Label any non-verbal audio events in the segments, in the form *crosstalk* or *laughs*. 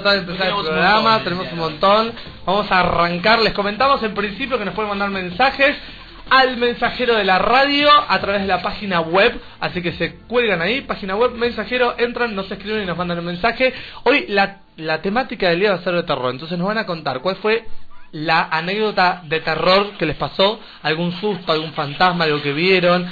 tratar de empezar el Tenemos un programa, montón, tenemos un montón. Vamos a arrancar. Les comentamos en principio que nos pueden mandar mensajes al mensajero de la radio a través de la página web. Así que se cuelgan ahí, página web, mensajero, entran, nos escriben y nos mandan un mensaje. Hoy la, la temática del día va a ser de terror. Entonces nos van a contar cuál fue la anécdota de terror que les pasó, algún susto, algún fantasma, algo que vieron,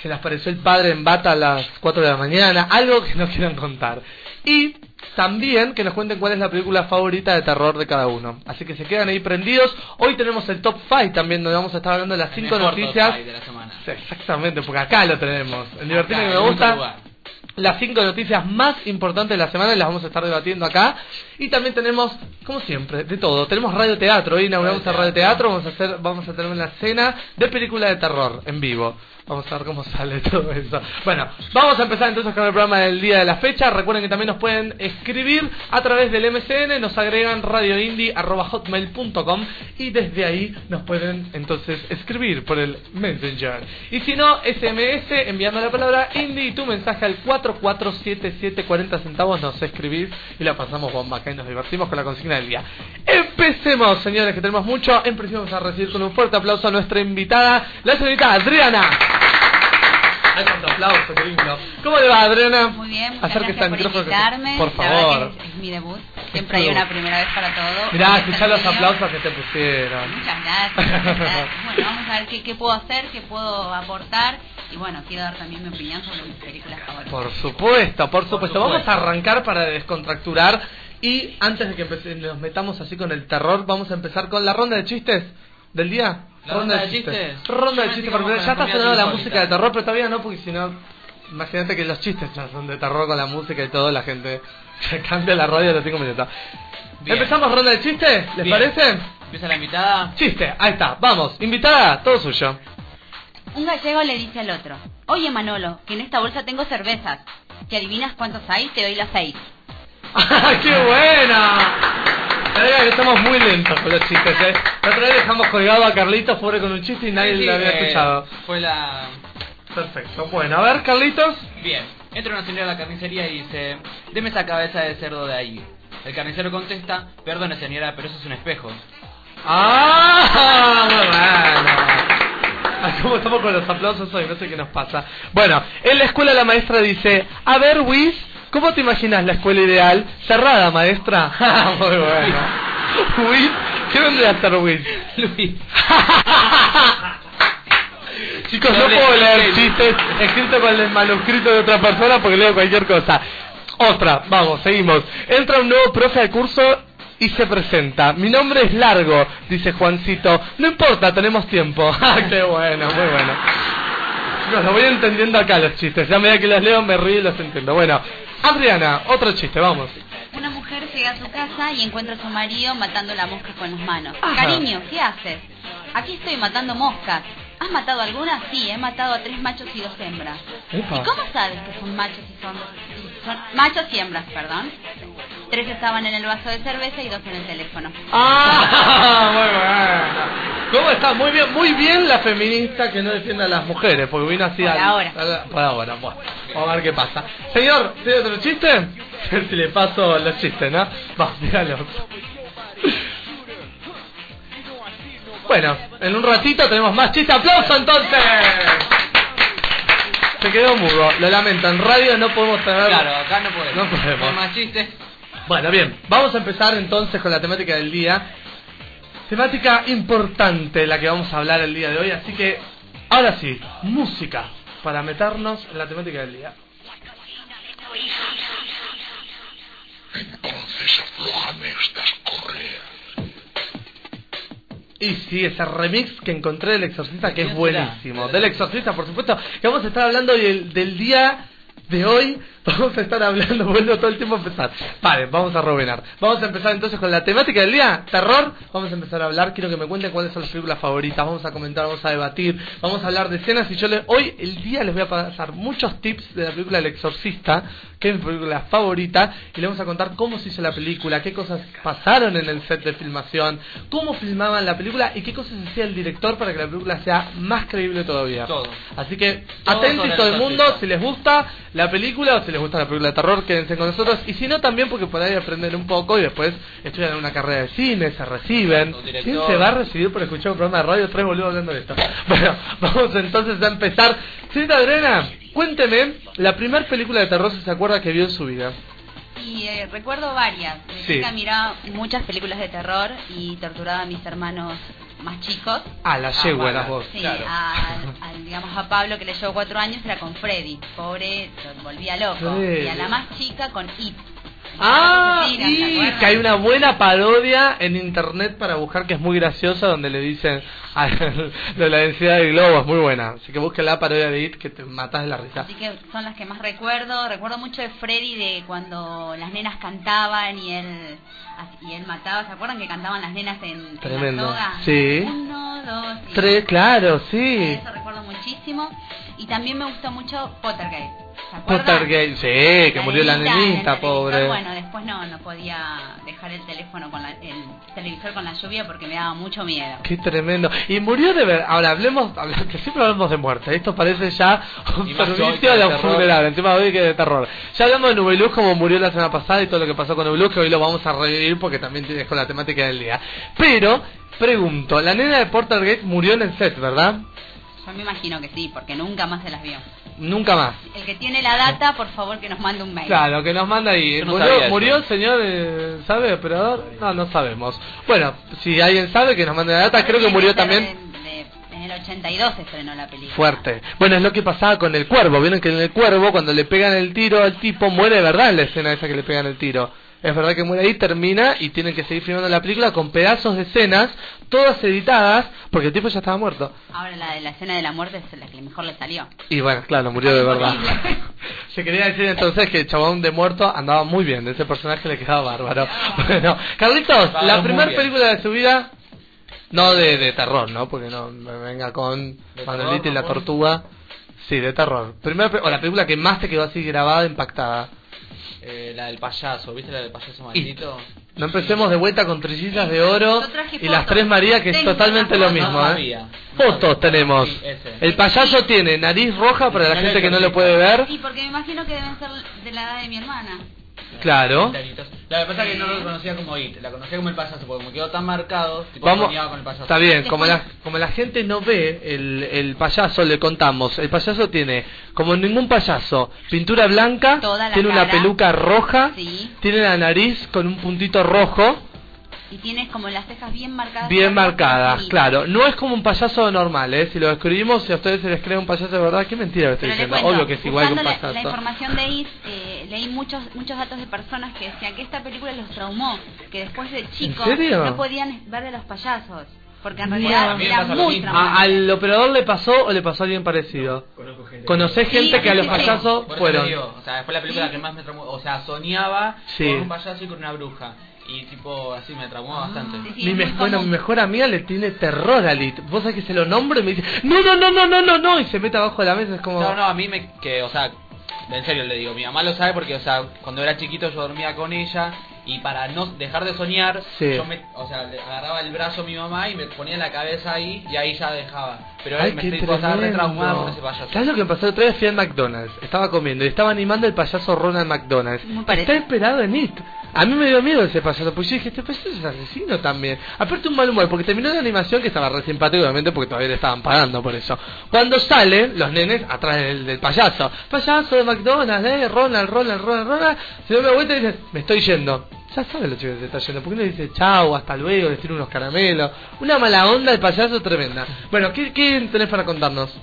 que les apareció el padre en bata a las 4 de la mañana, algo que nos quieran contar. Y también que nos cuenten cuál es la película favorita de terror de cada uno. Así que se quedan ahí prendidos. Hoy tenemos el top 5 también, donde vamos a estar hablando de las El 5 mejor top noticias. de la semana. Sí, Exactamente, porque acá lo tenemos. En que me gusta las cinco noticias más importantes de la semana y las vamos a estar debatiendo acá. Y también tenemos, como siempre, de todo. Tenemos radio teatro, hoy inauguramos el radio teatro, vamos a hacer, vamos a tener una escena de película de terror en vivo. Vamos a ver cómo sale *laughs* todo eso. Bueno, vamos a empezar entonces con el programa del día de la fecha. Recuerden que también nos pueden escribir a través del MCN, nos agregan radioindie.hotmail.com y desde ahí nos pueden entonces escribir por el Messenger. Y si no, SMS enviando la palabra indie y tu mensaje al 447740 centavos nos escribís y la pasamos bomba acá y nos divertimos con la consigna del día. Empecemos, señores, que tenemos mucho. Vamos a recibir con un fuerte aplauso a nuestra invitada, la señorita Adriana. Ay, cuánto aplauso, qué lindo. ¿Cómo le va, Adriana? Muy bien, muchas Acérquese gracias por micrófono que- invitarme. Por favor. es, es mi debut. Siempre hay una primera vez para todo. Mirá, escuchá los aplausos que te pusieron. Muchas gracias, muchas *laughs* gracias. Bueno, vamos a ver qué, qué puedo hacer, qué puedo aportar. Y bueno, quiero dar también mi opinión sobre mis películas favoritas. Por supuesto, por supuesto. Vamos supuesto. a arrancar para descontracturar. Y antes de que nos metamos así con el terror, vamos a empezar con la ronda de chistes del día. ¿La ronda de chistes? Ronda de chistes, porque ya está sonando la música de terror, pero todavía no, porque si no, imagínate que los chistes ya son de terror con la música y todo, la gente *laughs* se cambia la radio a los 5 minutos. Bien. ¿Empezamos ronda de chistes? ¿Les Bien. parece? Empieza la invitada. Chiste, ahí está, vamos, invitada, todo suyo. Un gallego le dice al otro, oye Manolo, que en esta bolsa tengo cervezas. Si adivinas cuántos hay, te doy las seis. ¡Ah, *laughs* ¡Qué buena! Que estamos muy lentos con los chistes, ¿eh? La otra vez dejamos colgado a Carlitos pobre con un chiste y nadie Sí, lo había eh, escuchado. Fue la... Perfecto. Bueno, a ver, Carlitos. Bien. Entra una señora a la carnicería y dice, deme esa cabeza de cerdo de ahí. El carnicero contesta, perdone señora, pero eso es un espejo. ¡Ah! Bueno. ¿Cómo estamos con los aplausos hoy? No sé qué nos pasa. Bueno, en la escuela la maestra dice, a ver, Wiz, ¿cómo te imaginas la escuela ideal? Cerrada, maestra. *laughs* *laughs* Muy bueno. Wiz, ¿qué vendría a ser Wiz? Luis. *laughs* Chicos, no puedo leer chistes escritos con el manuscrito de otra persona porque leo cualquier cosa. Otra, vamos, seguimos. Entra un nuevo profe al curso y se presenta. Mi nombre es largo, dice Juancito. No importa, tenemos tiempo. Qué bueno, muy bueno. Chicos, lo voy entendiendo acá los chistes. Ya medida que los leo me río y los entiendo. Bueno, Adriana, otro chiste, vamos. Una mujer llega a su casa y encuentra a su marido matando la mosca con las manos. Ajá. Cariño, ¿qué haces? Aquí estoy matando moscas. ¿Has matado alguna? Sí, he matado a tres machos y dos hembras. Epa. ¿Y cómo sabes que son machos y son, son machos y hembras, perdón? Tres estaban en el vaso de cerveza y dos en el teléfono. Ah, *laughs* muy bueno. ¿Cómo está? Muy bien, muy bien la feminista que no defiende a las mujeres, porque vino así Por al- ahora. al- por ahora, bueno. Vamos a ver qué pasa. Señor, ¿tiene otro chiste? A ver si le paso los chistes, ¿no? Va. Bueno, en un ratito tenemos más chistes. ¡Aplauso entonces! Se quedó mudo, lo lamento. En radio no podemos tener. Claro, acá no podemos. No podemos. hay más chistes. Bueno, bien, vamos a empezar entonces con la temática del día. Temática importante la que vamos a hablar el día de hoy, así que ahora sí, música para meternos en la temática del día. Entonces aflójame estas correas. Y sí, ese remix que encontré del Exorcista que es ¿Quién buenísimo. Del Exorcista, por supuesto, que vamos a estar hablando del, del día de hoy. Vamos a estar hablando, vuelvo todo el tiempo a empezar. Vale, vamos a rebobinar. Vamos a empezar entonces con la temática del día, terror. Vamos a empezar a hablar, quiero que me cuenten cuáles son las películas favoritas. Vamos a comentar, vamos a debatir, vamos a hablar de escenas. Y yo le, hoy, el día, les voy a pasar muchos tips de la película El Exorcista, que es mi película favorita. Y le vamos a contar cómo se hizo la película, qué cosas pasaron en el set de filmación, cómo filmaban la película y qué cosas hacía el director para que la película sea más creíble todavía. Todo. Así que atentos todo el mundo si les gusta la película o si si les gusta la película de terror, quédense con nosotros. Y si no, también porque por ahí aprenden un poco y después estudian una carrera de cine, se reciben. ¿Quién se va a recibir por escuchar un programa de radio? Tres boludos hablando de esto. *laughs* Bueno, vamos entonces a empezar. Señorita Adriana, cuénteme la primera película de terror si se acuerda que vio en su vida. Y eh, recuerdo varias. De Sí. chica miraba muchas películas de terror y torturaba a mis hermanos más chicos. Ah, la Ah, yegua mala. eras vos. Sí, Claro. a, *laughs* a- digamos a Pablo que le llevó cuatro años era con Freddy, pobre, lo volvía loco. Y a la más chica con It. Ah, Asesina, ¿se y acuerdan? que hay una buena parodia en internet para buscar que es muy graciosa donde le dicen a *laughs* lo de la densidad del globo, es muy buena. Así que busque la parodia de It que te matas de la risa. Así que son las que más recuerdo. Recuerdo mucho de Freddy de cuando las nenas cantaban y él y él mataba. ¿Se acuerdan que cantaban las nenas en, en Tremendo. la soga? Sí. Uno, dos y Tres, claro, sí. Eso recuerdo muchísimo. Y también me gustó mucho Pottergate. ¿Se acuerdan? Pottergate, sí, que murió la nenita pobre. Bueno, después no, no podía dejar el teléfono con la, el televisor con la lluvia porque me daba mucho miedo. Qué tremendo. Y murió de ver. Ahora hablemos, que siempre hablamos de muerte. Esto parece ya un servicio de terror. funerales. Encima hoy que de terror. Ya hablamos de Nubeluz como murió la semana pasada y todo lo que pasó con Nubeluz, que hoy lo vamos a revivir porque también tienes con la temática del día. Pero, pregunto, la nena de Portergate murió en el set, ¿verdad? Yo me imagino que sí, porque nunca más se las vio. Nunca más. El que tiene la data, por favor que nos mande un mail. Claro, que nos manda ahí. No ¿Murió, murió el señor, eh, sabe, operador? No, no sabemos. Bueno, si alguien sabe que nos mande la data, creo que murió también. en el 82 se estrenó la película. Fuerte. Bueno, es lo que pasaba con el cuervo. Vieron que en el cuervo, cuando le pegan el tiro al tipo, muere de verdad en la escena esa que le pegan el tiro. Es verdad que muere ahí, termina y tienen que seguir filmando la película con pedazos de escenas, todas editadas, porque el tipo ya estaba muerto. Ahora la de la escena de la muerte es la que mejor le salió. Y bueno, claro, murió de verdad. Se *laughs* quería decir entonces que el chabón de muerto andaba muy bien, ese personaje le quedaba bárbaro. *laughs* *laughs* Bueno, Carlitos, la primera película de su vida, no de, de terror, ¿no? Porque no me venga con ¿De Manuelita y la tortuga. Sí, de terror. Primera, o la película que más te quedó así grabada, impactada. Eh, la del payaso, ¿viste la del payaso maldito? No empecemos de vuelta con trillizas de oro y las tres María, que es totalmente lo mismo, ¿eh? Fotos tenemos. El payaso tiene nariz roja para la gente que no lo puede ver. Sí, porque me imagino que deben ser de la edad de mi hermana. Claro. La verdad es que no lo conocía como It, la conocía como el payaso, porque me quedó tan marcado, tipo Vamos, con el payaso. está bien, como la, como la gente no ve el, el payaso, le contamos, el payaso tiene, como ningún payaso, pintura blanca, Toda la tiene una peluca roja, Sí. tiene la nariz con un puntito rojo, Y tienes como las cejas bien marcadas. bien marcadas, claro, no es como un payaso normal, ¿eh? si lo describimos, si a ustedes se les cree un payaso de verdad, qué mentira lo estoy Pero diciendo, cuento, obvio que es igual que un buscando la- payaso. La, información de IT, eh, leí muchos muchos datos de personas que decían que esta película los traumó, que después de chicos no podían ver de los payasos, porque en realidad era muy. ¿A- traumático. ¿Al operador le pasó o le pasó a alguien parecido? Conozco gente. ¿Conocés Sí, gente que a los payasos fueron? digo, o sea, fue la película Sí. que más me traumó, o sea, soñaba Sí. con un payaso y con una bruja. Y tipo, así me traumó bastante. Sí, sí, mi me- bueno, mi mejor amiga le tiene terror a Lit. Vos sabés que se lo nombro y me dice, no, no, no, no, no, no, no, y se mete abajo de la mesa, es como... No, no, a mí me, que, o sea, en serio le digo, mi mamá lo sabe porque, o sea, cuando era chiquito yo dormía con ella y para no dejar de soñar, Sí. yo me, o sea, le agarraba el brazo a mi mamá y me ponía la cabeza ahí y ahí ya dejaba. Pero Ay, me qué estoy re tremendo. traumada con ese payaso. ¿Sabes lo que me pasó el otro día? Fui al McDonald's, estaba comiendo y estaba animando el payaso Ronald McDonald's. Está esperado en It. A mí me dio miedo ese payaso, porque yo dije, este payaso es asesino también. Aparte un mal humor, porque terminó la animación que estaba re simpático, obviamente, porque todavía le estaban pagando por eso. Cuando salen los nenes atrás del, payaso, payaso de McDonald's, eh, Ronald, Ronald, Ronald, Ronald, se da una vuelta y dice, me estoy yendo. Ya saben los chicos que se está yendo, ¿por qué no dice chao, hasta luego, les tiro unos caramelos? Una mala onda del payaso tremenda. Bueno, ¿qué, qué tenés para contarnos?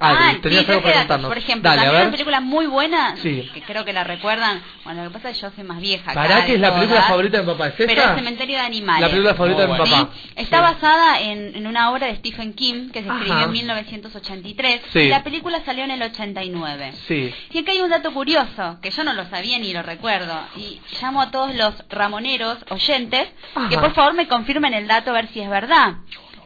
Ah, tenías sí, algo datos. contarnos. Por ejemplo, Dale, también una película muy buena, Sí. que creo que la recuerdan. Bueno, lo que pasa es que yo soy más vieja. ¿Para de es la película favorita de mi papá? ¿Es Pero esta? es Cementerio de Animales. La película favorita de mi papá. Sí, está basada en, en una obra de Stephen King que se escribió en 1983 Sí. y la película salió en el 89. Sí. Y acá hay un dato curioso, que yo no lo sabía ni lo recuerdo, y llamo a todos los ramoneros oyentes que por favor me confirmen el dato a ver si es verdad.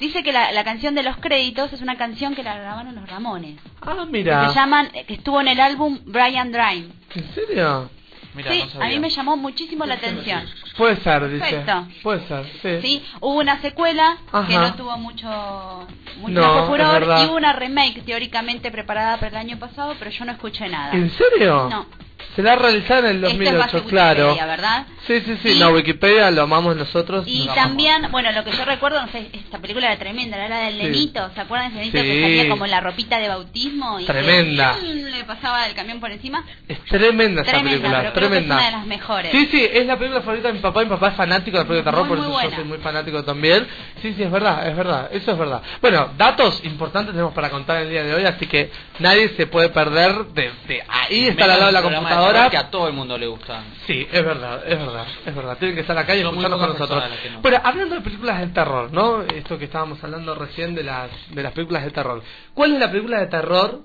Dice que la, la canción de los créditos es una canción que la grabaron los Ramones. Ah, Que mira. se llaman, que estuvo en el álbum Brian Dream. ¿En serio? Mira, sí, no a mí me llamó muchísimo la atención. Puede ser, dice. Perfecto. Puede ser, sí. Sí, hubo una secuela Ajá. que no tuvo mucho, mucho No, furor y hubo una remake teóricamente preparada para el año pasado, pero yo no escuché nada. ¿En serio? No. Se la realizaron en el Esto es 2008, base claro. Wikipedia, ¿verdad? Sí, sí, sí. Y- No, Wikipedia lo amamos nosotros. Y nos también, bueno, lo que yo recuerdo, no sé, esta película era tremenda, era la del Sí. nenito, ¿se acuerdan de ese nenito Sí. que salía como la ropita de bautismo? Y que, Tremenda. ¡pum! le pasaba el camión por encima. Es tremenda esa Tremenda, película, pero creo que es tremenda. una de las mejores. Sí, sí, es la película favorita de mi papá. Mi papá es fanático de la película de terror, Muy, por muy eso yo buena. soy muy fanático también. Sí, sí, es verdad, es verdad, eso es verdad. Bueno, datos importantes tenemos para contar el día de hoy, así que nadie se puede perder de, de ahí estar al lado de la computadora. Terror que a todo el mundo le gusta. Sí, es verdad, es verdad, es verdad. Tienen que estar acá y escucharnos con nosotros. no. Pero hablando de películas de terror, ¿no? Esto que estábamos hablando recién de las, de las películas de terror. ¿Cuál es la película de terror?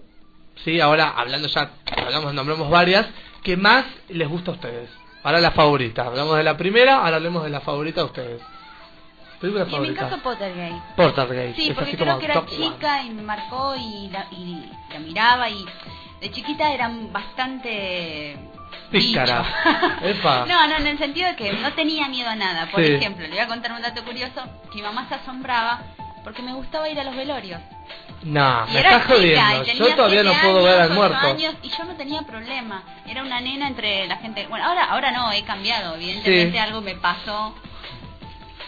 Sí, ahora hablando ya, hablamos, nombramos varias, que más les gusta a ustedes. Ahora la favorita. Hablamos de la primera, ahora hablemos de la favorita a ustedes. Película Y en mi favorita. caso Pottergate. Poltergeist. Sí, es porque así creo como que era top one. chica y me marcó y la, y la miraba y de chiquita eran bastante Pícara. *laughs* No, no, en el sentido de que no tenía miedo a nada. Por Sí. ejemplo, le voy a contar un dato curioso, que mi mamá se asombraba porque me gustaba ir a los velorios. No, y me estás jodiendo. Yo todavía no puedo ver años, al ocho muerto. años, y yo no tenía problema. Era una nena entre la gente. Bueno, ahora ahora no, he cambiado. Evidentemente Sí. algo me pasó.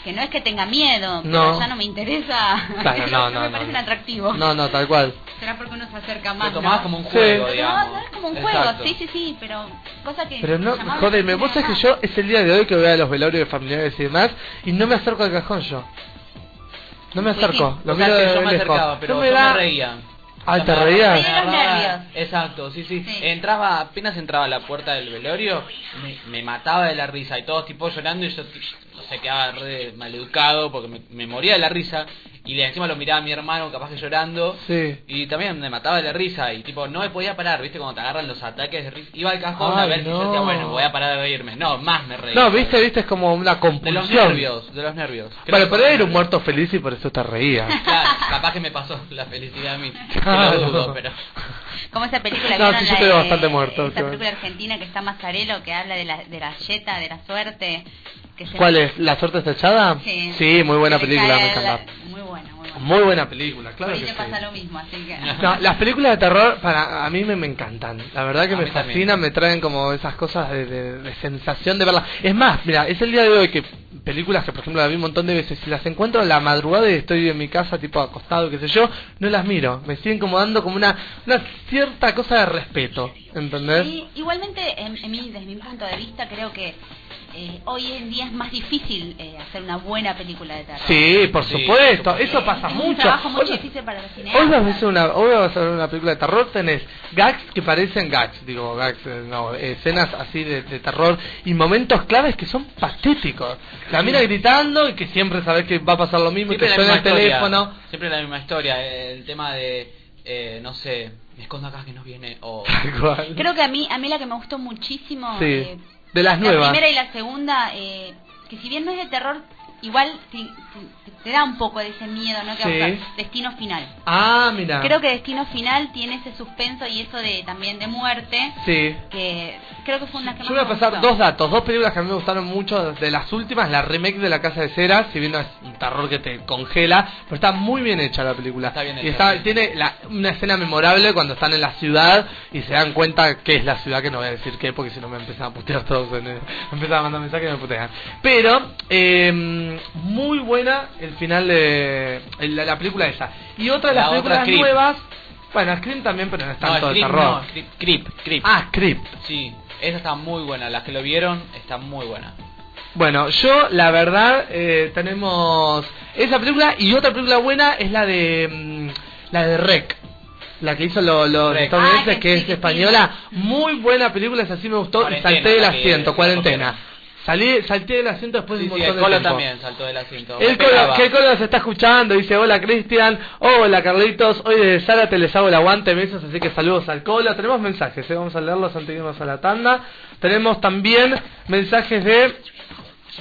Que no es que tenga miedo, No. pero ya no me interesa. Claro, no, *laughs* no, me parecen no. atractivos. No, no, tal cual. Será porque uno se acerca más. Lo ¿no? como un Sí. juego, No, digamos. no es como un juego, Exacto. sí, sí, sí, pero cosa que. Pero no, jodeme, vos sabés que yo es el día de hoy que voy a los velorios de familiares y demás y no me acerco al cajón yo. No me acerco, sí. lo miro que de yo me acercaba, pero No yo da- me reía. Ah, los agarraba- nervios. Exacto, sí, sí, Sí. Entraba, apenas entraba a la puerta del velorio, me, me mataba de la risa y todos tipo llorando y yo no sé, quedaba re maleducado porque me, me moría de la risa y le- encima lo miraba a mi hermano capaz que llorando Sí. y también me mataba de la risa y tipo no me podía parar, viste cuando te agarran los ataques de risa. Iba al cajón a ver si yo decía, bueno, voy a parar de reírme. No, más me reía. No, viste, viste, es como una De compulsión. los nervios, de los nervios. Creo Bueno, pero era un muerto feliz y por eso te reías. *laughs* Claro, capaz que me pasó la felicidad a mí. Claro. lo dudo, pero. Como esa película, No, ¿vieron sí, yo te veo de- bastante muerto, Esa sí. película argentina que está Mazzarello, que habla de la, de la yeta, de la suerte. Que se ¿Cuál es? ¿La suerte está echada? Sí. muy buena película, me encanta. Muy muy buena. Muy buena película, claro ahí que te sí. pasa lo mismo, así que... *laughs* No, las películas de terror para a mí me, me encantan. La verdad que A me mí también. fascinan, me traen como esas cosas de, de- de sensación de verlas. Es más, mira, es el día de hoy que películas que por ejemplo las vi un montón de veces, si las encuentro a la madrugada y estoy en mi casa tipo acostado, qué sé yo, no las miro. Me siguen como dando como una, una cierta cosa de respeto, ¿entendés? Sí, igualmente, en, en mí, desde mi punto de vista, creo que eh, hoy en día es más difícil eh, hacer una buena película de terror. Sí, por supuesto, eso Eh, pasa es mucho. un trabajo muy Hoy- difícil para los Hoy cineastas. vas a ver una, hoy vas a ver una película de terror, tenés gags que parecen gags, digo gags, eh, no, escenas así de, de terror y momentos claves que son patéticos. La mina gritando y que siempre sabes que va a pasar lo mismo, y que Siempre la suena misma el historia. teléfono. Siempre la misma historia. El tema de, eh, no sé, me escondo acá que no viene. O. *laughs* Creo que a mí, a mí la que me gustó muchísimo, Sí, eh, de las la nuevas. primera y la segunda, eh, que si bien no es de terror, igual te, te- te da un poco de ese miedo, ¿no? Que Sí. buscar. Destino Final. Ah, mira. Creo que Destino Final tiene ese suspenso y eso de también de muerte, Sí. que creo que fue una que más Yo voy a me pasar dos datos, dos películas que a mí me gustaron mucho de las últimas, la remake de La Casa de Cera, si bien no es un terror que te congela, pero está muy bien hecha la película. Está bien y hecha, está, sí. tiene la- una escena memorable cuando están en la ciudad y se dan cuenta que es la ciudad, que no voy a decir qué, porque si no me empiezan a putear todos, en el- *laughs* me empiezan a mandar mensajes y me putean. Pero, eh, muy buena el final de el- la, la película esa. Y otra de La las otra, películas Creep. nuevas, bueno, Scream también, pero no es tanto no, de Creep, terror. no, Creep, Creep, Creep. Ah, Creep. Sí, esa está muy buena. Las que lo vieron, está muy buena. Bueno, yo la verdad eh, tenemos esa película y otra película buena es la de mm, la de Rec. La que hizo lo- los Rec. estadounidenses, Ah, que es española. Muy buena película, esa sí me gustó. Cuarentena, y salté del la que- asiento, cuarentena. Salí, salté del asiento después Sí, de un sí, montón el de Colo tiempo. también saltó del asiento. El Colo, que el Colo se está escuchando, dice hola Cristian, hola Carlitos, hoy desde Zárate les hago el aguante, besos, así que saludos al Colo, tenemos mensajes, ¿eh? vamos a leerlos antes de irnos a la tanda, tenemos también mensajes de,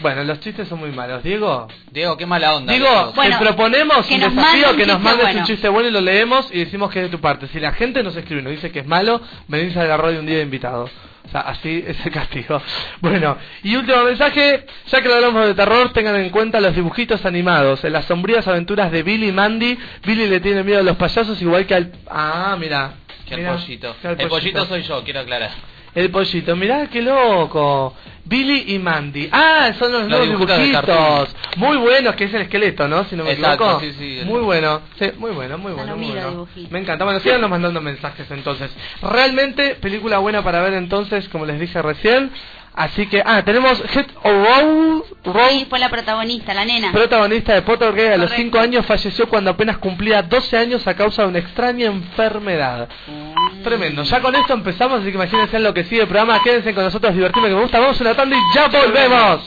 bueno los chistes son muy malos, Diego, Diego, qué mala onda. Digo, Diego. Bueno, te proponemos que un nos desafío que nos mandes bueno. un chiste bueno y lo leemos y decimos que es de tu parte. Si la gente nos escribe y nos dice que es malo, venís a la radio un día de invitado. Sea, así es el castigo. Bueno, y último mensaje, ya que lo hablamos de terror, tengan en cuenta los dibujitos animados. En las sombrías aventuras de Billy y Mandy, Billy le tiene miedo a los payasos igual que al... Ah, mira. Que el Mirá, pollito. El pollito soy yo, quiero aclarar. El pollito, mirá qué loco. Billy y Mandy. Ah, son los Los nuevos dibujitos de. Muy buenos, que es el esqueleto, ¿no? Si no me Exacto, equivoco. sí, sí, el- Muy bueno. Sí, muy bueno, muy bueno. no muy bueno. dibujitos. Me encanta. Bueno, síganos mandando mensajes entonces. Realmente, película buena para ver entonces, como les dije recién. Así que, ah, tenemos Head of Roll, Roll Sí, fue la protagonista, la nena. protagonista de Pottergate a los Correcto. 5 años falleció cuando apenas cumplía 12 años a causa de una extraña enfermedad. Mm. Tremendo. Ya con esto empezamos, así que imagínense en lo que sigue el programa. Quédense con nosotros, divertirme que me gusta. Vamos a una tanda y ya volvemos.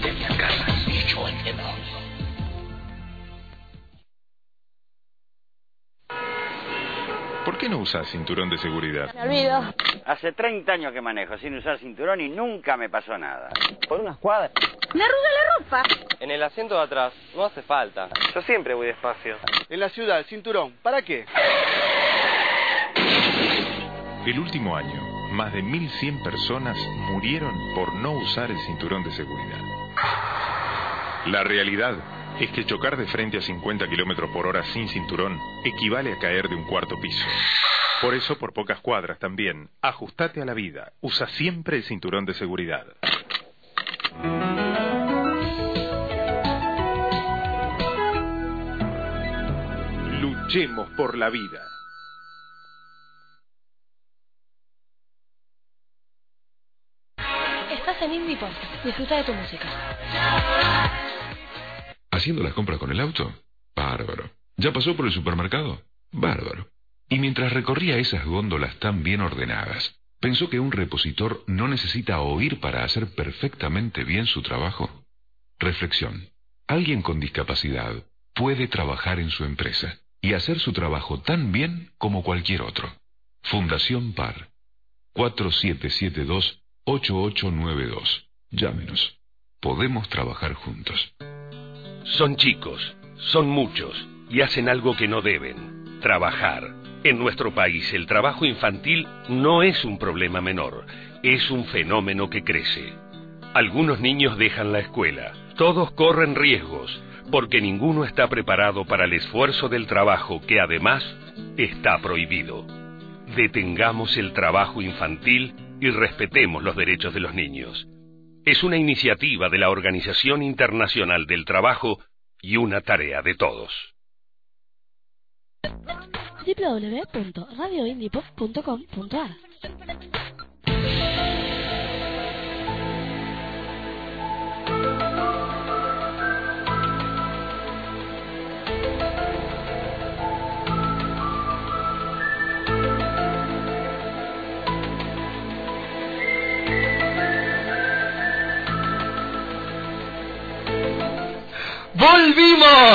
De mi casa ¿Por qué no usas cinturón de seguridad? Me olvido. Hace 30 años que manejo sin usar cinturón y nunca me pasó nada. Por unas cuadras. Me arruga la ropa. En el asiento de atrás no hace falta. Yo siempre voy despacio. En la ciudad, cinturón. ¿Para qué? El último año, más de 1.100 personas murieron por no usar el cinturón de seguridad. La realidad es que chocar de frente a 50 kilómetros por hora sin cinturón equivale a caer de un cuarto piso. Por eso, por pocas cuadras también, ajustate a la vida. Usa siempre el cinturón de seguridad. Luchemos por la vida. Estás en Indie. Disfruta de tu música. ¿Haciendo las compras con el auto? Bárbaro. ¿Ya pasó por el supermercado? Bárbaro. Y mientras recorría esas góndolas tan bien ordenadas, ¿pensó que un repositor no necesita oír para hacer perfectamente bien su trabajo? Reflexión. Alguien con discapacidad puede trabajar en su empresa y hacer su trabajo tan bien como cualquier otro. Fundación PAR. 4772-8892. Llámenos. Podemos trabajar juntos. Son chicos, son muchos, y hacen algo que no deben, trabajar. En nuestro país el trabajo infantil no es un problema menor, es un fenómeno que crece. Algunos niños dejan la escuela, todos corren riesgos, porque ninguno está preparado para el esfuerzo del trabajo que además está prohibido. Detengamos el trabajo infantil y respetemos los derechos de los niños. Es una iniciativa de la Organización Internacional del Trabajo y una tarea de todos.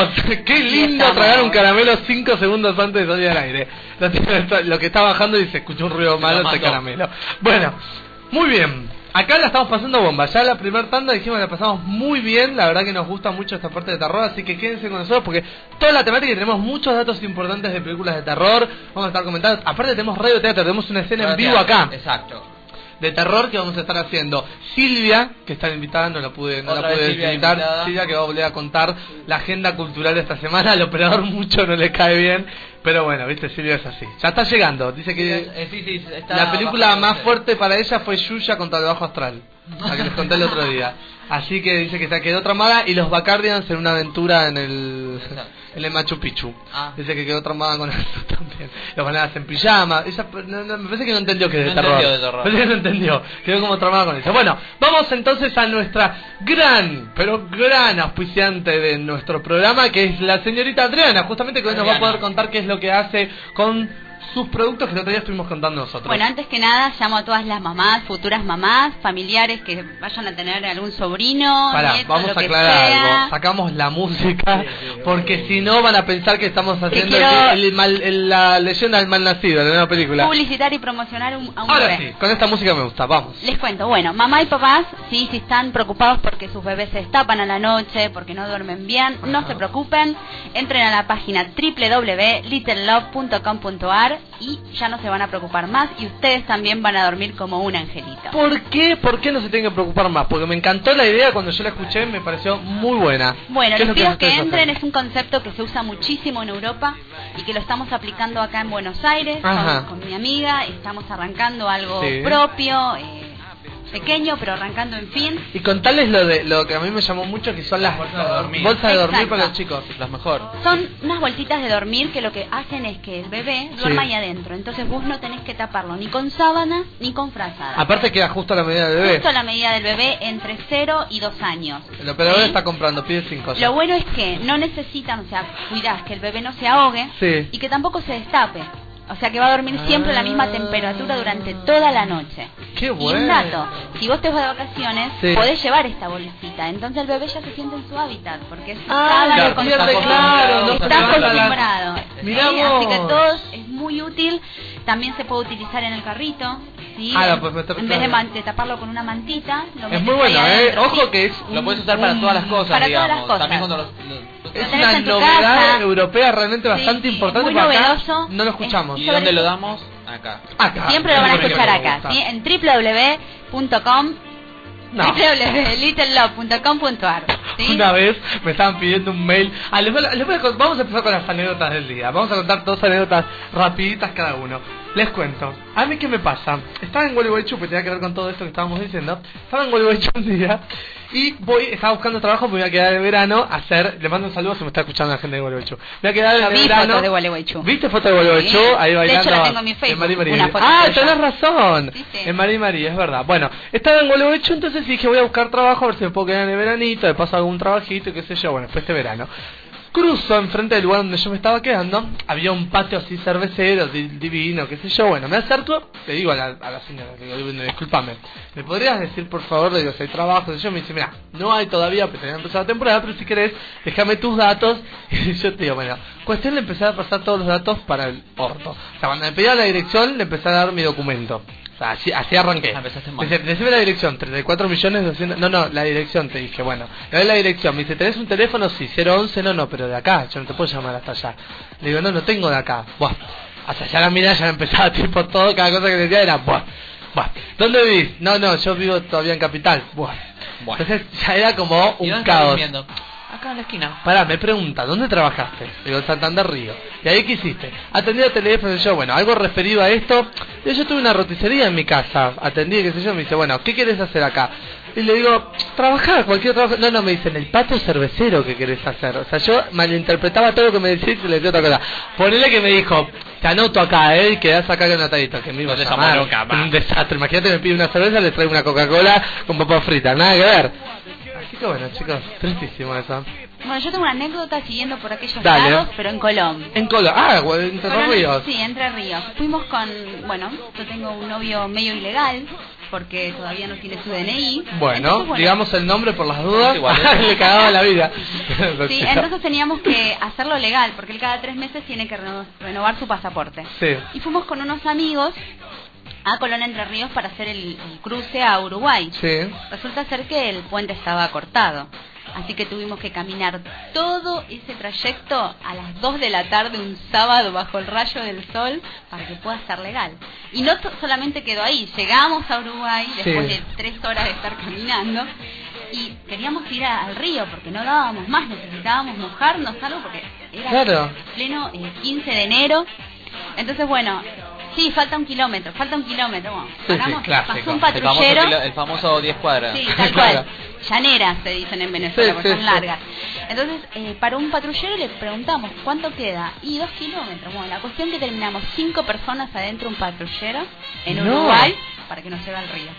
*laughs* ¡Qué lindo tragar un caramelo 5 segundos antes de salir al aire! Lo, que está bajando y se escuchó un ruido malo ese caramelo. Bueno, muy bien. Acá la estamos pasando bomba. Ya la primera tanda dijimos que la pasamos muy bien. La verdad que nos gusta mucho esta parte de terror. Así que quédense con nosotros porque toda la temática y tenemos muchos datos importantes de películas de terror. Vamos a estar comentando. Aparte, tenemos radio teatro. Tenemos una escena en vivo acá Exacto. De terror que vamos a estar haciendo. Silvia, que está invitada, no la pude, no Otra la pude Silvia invitar. invitada. Silvia que va a volver a contar la agenda cultural de esta semana. Al operador mucho no le cae bien, pero bueno, viste, Silvia es así. Ya está llegando. Dice que Eh, sí, sí, está la película más fuerte para ella fue Yuya contra el Bajo Astral. La que les conté el otro día. Así que dice que se quedó tramada y los Bacardians en una aventura en el en el Machu Picchu. Ah. Dice que quedó tramada con eso *laughs* también. Los bananas en pijama. Ella no- no, me parece que no entendió que es de No terror. entendió de terror. Parece que no entendió. Quedó como tramada con eso. Bueno, vamos entonces a nuestra gran, pero gran auspiciante de nuestro programa, que es la señorita Adriana. Justamente que hoy nos va a poder contar qué es lo que hace con sus productos que el otro día estuvimos contando nosotros. Bueno, antes que nada llamo a todas las mamás, futuras mamás, familiares que vayan a tener algún sobrino, Pará, nieto, vamos lo a aclarar algo. Sacamos la música *laughs* porque si no van a pensar que estamos haciendo quiero- el- el mal- el- la leyenda del mal nacido, la nueva película. Publicitar y promocionar un- a un Ahora bebé. sí, con esta música me gusta, vamos. Les cuento, bueno, mamá y papás, sí, si están preocupados porque sus bebés se destapan a la noche, porque no duermen bien, no se preocupen, entren a la página www.littlelove.com.ar y ya no se van a preocupar más y ustedes también van a dormir como un angelito. ¿Por qué? ¿Por qué no se tienen que preocupar más? Porque me encantó la idea cuando yo la escuché, me pareció muy buena. Bueno, ¿Qué es les pido que entren, es un concepto que se usa muchísimo en Europa y que lo estamos aplicando acá en Buenos Aires con, con mi amiga, estamos arrancando algo Sí. propio, eh, pequeño, pero arrancando en fin. Y contarles lo de lo que a mí me llamó mucho, que son las bolsas de dormir. bolsas de dormir Exacto. para los chicos. Las mejor. Son unas bolsitas de dormir que lo que hacen es que el bebé duerma Sí. ahí adentro, entonces vos no tenés que taparlo ni con sábana ni con frazada. Aparte queda justo a la medida del bebé. Justo a la medida del bebé entre 0 y 2 años. El operador ¿Sí? está comprando, pide cinco. ya. Lo bueno es que no necesitan, o sea, cuidás que el bebé no se ahogue Sí. y que tampoco se destape. O sea que va a dormir siempre a la misma temperatura durante toda la noche. Qué Y un bueno. dato, si vos te vas de vacaciones, Sí. podés llevar esta bolsita. Entonces el bebé ya se siente en su hábitat, porque es su Ah, sala claro, de pierde, consumo. claro, no se Estás te va a la- acostumbrado. Mirá ¿sí? Así que todos es muy útil. También se puede utilizar en el carrito. ¿Sí? Ah, lo en, puedes meter en vez de, claro. man- de taparlo con una mantita, lo Es muy ahí bueno, ¿eh? adentro, Ojo sí. que es Lo puedes usar para todas las cosas, Para todas digamos. las cosas. También cuando los, los- Lo Es tenés una en tu novedad casa. europea realmente bastante Sí, importante. muy porque acá novedoso. No lo escuchamos. Es- ¿Y dónde lo damos? Acá. Acá. Siempre lo van a escuchar me acá, gusta. ¿sí? En www.com No. *laughs* www.littlelove.com.ar ¿sí? *laughs* Una vez me estaban pidiendo un mail. Ah, les voy a- les voy a con- vamos a empezar con las anécdotas del día. Vamos a contar dos anécdotas rapiditas cada uno. Les cuento. A mí qué me pasa. Estaba en Gualeguaychú, que tenía que ver con todo esto que estábamos diciendo. Estaba en Gualeguaychú un día y voy, estaba buscando trabajo, me voy a quedar de verano a hacer. Le mando un saludo si me está escuchando la gente de Gualeguaychú. Me voy a quedar de vi verano. fotos de Gualeguaychú. ¿Viste fotos de Gualeguaychú? Sí. Ahí De bailando. hecho, la tengo en mi Facebook, Marí Marí. una foto Ah, tenés razón. Sí, sí. En Marí Marí, es verdad. Bueno, estaba en Gualeguaychú, entonces dije voy a buscar trabajo a ver si me puedo quedar en el veranito, de paso algún trabajito, qué sé yo. Bueno, fue este verano. Cruzo enfrente del lugar donde yo me estaba quedando, había un patio así cervecero, di- divino, qué sé yo. Bueno, me acerco, le digo a la, señora, le digo, "Bueno, discúlpame, ¿me podrías decir por favor, le digo, hay trabajo? Y yo me dice, mira, no hay todavía, tenía empezado la temporada, pero si querés, déjame tus datos. *laughs* Y yo te digo, bueno, cuestión de empezar a pasar todos los datos para el orto. O sea, cuando me pedía la dirección, le empecé a dar mi documento. O sea, así, así arranqué. Empezaste mal. Dice, decime la dirección, 34 millones 200... No, no, la dirección, te dije, bueno. Le doy la dirección, me dice, ¿tenés un teléfono? Sí, 011, no, no, pero de acá, yo no te puedo llamar hasta allá. Le digo, no, no tengo de acá. Buah. Hasta allá la mirada ya me empezaba *laughs* tipo todo, cada cosa que decía era, buah, buah. ¿Dónde vivís? No, no, yo vivo todavía en Capital. Buah. Entonces ya era como ¿Y un estás caos. Acá en la esquina. Pará, me pregunta, ¿dónde trabajaste? Digo, en Santander Río. ¿Y ahí qué hiciste? Atendí el teléfono y yo, bueno, algo referido a esto. Yo, yo tuve una roticería en mi casa, atendí, qué sé yo, me dice, bueno, ¿qué querés hacer acá? Y le digo, trabajar, cualquier trabajo. No, no, me dicen, el patio cervecero que querés hacer. O sea, yo malinterpretaba todo lo que me decís y le decía otra cosa. Ponele que me dijo, te anoto acá, eh, y quedás acá con Natadito, que me iba a No llamar. loca, un desastre. Imagínate, me pide una cerveza, le traigo una Coca-Cola con papas fritas, nada que ver. Así que bueno, chicos, tristísimo eso. Bueno, yo tengo una anécdota siguiendo por aquellos Dale. lados, pero en Colombia. En Colo, ah, güey, en Entre Colón- Ríos. Sí, Entre Ríos. Fuimos con, bueno, yo tengo un novio medio ilegal, porque todavía no tiene su DNI. Bueno, Entonces, digamos el nombre por las dudas. Igual, *laughs* Le cagaba la vida. Sí, *laughs* entonces teníamos que hacerlo legal, porque él cada tres meses tiene que reno- renovar su pasaporte. Sí. Y fuimos con unos amigos a Colón Entre Ríos para hacer el, el cruce a Uruguay. Sí. Resulta ser que el puente estaba cortado. Así que tuvimos que caminar todo ese trayecto a las 2 de la tarde un sábado bajo el rayo del sol para que pueda ser legal. Y no solamente quedó ahí, llegamos a Uruguay después Sí. de tres horas de estar caminando y queríamos ir a- al río porque no dábamos más, necesitábamos mojarnos algo porque era Claro. pleno eh, 15 de enero. Entonces, bueno, sí, falta un kilómetro, falta un kilómetro. Bueno, sí, pasó un El famoso, patrullero. el famoso 10 cuadras. Sí, tal Claro. cual. *laughs* Llaneras se dicen en Venezuela, Sí, porque sí, son largas. Entonces, eh, paró un patrullero le preguntamos cuánto queda. Y dos kilómetros. Bueno, la cuestión que terminamos cinco personas adentro de un patrullero en No. Uruguay para que nos lleve al río.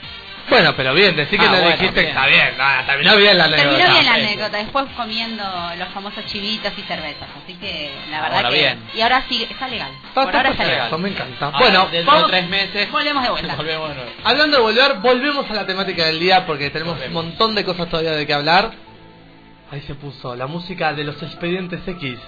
Bueno, pero bien, decir que Ah, no bueno, dijiste que bien. está bien. Ah, terminó bien la anécdota. Terminó bien la anécdota, después comiendo los famosos chivitos y cervezas. Así que la verdad Ahora que. bien. Y ahora sí, está legal. Está- Por está ahora está perfecto, legal. me encanta. Ahora, bueno, dentro vamos- de tres meses. Volvemos de vuelta. Volvemos de nuevo. hablando de volver, volvemos a la temática del día porque tenemos un montón de cosas todavía de que hablar. Ahí se puso la música de los expedientes X,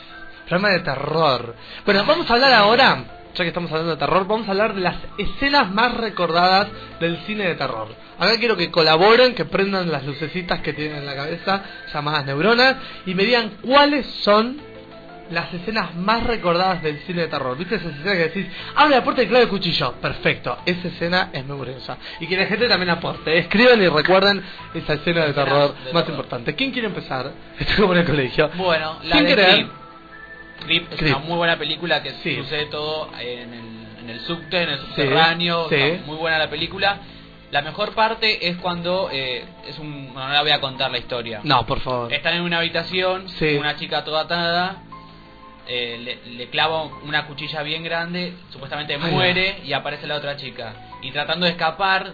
programa de terror. Bueno, vamos a hablar ahora, ya que estamos hablando de terror, vamos a hablar de las escenas más recordadas del cine de terror. Acá quiero que colaboren, que prendan las lucecitas que tienen en la cabeza, llamadas neuronas, y me digan cuáles son las escenas más recordadas del cine de terror. ¿Viste esa escena que decís, abre la puerta y clave el cuchillo? Perfecto, esa escena es muy gruesa. Y que la gente también aporte. Escriban y recuerden esa escena de terror de más terror. importante. ¿Quién quiere empezar? *laughs* Estoy como en el colegio. Bueno, la ¿Quién de quiere Creep es una muy buena película que Sí. sucede todo en el, en el subte, en el subterráneo. sí. está muy buena la película. La mejor parte es cuando eh, es un bueno, no la voy a contar la historia. No, por favor. Están en una habitación, una chica toda atada, eh, le, le clava una cuchilla bien grande, supuestamente Ay, muere y aparece la otra chica. Y tratando de escapar,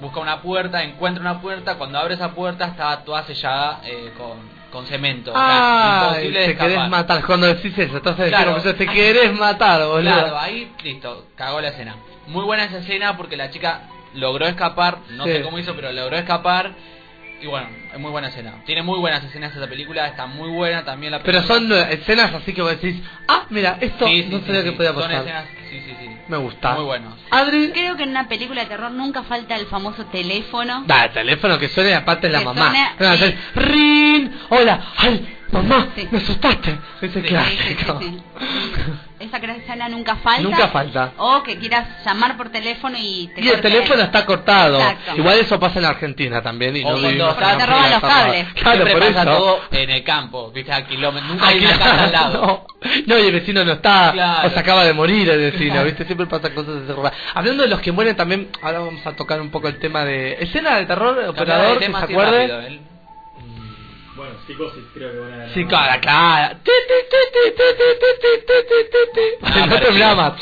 busca una puerta, encuentra una puerta, cuando abre esa puerta está toda sellada eh, con, con cemento. O sea, Ah, imposible de te querés matar. Cuando decís eso, entonces Claro. decís, te querés matar, boludo. Claro, ahí listo, cagó la escena. Muy buena esa escena porque la chica logró escapar, no Sí. sé cómo hizo, pero logró escapar. Y bueno, es muy buena escena. Tiene muy buenas escenas esa película, está muy buena también la Pero película. son eh, escenas así que vos decís, ah, mira, esto Sí, sí, no sí, sabía sí. que podía Son pasar. escenas, sí, sí, sí. Me gusta. Muy buenos. Adri, Creo que en una película de terror nunca falta el famoso teléfono. da, el teléfono que suene aparte de la Que mamá. suene, Van a sí. hacer, rin, hola, ay, mamá, Sí. me asustaste. Ese Sí, clásico. sí, sí. Esa escena nunca falta. Nunca falta. O que quieras llamar por teléfono y te Y el teléfono está cortado. Exacto. Igual eso pasa en Argentina también. Y O no cuando te roban los cables. Claro, Siempre por pasa eso. todo en el campo, viste, a kilómetros. Nunca hay Ay, una casa al lado. No, no, y el vecino no está, Claro. o se acaba de morir el vecino, Claro. ¿viste? *laughs* Siempre pasan cosas de terror. Hablando de los que mueren también, ahora vamos a tocar un poco el tema de escena de terror, operador, que se acuerde. rápido, ¿eh? Bueno, psicosis creo que van a ganar. Sí, claro, claro. Ah, no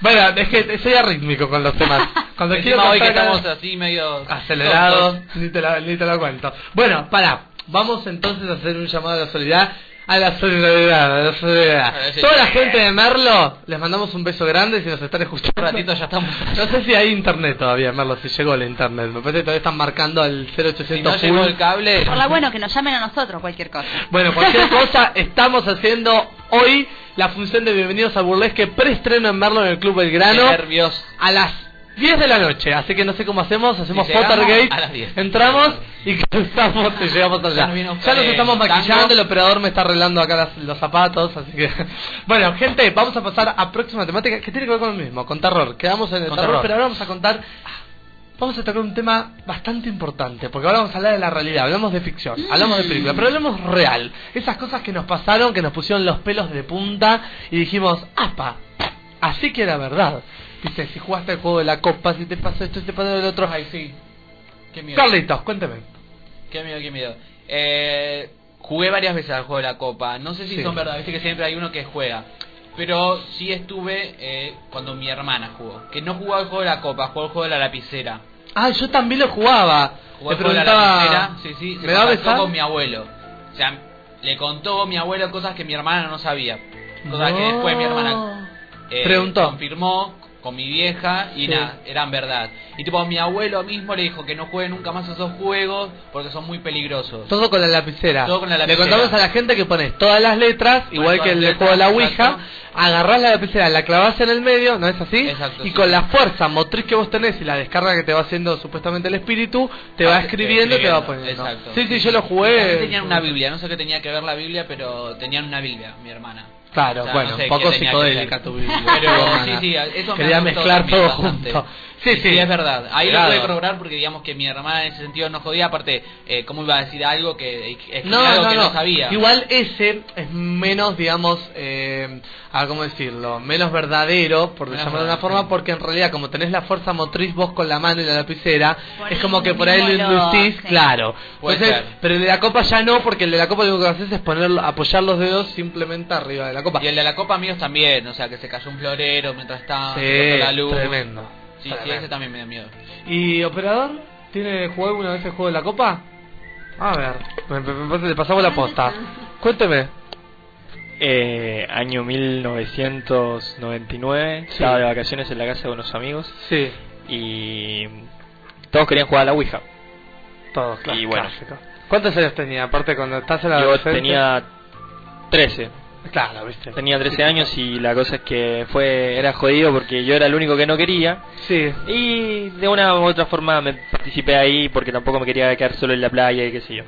bueno, es que soy arrítmico con los temas. Cuando quiero hoy que estamos así medio acelerados, ni te, la, ni te lo cuento. Bueno, para, vamos entonces a hacer un llamado a la solidaridad a la solidaridad, a la solidaridad. A la Toda la gente de Merlo, les mandamos un beso grande si nos están escuchando. Un ratito ya estamos. No sé si hay internet todavía, Merlo, si llegó el internet. Me parece que todavía están marcando el 0800 Si no full. llegó el cable, Por la bueno, que nos llamen a nosotros cualquier cosa. Bueno, cualquier *laughs* cosa, estamos haciendo hoy la función de Bienvenidos al Burlesque preestreno en Merlo en el Club Belgrano qué nervios. a las 10 de la noche. Así que no sé cómo hacemos, hacemos Pottergate, a las 10. entramos y *laughs* cruzamos y llegamos allá. Ya nos estamos maquillando, el operador me está arreglando acá las- los zapatos, así que... *laughs* Bueno, gente, vamos a pasar a próxima temática que tiene que ver con lo mismo, con terror. Quedamos en el terror, terror. pero ahora vamos a contar... Vamos a tocar un tema bastante importante, porque ahora vamos a hablar de la realidad, hablamos de ficción, hablamos de película, pero hablamos real. Esas cosas que nos pasaron, que nos pusieron los pelos de punta y dijimos, ¡apa! Así que era verdad. Viste, si jugaste el juego de la copa, si te pasó esto, si te pasó el otro. Ay, sí. Qué miedo. Carlitos, cuénteme. Qué miedo, qué miedo. Eh, jugué varias veces al juego de la copa. No sé si Sí. son verdad, viste que siempre hay uno que juega. Pero sí estuve eh, cuando mi hermana jugó. Que no jugó al juego de la copa, jugó al juego de la lapicera. Ah, yo también lo jugaba. Jugó Le al juego de la lapicera, sí, sí, se ¿me va a contactó besar? con mi abuelo. O sea, le contó mi abuelo cosas que mi hermana no sabía. Cosas que después mi hermana eh, Preguntó. confirmó con mi vieja y Sí. nada, eran verdad. Y tipo mi abuelo mismo le dijo que no juegue nunca más esos juegos porque son muy peligrosos. Todo con la lapicera. Todo con la Le lapicera. contamos a la gente que pones todas las letras, igual que el juego de la Ouija, exacto. agarrás la lapicera, la clavás en el medio, ¿no es así? Exacto, y sí. con la fuerza motriz que vos tenés y la descarga que te va haciendo supuestamente el espíritu, te va Ah, escribiendo y te va poniendo. Exacto. Sí, sí, yo lo jugué. Tenían una Biblia, no sé qué tenía que ver la Biblia, pero tenían una Biblia, mi hermana. Claro, O sea, bueno, no sé un poco psicodélica tu. Biblia. Pero tu sí, hermana. sí, eso me Quería mezclar todo bastante. junto. Sí, Y sí. es verdad. Ahí Claro. lo pude corroborar porque digamos que mi hermana en ese sentido no jodía, aparte, eh, ¿cómo iba a decir algo que, escribir No, algo no, que no, no, sabía? Igual ese es menos, digamos, eh, a ver cómo decirlo, menos verdadero, por Menos llamarlo de una forma, sí. porque en realidad como tenés la fuerza motriz vos con la mano y la lapicera, Por es como que por ahí lo inducís, sí. claro. Puede Entonces, pero el de la copa ya no, porque el de la copa lo único que haces es poner, apoyar los dedos simplemente arriba de la copa. Y el de la copa míos también, o sea, que se cayó un florero mientras estaba Sí, la luz. tremendo. Sí, sí, tremendo. ese también me da miedo. ¿Y operador? ¿Tiene jugado alguna vez el juego de la copa? A ver, me, me- me- le pasamos la posta. Cuénteme. Eh, año 1999, Sí. estaba de vacaciones en la casa de unos amigos Sí, y todos querían jugar a la Ouija. todos, claro. Y bueno. clásico. ¿Cuántos años tenía? Aparte cuando estás en la Yo adolescencia? tenía 13, Claro, viste. tenía 13 años y la cosa es que fue era jodido porque yo era el único que no quería Sí. y de una u otra forma me participé ahí porque tampoco me quería quedar solo en la playa y qué sé yo.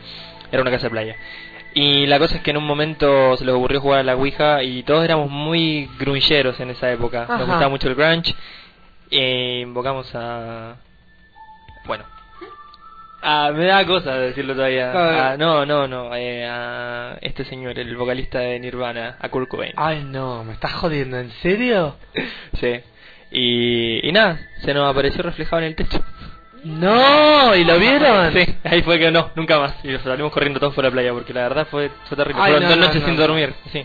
Era una casa de playa. Y la cosa es que en un momento se les ocurrió jugar a la Ouija y todos éramos muy grungeros en esa época. Ajá. Nos gustaba mucho el grunge. E invocamos a... Bueno. Ah, me da cosa decirlo todavía. Ah. No, no, no. eh, a este señor, el vocalista de Nirvana, a Kurt Cobain. Ay, no, me estás jodiendo, ¿en serio? *laughs* Sí. Y, y nada, se nos apareció reflejado en el techo. No, ¿y lo vieron? Sí, ahí fue que no, nunca más. Y nos salimos corriendo todos por la playa porque la verdad fue, fue terrible. Ay, Fueron no, dos no, noches no, sin dormir. Sí.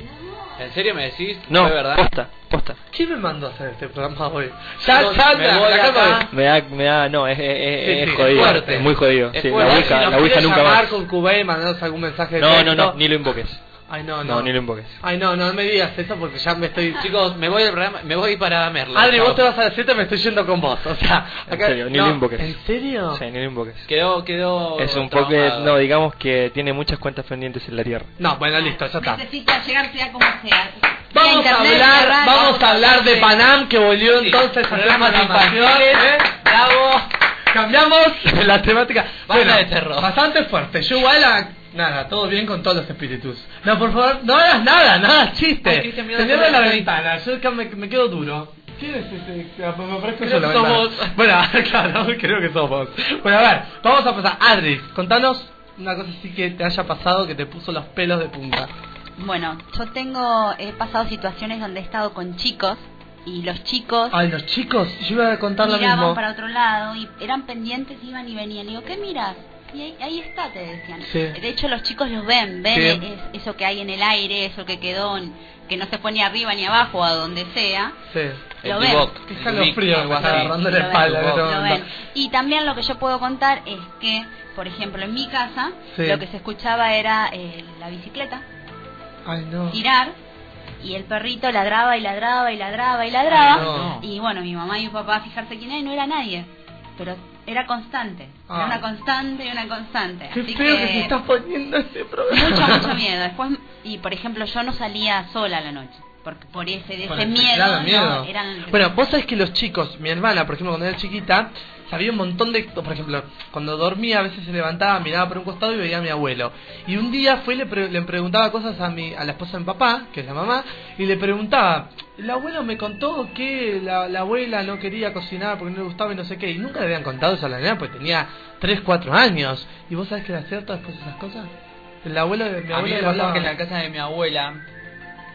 ¿En serio me decís? No, ¿Fue verdad? posta, posta. ¿Quién me mandó a hacer este programa hoy? Ya, Chicos, ya, me voy acá. Me da, me da, no, es, es, es, Sí, es sí, jodido. fuerte. Es muy jodido. Es Sí, la Si Ouija, nos la Ouija nunca más. con Cubey, mandanos algún mensaje de No, no, no, ni lo invoques. Ay, no, no. No, ni lo invoques. Ay, no, no me digas eso porque ya me estoy... Chicos, me voy del programa, me voy para Merla. Adri, vos te vas a decirte, me estoy yendo con vos. O sea, En acá... serio, ni no, lo invoques. ¿En serio? Sí, ni lo invoques. Quedó, quedó. Es un poco, no, digamos que tiene muchas cuentas pendientes en la tierra. No, bueno, listo, ya está. Necesita llegar sea como sea. Vamos a Internet, hablar, radio, vamos a hablar de Panam que volvió Sí, entonces a hacer infantiles. ¿eh? Bravo. Cambiamos *laughs* la temática. Basta de terror. Bastante fuerte. Yo igual a- nada, todo bien con todos los espíritus. No, por favor, no hagas nada, nada chiste. Ay, Cristian, mira, la ventana, yo me, me quedo duro. ¿Quién es ese? Me parezco Creo yo la somos. Bueno, *laughs* claro, creo que somos. Bueno, a ver, vamos a pasar. Adri, contanos una cosa así que te haya pasado que te puso los pelos de punta. Bueno, yo tengo, he pasado situaciones donde he estado con chicos y los chicos Ay, los chicos, yo iba a contar lo miraban mismo. para otro lado y eran pendientes, iban y venían. Y digo, ¿qué miras? Y ahí, ahí está, te decían. Sí. De hecho, los chicos los ven, ven Sí. es- eso que hay en el aire, eso que quedó, en- que no se fue ni arriba ni abajo, a donde sea. Sí. Lo El ven. Y también lo que yo puedo contar es que, por ejemplo, en mi casa, Sí. lo que se escuchaba era eh, la bicicleta Ay, no. girar y el perrito ladraba y ladraba y ladraba y ladraba. Ay, no. Y bueno, mi mamá y mi papá a fijarse quién era y no era nadie. Pero era constante. Ah. Era una constante y una constante. Qué Así feo que... que se está poniendo este programa. mucho, mucho miedo. Después, y por ejemplo, yo no salía sola a la noche. Porque por ese, de ese el- miedo, claro, no, miedo. eran... Bueno, vos sabés que los chicos, mi hermana, por ejemplo, cuando era chiquita, sabía un montón de... Por ejemplo, cuando dormía a veces se levantaba, miraba por un costado y veía a mi abuelo. Y un día fue y le, pre- le preguntaba cosas a, mi, a la esposa de mi papá, que es la mamá, y le preguntaba, el abuelo me contó que la, la abuela no quería cocinar porque no le gustaba y no sé qué. Y nunca le habían contado eso a la nena porque tenía 3, 4 años. ¿Y vos sabés que era cierto después de esas cosas? El abuelo de mi A mí abuelo me pasaba que en la casa de mi abuela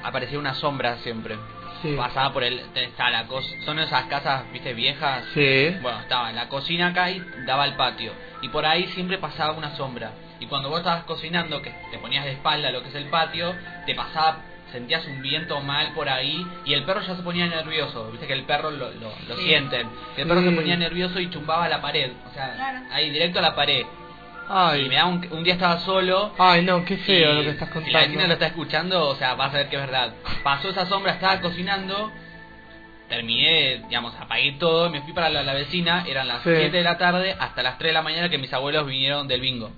aparecía una sombra siempre. Sí. Pasaba por el. Estaba la cos- son esas casas, viste, viejas. Sí. Bueno, estaba en la cocina acá y daba al patio. Y por ahí siempre pasaba una sombra. Y cuando vos estabas cocinando, que te ponías de espalda a lo que es el patio, te pasaba, sentías un viento mal por ahí y el perro ya se ponía nervioso. Viste que el perro lo, lo, lo Sí. sienten. Y el perro Sí. se ponía nervioso y chumbaba la pared. O sea, Claro. ahí directo a la pared. Ay. Y me da un, un día estaba solo Ay, no, qué feo y lo que estás Si contando. la vecina lo está escuchando, o sea, vas a ver que es verdad. Pasó esa sombra, estaba cocinando, terminé, digamos, apagué todo, me fui para la, la vecina, eran las Sí. 7 de la tarde hasta las 3 de la mañana que mis abuelos vinieron del bingo.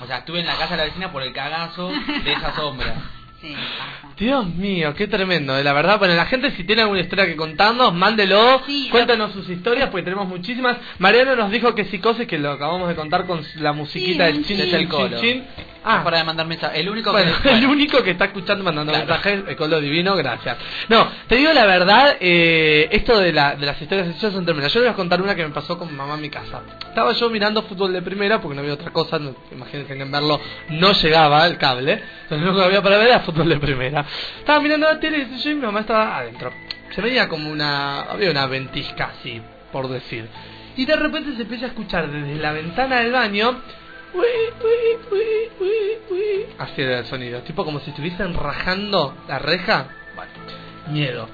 O sea, estuve en la casa de la vecina por el cagazo de esa sombra. *laughs* Sí, pasa. Dios mío, qué tremendo. eh, La verdad, bueno, la gente si tiene alguna historia que contarnos, mándelo, Sí, cuéntanos sus historias, porque tenemos muchísimas. Mariano nos dijo que psicosis, que lo acabamos de contar con la musiquita Sí, del chin, chin. chin. Ah, para de mandar mensajes. El único bueno, que. el único que está escuchando mandando Claro. mensajes, el colo divino, gracias. No, te digo la verdad, eh, esto de, la, de las historias de son tremendas. Yo les voy a contar una que me pasó con mi mamá en mi casa. Estaba yo mirando fútbol de primera, porque no había otra cosa, no, imagínense que en verlo no llegaba el cable, entonces lo único que había para ver era fútbol de primera. Estaba mirando la tele y mi mamá estaba adentro. Se veía como una, había una ventisca así, por decir. Y de repente se empieza a escuchar desde la ventana del baño Así era el sonido, tipo como si estuviesen rajando la reja. Bueno, miedo.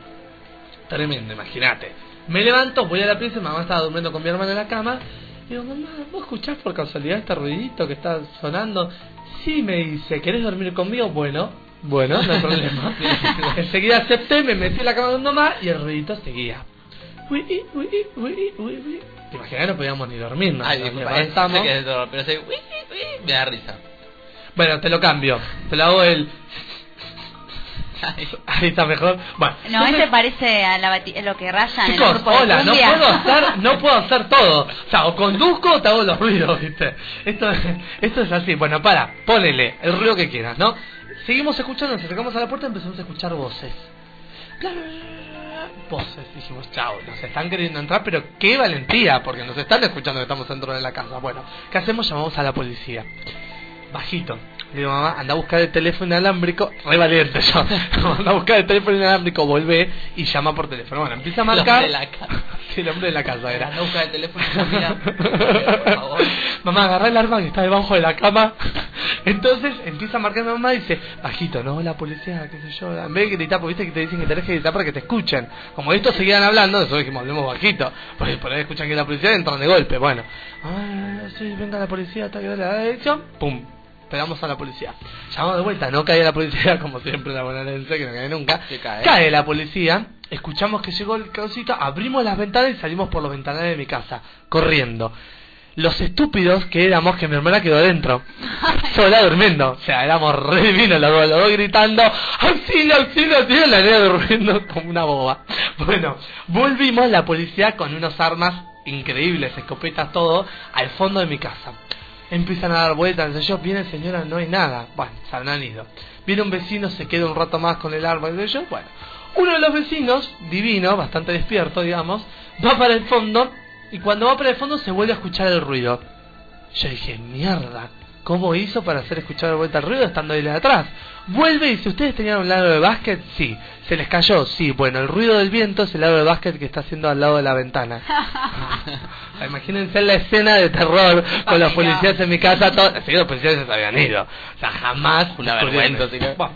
Tremendo, imagínate. Me levanto, voy a la pieza, mamá estaba durmiendo con mi hermana en la cama. Y digo, mamá, ¿vos escuchás por casualidad este ruidito que está sonando? Sí, me dice, ¿querés dormir conmigo? Bueno, bueno, no hay problema. *laughs* Enseguida acepté, me metí en la cama de mi mamá y el ruidito seguía. Te imaginas, no podíamos ni dormir, ¿no? Ay, disculpa, sé levantamos. que dolor, pero uy, me da risa. Bueno, te lo cambio. Te lo hago el. *laughs* Ahí está mejor. Bueno, No, ese parece a la bati- lo que rayan en el Chicos, de hola, no puedo hacer, *laughs* no puedo hacer todo. O sea, o conduzco o te hago los ruidos, ¿viste? Esto, esto es así. Bueno, para, ponele el ruido que quieras, ¿no? Seguimos escuchando, nos acercamos a la puerta y empezamos a escuchar voces. Bla, bla, bla, Voces, dijimos, chao, nos están queriendo entrar, pero qué valentía, porque nos están escuchando que estamos dentro de la casa. Bueno, ¿qué hacemos? Llamamos a la policía. Bajito. Digo, mamá, anda a buscar el teléfono inalámbrico. Re valiente yo. *laughs* anda a buscar el teléfono inalámbrico, vuelve y llama por teléfono. Bueno, empieza a El hombre marcar. de la casa. *laughs* Sí, el hombre de la casa era. Anda a buscar el teléfono y mira, *laughs* por favor. Mamá, agarra el arma que está debajo de la cama. Entonces empieza a marcar mi mamá y dice, bajito, no, la policía, qué sé yo. En vez de gritar, porque viste que te dicen que tenés que gritar para que te escuchen. Como estos seguían hablando, nosotros dijimos, hablemos bajito. Porque por ahí escuchan que la policía entran de golpe. Bueno, ah, sí, venga la policía, está que la dirección. Pum, pegamos a la policía. Llamamos de vuelta, no cae la policía, *laughs* como siempre la bonaerense, que no cae nunca. Se cae. Cae la policía, escuchamos que llegó el cosito, abrimos las ventanas y salimos por los ventanales de mi casa, corriendo. Los estúpidos que éramos, que mi hermana quedó adentro, *laughs* sola durmiendo. O sea, éramos re divinos los dos, los dos gritando, auxilio, auxilio, auxilio, la niña durmiendo como una boba. Bueno, volvimos la policía con unas armas increíbles, escopetas, todo, al fondo de mi casa. Empiezan a dar vueltas, yo, viene señora, no hay nada. Bueno, se habrán ido. Viene un vecino, se queda un rato más con el no sé yo, bueno. Uno de los vecinos, divino, bastante despierto, digamos, va para el fondo y cuando va para el fondo se vuelve a escuchar el ruido. Yo dije, mierda, ¿cómo hizo para hacer escuchar de vuelta el ruido estando ahí de atrás? Vuelve y dice, ¿ustedes tenían un lado de básquet? Sí. ¿Se les cayó? Sí. Bueno, el ruido del viento es el lado de básquet que está haciendo al lado de la ventana. *laughs* Imagínense la escena de terror con los policías en mi casa. Todos, sí, los policías ya se habían ido. O sea, jamás. Una vergüenza, eso. Bueno,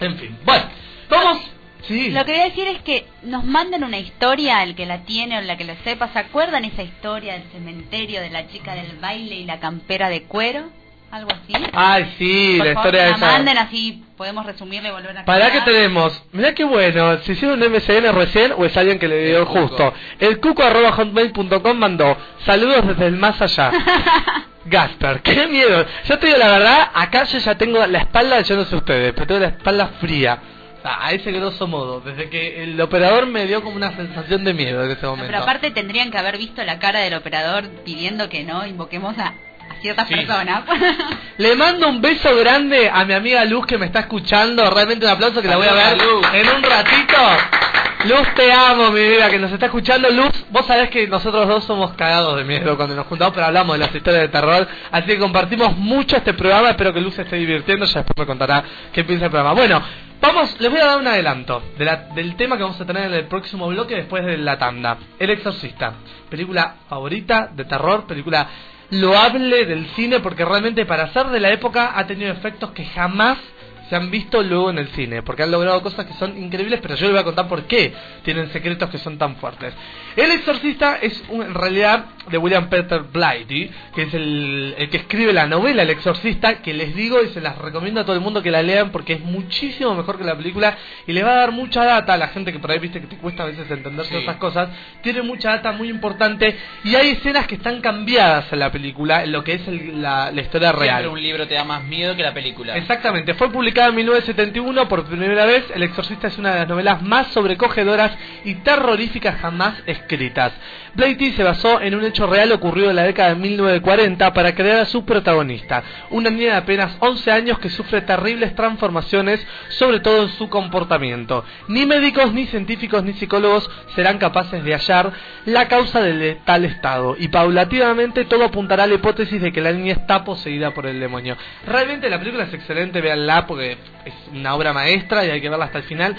en fin. Bueno, vamos. Sí. Lo que voy a decir es que nos manden una historia, el que la tiene o la que la sepa. ¿Se acuerdan esa historia del cementerio de la chica del baile y la campera de cuero? ¿Algo así? Ay, sí, Por la favor, historia que de la esa. manden así podemos resumirla y volver a ¿Para qué tenemos? Mirá qué bueno, ¿se hicieron un MSN recién o es alguien que le dio El justo? El cuco arroba hotmail.com mandó saludos desde el más allá. *laughs* Gasper, qué miedo. Yo te digo la verdad, acá yo ya tengo la espalda, yo no sé ustedes, pero tengo la espalda fría. O sea, a ese grosso modo, desde que el operador me dio como una sensación de miedo en ese No, momento. pero aparte tendrían que haber visto la cara del operador pidiendo que no invoquemos a ciertas Sí. personas. *laughs* Le mando un beso grande a mi amiga Luz que me está escuchando. Realmente un aplauso que la voy a ver Luz. en un ratito. Luz, te amo, mi vida, que nos está escuchando. Luz, vos sabés que nosotros dos somos cagados de miedo cuando nos juntamos, pero hablamos de las historias de terror. Así que compartimos mucho este programa. Espero que Luz se esté divirtiendo. Ya después me contará qué piensa el programa. Bueno, vamos, les voy a dar un adelanto de la- del tema que vamos a tener en el próximo bloque después de la tanda. El Exorcista. Película favorita de terror, película loable del cine porque realmente para ser de la época ha tenido efectos que jamás se han visto luego en el cine, porque han logrado cosas que son increíbles, pero yo les voy a contar por qué tienen secretos que son tan fuertes. El Exorcista es un- en realidad de William Peter Blatty, que es el, el que escribe la novela El Exorcista, que les digo y se las recomiendo a todo el mundo que la lean porque es muchísimo mejor que la película y les va a dar mucha data a la gente que por ahí viste que te cuesta a veces entender Sí. ciertas cosas, tiene mucha data muy importante y hay escenas que están cambiadas en la película, en lo que es el- la, la historia real. Siempre un libro te da más miedo que la película. Exactamente, fue publicada en 1971 por primera vez. El Exorcista es una de las novelas más sobrecogedoras y terroríficas jamás escritas. Blatty se basó en un hecho real ocurrido en la década de 1940 para crear a su protagonista, una niña de apenas 11 años que sufre terribles transformaciones, sobre todo en su comportamiento. Ni médicos, ni científicos, ni psicólogos serán capaces de hallar la causa de tal estado, y paulatinamente todo apuntará a la hipótesis de que la niña está poseída por el demonio. Realmente la película es excelente, véanla porque es una obra maestra y hay que verla hasta el final.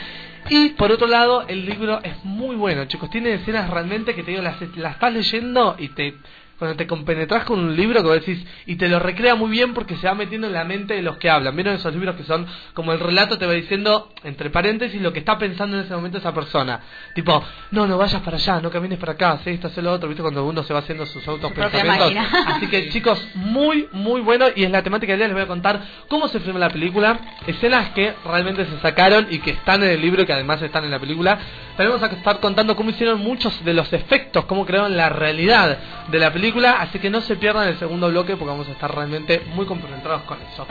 Y por otro lado, el libro es muy bueno, chicos. Tiene escenas realmente que te digo, las, las estás leyendo y te. Cuando te compenetras con un libro que vos decís y te lo recrea muy bien porque se va metiendo en la mente de los que hablan. ¿Vieron esos libros que son como el relato te va diciendo, entre paréntesis, lo que está pensando en ese momento esa persona? Tipo, no, no vayas para allá, no camines para acá, haz esto, haz lo otro. ¿Viste? Cuando uno se va haciendo sus autos pensamientos. *laughs* Así que chicos, muy, muy bueno. Y es la temática del día. Les voy a contar cómo se filma la película. Escenas que realmente se sacaron y que están en el libro y que además están en la película. También vamos a estar contando cómo hicieron muchos de los efectos, cómo crearon la realidad de la película. Así que no se pierdan el segundo bloque porque vamos a estar realmente muy compenetrados con eso.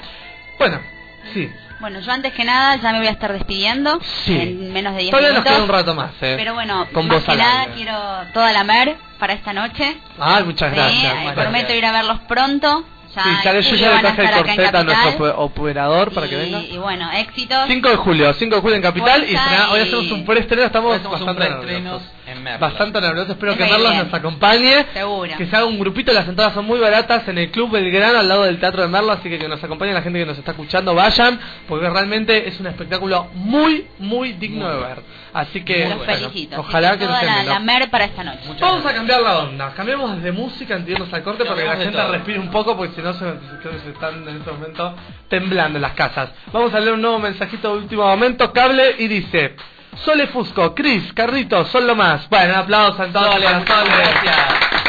Bueno, Sí. Bueno, yo antes que nada ya me voy a estar despidiendo Sí. en menos de 10 Todavía nos minutos. queda un rato más, ¿eh? Pero bueno, Con más que nada quiero toda la mer para esta noche. Ay, muchas gracias. eh, Muchas prometo gracias. ir a verlos pronto. Ya Sí, ya yo ya le traje el corset a nuestro operador para que Y- venga. Y bueno, éxitos. 5 de julio, 5 de julio en Capital y hoy y- hacemos un preestreno, estamos Hoy bastante. En. Bastante nerviosos, espero que Merlos bien. nos acompañe. Seguro. Que se haga un grupito, las entradas son muy baratas en el Club Belgrano al lado del Teatro de Merlo, así que que nos acompañe la gente que nos está escuchando, vayan, porque realmente es un espectáculo muy, muy digno de ver. Así que, Los bueno, felicito. ojalá que, nos la, mer para esta noche. Vamos a cambiar la onda, cambiemos de música, entiendes al corte para que la Cambiamos gente todo. respire un poco, porque si no se, creo que se están en este momento temblando en las casas. Vamos a leer un nuevo mensajito de último momento, cable, y dice... Sole Fusco, Cris, Carrito, son lo más. Bueno, un aplauso entonces Sole, Sole. gracias.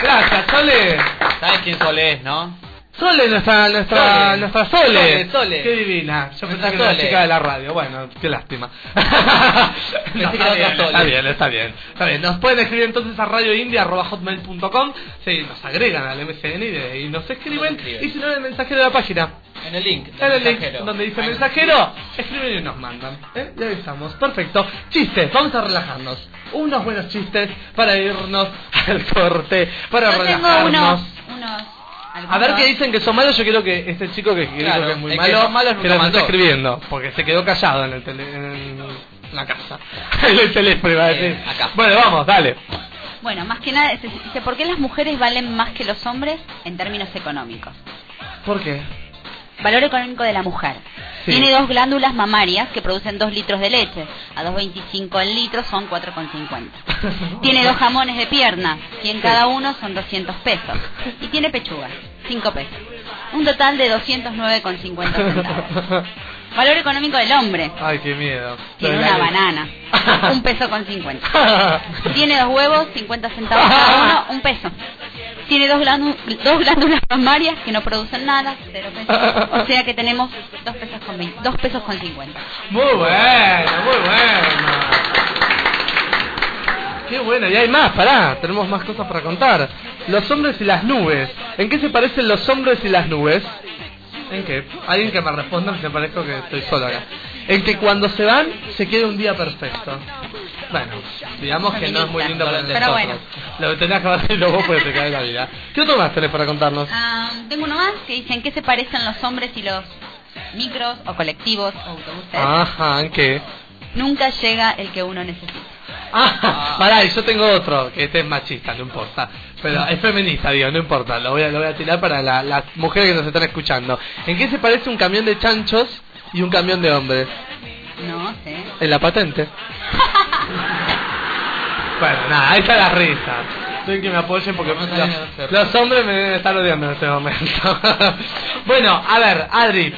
Gracias, Sole. ¿Sabes quién Sole es, no? Sole, nuestra, nuestra, Sole. nuestra Sole. Sole, Sole. Qué divina. Yo Nuestra que era la chica de la radio. Bueno, qué lástima. *laughs* No, está, bien, está bien, está bien, está bien. Nos pueden escribir entonces a radioindia.hotmail.com Sí, nos agregan al MCN y, de- y nos escriben. Y si no, en el mensajero de la página. En el link. En el link donde dice mensajero, escriben y nos mandan. ¿eh? Ya avisamos. Perfecto. Chistes, vamos a relajarnos. Unos buenos chistes para irnos *laughs* al corte, para Yo tengo relajarnos. unos, unos A ver qué dicen que son malos. Yo quiero que este chico que, que Claro, dijo que es muy el que malo, son malos que mandó. escribiendo. Porque se quedó callado en, el tele- en la casa. *laughs* en el teléfono iba a decir. Eh, acá. Bueno, vamos, dale. Bueno, más que nada, se dice, ¿por qué las mujeres valen más que los hombres en términos económicos? ¿Por qué? Valor económico de la mujer. Sí. Tiene dos glándulas mamarias que producen 2 litros de leche. A 2,25 el litro son 4,50. *laughs* Tiene dos jamones de pierna, 100 cada uno son 200 pesos. Y tiene pechuga, 5 pesos. Un total de 209,50 centavos. *laughs* Valor económico del hombre. Ay, qué miedo. Tiene una banana, *laughs* un peso con 50. *laughs* Tiene dos huevos, 50 centavos cada uno, un peso. Tiene dos, dos glándulas mamarias que no producen nada, cero pesos. O sea que tenemos dos pesos con, 20 dos pesos con 50. Muy bueno, muy bueno. Qué bueno, y hay más, pará, tenemos más cosas para contar. Los hombres y las nubes. ¿En qué se parecen los hombres y las nubes? ¿En qué? Alguien que me responda, me parezco que estoy solo acá. En que cuando se van, se queda un día perfecto. Bueno, digamos que no es muy lindo para Pero nosotros. bueno. Lo que tenés que hacerlo vos porque te cae la vida. ¿Qué otro más tenés para contarnos? Ah, tengo uno más que dice en qué se parecen los hombres y los micros o colectivos o autobuses. Ajá, ¿en qué? Nunca llega el que uno necesita. Ah, pará, y yo tengo otro, que este es machista, no importa. Pero es feminista, digo, no importa. Lo voy a, lo voy a tirar para la- las mujeres que nos están escuchando. ¿En qué se parece un camión de chanchos y un camión de hombres? No sé. En la patente. bueno, nada, ahí está la risa. Estoy que me apoyen porque No, los, no los hombres me deben estar odiando en este momento. *laughs* bueno, a ver, Adri.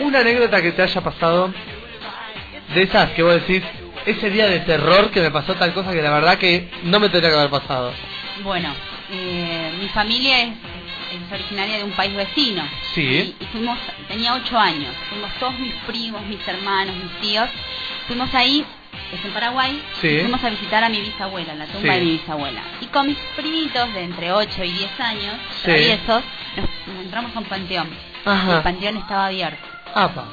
Una anécdota que te haya pasado de esas que vos decís, ese día de terror que me pasó tal cosa que la verdad que no me tendría que haber pasado. Bueno, eh, mi familia es, es originaria de un país vecino. Sí. Y, y fuimos, tenía ocho años. Fuimos todos mis primos, mis hermanos, mis tíos. Fuimos ahí, es en Paraguay. Sí. Fuimos a visitar a mi bisabuela, la tumba Sí. de mi bisabuela. Y con mis primitos de entre 8 y 10 años, Sí. traviesos, nos, nos entramos a un panteón. Ajá. El panteón estaba abierto. Apa.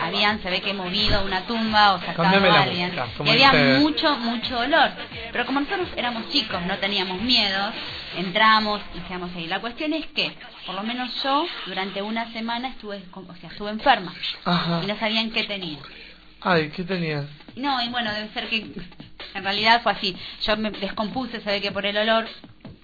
Habían, se ve que movido una tumba o sacado a alguien. Y había dice- mucho, mucho olor. Pero como nosotros éramos chicos, no teníamos miedo, entramos y quedamos ahí. La cuestión es que, por lo menos yo, durante una semana estuve, o sea, estuve enferma. Ajá. Y no sabían qué tenía. Ay, ¿qué tenías? No, y bueno, debe ser que en realidad fue así. Yo me descompuse, se ve que por el olor.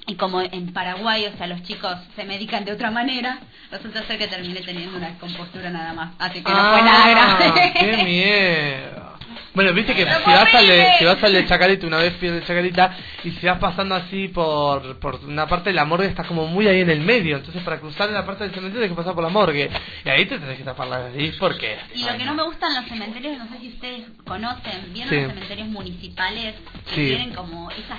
Y como en Paraguay, o sea, los chicos se medican de otra manera, resulta ser que terminé teniendo una descompostura nada más. Así que no fue nada Ah, grave. ¡Qué miedo! Bueno, viste que si vas, al de, horrible. si vas al de Chacarita, una vez de Chacarita, y si vas pasando así por, por una parte de la morgue, está como muy ahí en el medio. Entonces, para cruzar la parte del cementerio, tienes que pasar por la morgue. Y ahí te tenés que tapar la nariz, porque. Y lo que no me gustan los cementerios, no sé si ustedes conocen, ¿vieron Sí. los cementerios municipales que Sí. tienen como esas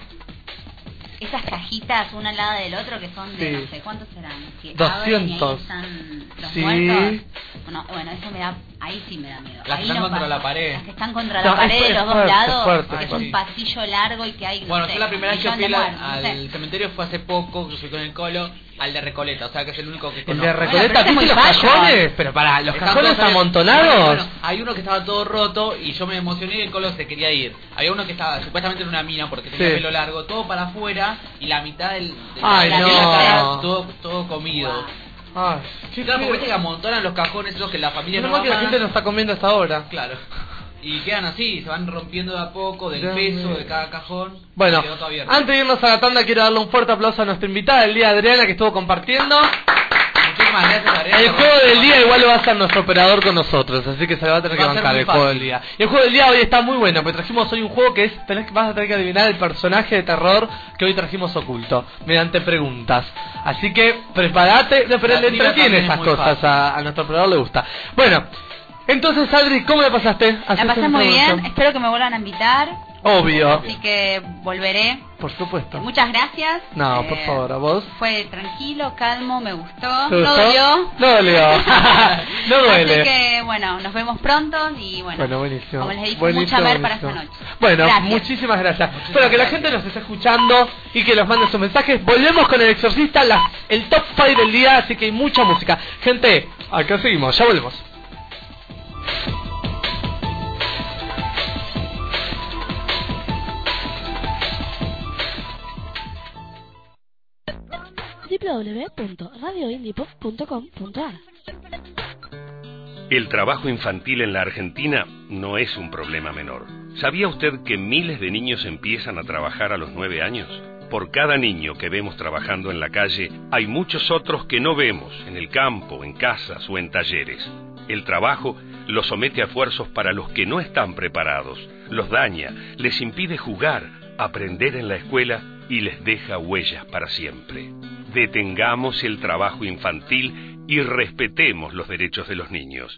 esas cajitas una al lado del otro que son de Sí. no sé cuántos serán? Que 200. abren y ahí están los Sí. muertos. No, bueno, eso me da, ahí sí me da miedo. Las que ahí están no contra pasa. la pared. Las que están contra No, la pared de los dos lados, fuerte, que es un pasillo largo y que hay, no Bueno, sé, yo la primera vez que fui no al sé. cementerio fue hace poco, que fui con el colo, al de Recoleta, o sea que es el único que El conozco. de Recoleta, ¿viste este los cajones? Pero para, los Están cajones todos- amontonados. Bueno, bueno, hay uno que estaba todo roto y yo me emocioné y el colo se quería ir. Había uno que estaba supuestamente en una mina porque tenía Sí. pelo largo, todo para afuera y la mitad del, de Ay, la, no. de la cara todo, todo comido. Claro, porque que amontonan los cajones esos que la familia no mal que la gente no está comiendo hasta ahora. Claro. Y quedan así, se van rompiendo de a poco del peso de cada cajón. Bueno, antes de irnos a la tanda quiero darle un fuerte aplauso a nuestra invitada del día, Adriana, que estuvo compartiendo. Muchísimas gracias, Adriana. El juego del día igual lo va a hacer nuestro operador con nosotros, así que se va a tener que a bancar el juego del día. Y el juego del día hoy está muy bueno, porque trajimos hoy un juego que es, tenés que, vas a tener que adivinar el personaje de terror que hoy trajimos oculto, mediante preguntas. Así que prepárate, pero le entretiene esas cosas, a nuestro operador le gusta. Bueno, entonces Adri, ¿cómo la pasaste? La ¿Haces pasé muy bien, espero que me vuelvan a invitar, Obvio, así que volveré. por supuesto. Muchas gracias. No, Eh, por favor, a vos. Fue tranquilo, calmo, me gustó. ¿Te No gustó? dolió. No dolió. *laughs* no duele. Así que bueno, nos vemos pronto y bueno, Bueno, buenísimo. como les dije, Buenísimo, mucha ver para esta noche. Bueno, Gracias. muchísimas gracias. bueno, que la gente nos esté escuchando y que nos mande sus mensajes. Volvemos con el exorcista, la- el top 5 del día, así que hay mucha música. Gente, acá seguimos, ya volvemos. www.radioindipop.com.ar El trabajo infantil en la Argentina no es un problema menor. ¿Sabía usted que miles de niños empiezan a trabajar a los nueve años? Por cada niño que vemos trabajando en la calle, hay muchos otros que no vemos, en el campo, en casas o en talleres. El trabajo los somete a esfuerzos para los que no están preparados, los daña, les impide jugar, aprender en la escuela y les deja huellas para siempre. Detengamos el trabajo infantil y respetemos los derechos de los niños.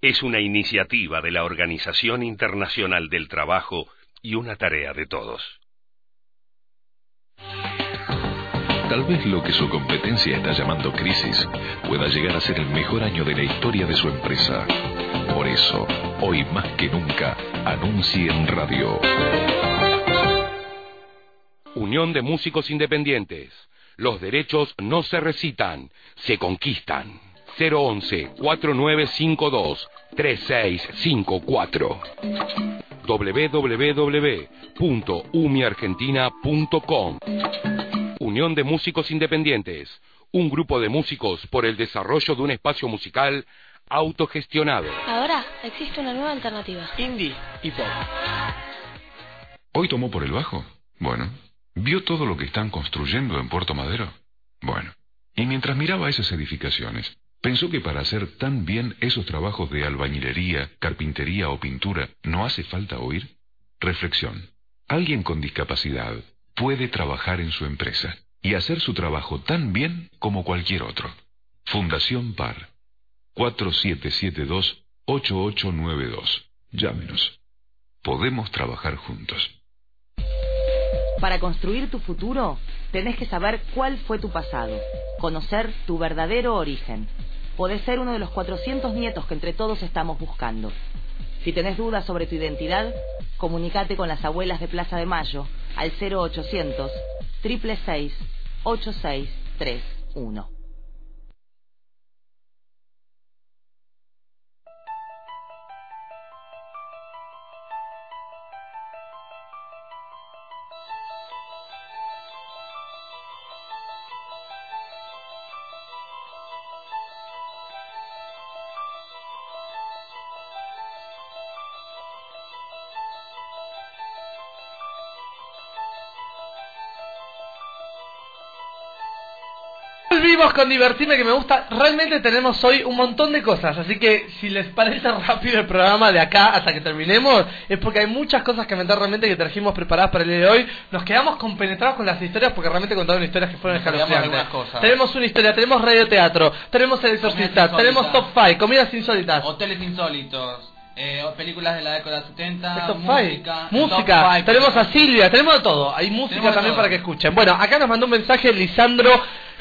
Es una iniciativa de la Organización Internacional del Trabajo y una tarea de todos. Tal vez lo que su competencia está llamando crisis pueda llegar a ser el mejor año de la historia de su empresa. Por eso, hoy más que nunca, anuncie en radio. Unión de Músicos Independientes. Los derechos no se recitan, se conquistan. 011-4952-3654. www.umiargentina.com Unión de Músicos Independientes. Un grupo de músicos por el desarrollo de un espacio musical autogestionado. Ahora existe una nueva alternativa. Indie y pop. ¿Hoy tomó por el bajo? Bueno. ¿Vio todo lo que están construyendo en Puerto Madero? Bueno. Y mientras miraba esas edificaciones, pensó que para hacer tan bien esos trabajos de albañilería, carpintería o pintura, ¿no hace falta oír? Reflexión. Alguien con discapacidad puede trabajar en su empresa y hacer su trabajo tan bien como cualquier otro. Fundación PAR. 4772-8892. Llámenos. Podemos trabajar juntos. Para construir tu futuro, tenés que saber cuál fue tu pasado, conocer tu verdadero origen. Podés ser uno de los 400 nietos que entre todos estamos buscando. Si tenés dudas sobre tu identidad, comunícate con las abuelas de Plaza de Mayo al 0800 666 8631. Con Divertirme que me gusta. Realmente tenemos hoy un montón de cosas, así que si les parece *laughs* rápido el programa de acá hasta que terminemos, es porque hay muchas cosas que comentar realmente que trajimos preparadas para el día de hoy. Nos quedamos compenetrados con las historias porque realmente contaron historias que fueron escalofriantes. Tenemos una historia, tenemos radioteatro, tenemos el exorcista, tenemos top 5, comidas insólitas. Hoteles insólitos. Eh, películas de la década de 70. El top música. five. Música. top five, tenemos a Silvia, tenemos de todo. Hay música también todo. para que escuchen. Bueno, acá nos mandó un mensaje Lisandro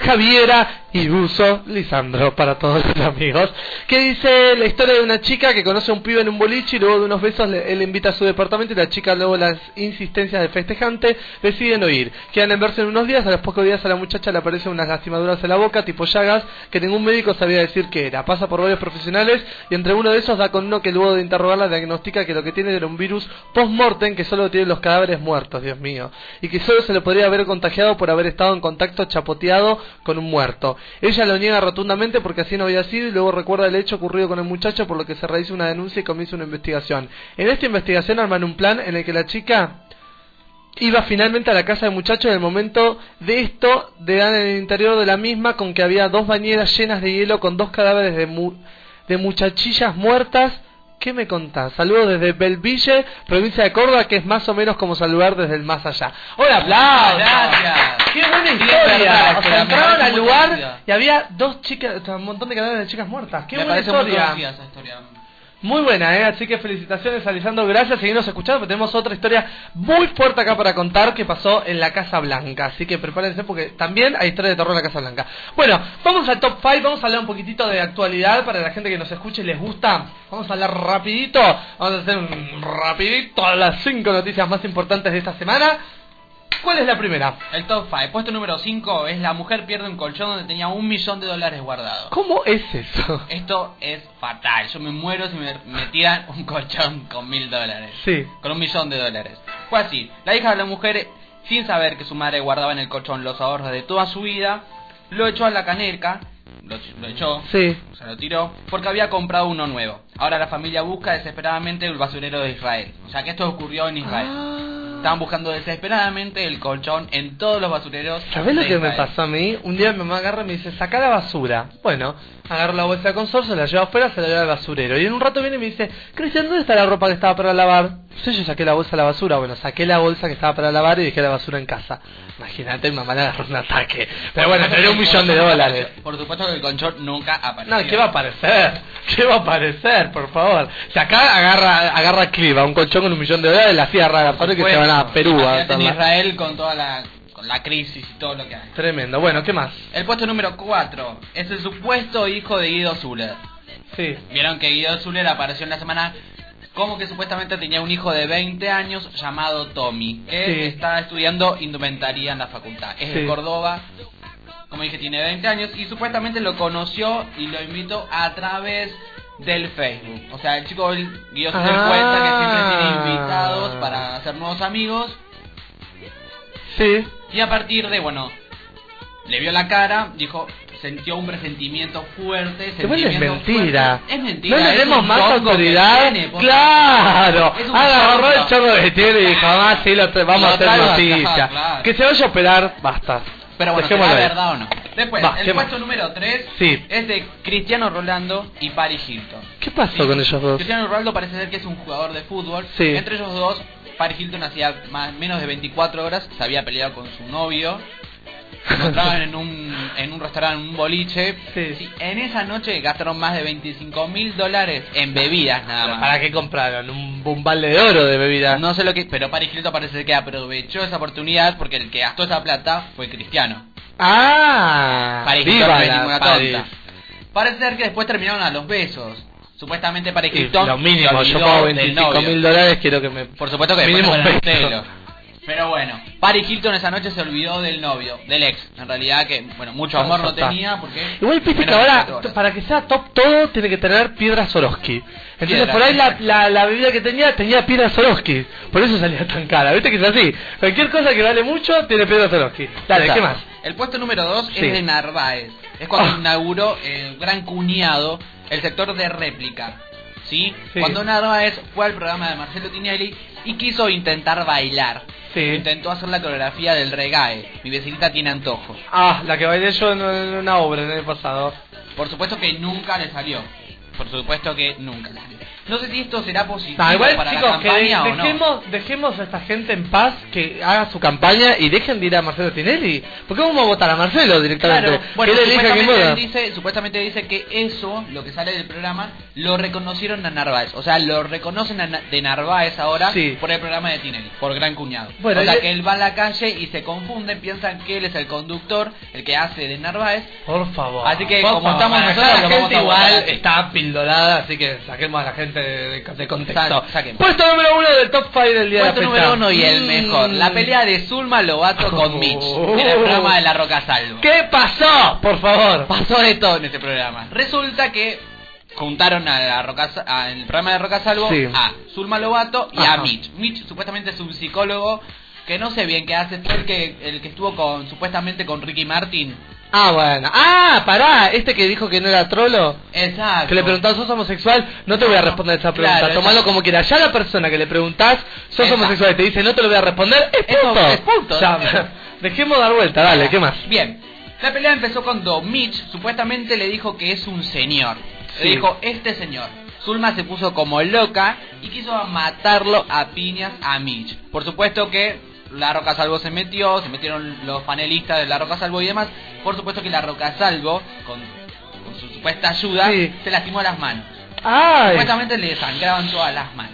Javiera y Uso Lisandro para todos los amigos. Que dice la historia de una chica que conoce a un pibe en un boliche y luego de unos besos le- él invita a su departamento y la chica luego las insistencias del festejante deciden oír. Quedan en verse en unos días, a los pocos días a la muchacha le aparecen unas lastimaduras en la boca tipo llagas que ningún médico sabía decir qué era. Pasa por varios profesionales y entre uno de esos da con uno que luego de interrogarla diagnostica que lo que tiene era un virus post-mortem que solo tienen los cadáveres muertos, Dios mío. Y que solo se le podría haber contagiado por haber estado en contacto chapoteado con un muerto. Ella lo niega rotundamente porque así no había sido y luego recuerda el hecho ocurrido con el muchacho por lo que se realiza una denuncia y comienza una investigación. En esta investigación arman un plan en el que la chica iba finalmente a la casa del muchacho en el momento de esto de dan en el interior de la misma con que había dos bañeras llenas de hielo con dos cadáveres de, mu- de muchachillas muertas. ¿Qué me contás? Saludos desde Belville, provincia de Córdoba, que es más o menos como saludar desde el más allá. ¡Hola, aplausos! Gracias. ¡Qué buena Sí, historia! verdad, o sea, entraron al lugar y había dos chicas, un montón de cadáveres de chicas muertas. ¡Qué Me buena muy esa historia. Muy buena, ¿eh? Así que felicitaciones, Alessandro. Gracias, seguimos escuchando, porque tenemos otra historia muy fuerte acá para contar que pasó en la Casa Blanca. Así que prepárense porque también hay historia de terror en la Casa Blanca. Bueno, vamos al top 5, vamos a hablar un poquitito de actualidad para la gente que nos escuche y les gusta. Vamos a hablar rapidito, vamos a hacer un rapidito las 5 noticias más importantes de esta semana. ¿Cuál es la primera? El top 5. Puesto número 5 es la mujer pierde un colchón donde tenía un millón de dólares guardados. ¿Cómo es eso? Esto es fatal. Yo me muero si me, me tiran un colchón con mil dólares. Sí. Con un millón de dólares. Fue así. La hija de la mujer, sin saber que su madre guardaba en el colchón los ahorros de toda su vida, lo echó a la caneca. Lo, lo echó. Sí. Se lo tiró. Porque había comprado uno nuevo. Ahora la familia busca desesperadamente el basurero de Israel. O sea que esto ocurrió en Israel. Ah. Estaban buscando desesperadamente el colchón en todos los basureros. ¿Sabés lo que me pasó a mí? Un día mi mamá agarra y me dice, saca la basura. Bueno, agarro la bolsa de consorcio, la llevo afuera, se la lleva al basurero. Y en un rato viene y me dice, Cristian, ¿dónde está la ropa que estaba para lavar? Sí, yo saqué la bolsa de la basura. Bueno, saqué la bolsa que estaba para lavar y dejé la basura en casa. Imagínate, mi mamá le agarró un ataque. Pero bueno, tenía un millón de dólares. Por supuesto que el colchón nunca apareció. No, ¿qué va a aparecer? ¿Qué va a aparecer, por favor? Si acá agarra, agarra Cliva, un colchón con un millón de dólares, la hacía rara, que se van a Perú a en. Israel con toda la, con la crisis y todo lo que hay. Tremendo. Bueno, ¿qué más? El puesto número 4 es el supuesto hijo de Guido Zuller. Sí. Vieron que Guido Zuller apareció en la semana como que supuestamente tenía un hijo de 20 años llamado Tommy, que Sí. está estudiando indumentaria en la facultad. Es de. Córdoba, como dije, tiene 20 años y supuestamente lo conoció y lo invitó a través del Facebook. O sea, el chico Guido Zuller Ah. cuenta que siempre tiene invitados para hacer nuevos amigos Sí. y a partir de, bueno, le vio la cara, dijo, sintió un presentimiento fuerte. Igual es sentimiento mentira. fuerte. Es mentira. No le demos más autoridad. tiene, Claro. Agarró el chorro que tiene y dijo, ah, sí, lo vamos Lo a hacer noticia. claro. Que se vaya a operar, basta. Pero bueno, ¿será verdad o no? Después, Va, el puesto número 3 Sí. es de Cristiano Rolando y Paris Hilton. ¿Qué pasó con ellos dos? Cristiano Ronaldo parece ser que es un jugador de fútbol. Sí. Entre ellos dos, Paris Hilton hacía más, menos de 24 horas, se había peleado con su novio. Se *laughs* encontraban en un, en un restaurante, en un boliche. Sí, En esa noche gastaron más de 25 mil dólares en bebidas nada más. ¿Para qué compraron? Un, un balde de oro de bebida. No sé lo que... Pero Paris Hilton parece que aprovechó esa oportunidad porque el que gastó esa plata fue Cristiano. Ah. Paris Hilton no es ninguna tonta. Parece ser que después terminaron a los besos. Supuestamente Paris Y Hilton lo mínimo, yo pago del 25 novio. mil dólares, quiero que me... Por supuesto que mínimo. Pero bueno, Paris Hilton esa noche se olvidó del novio, del ex. En realidad que, bueno, mucho Ah, amor no tenía porque... Igual viste que ahora, 24 horas. para que sea top todo, tiene que tener piedra Swarovski. Entonces Piedra. por ahí la, la, la bebida que tenía, tenía piedra Swarovski. Por eso salía tan cara. Viste que es así. Cualquier cosa que vale mucho, tiene piedra Swarovski. Dale, ¿qué más? El puesto número 2 Sí. es de Narváez. Es cuando Ah. inauguró el gran cuñado el sector de réplica. ¿Sí? Sí. Cuando Narváez fue al programa de Marcelo Tinelli y quiso intentar bailar. Sí. Intentó hacer la coreografía del regae. Mi vecinita tiene antojo. Ah, la que bailé yo en, en una obra en el pasado. Por supuesto que nunca le salió. Por supuesto que nunca le salió. No sé si esto será positivo igual, para chicos, la que campaña o no. dejemos, dejemos a esta gente en paz, que haga su campaña y dejen de ir a Marcelo Tinelli. ¿Por qué vamos a votar a Marcelo directamente? Claro, bueno, supuestamente, él dice, supuestamente dice que eso, lo que sale del programa, lo reconocieron a Narváez. O sea, lo reconocen a Na- de Narváez ahora Sí. por el programa de Tinelli, por Gran Cuñado. Bueno, o sea, y- que él va a la calle y se confunden, piensan que él es el conductor, el que hace de Narváez. Por favor. Así que como favor, estamos nosotros, la gente igual está pildorada, así que saquemos a la gente de, de contexto. Sa- saquemos. Puesto número uno del top 5 del día Puesto de la número uno y el Mm. mejor. La pelea de Zulma Lobato con Mitch. En el programa de La Roca Salvo. ¿Qué pasó? Por favor. Pasó de todo en este programa. Resulta que juntaron a la Roca, a- en el programa de Roca Salvo Sí. a Zulma Lobato y Ajá. a Mitch. Mitch supuestamente es un psicólogo que no sé bien qué hace. El que, el que estuvo con supuestamente con Ricky Martin. Ah, bueno. Ah, pará, este que dijo que no era trolo. Exacto. Que le preguntás, ¿sos homosexual? No te voy a responder esa pregunta. Claro, Tomalo exacto. como quieras. Ya la persona que le preguntás, ¿sos Exacto. homosexual? Y te dice, no te lo voy a responder. Es Eso punto. es punto. *laughs* Dejemos dar vuelta, dale, ¿qué más? Bien. La pelea empezó cuando Mitch supuestamente le dijo que es un señor. Sí. Le dijo, este señor. Zulma se puso como loca y quiso matarlo a piñas a Mitch. Por supuesto que La Roca Salvo se metió, se metieron los panelistas de La Roca Salvo y demás. Por supuesto que La Roca Salvo, con, con su supuesta ayuda, Sí. se lastimó las manos. ¡Ay! Supuestamente le sangraban todas las manos.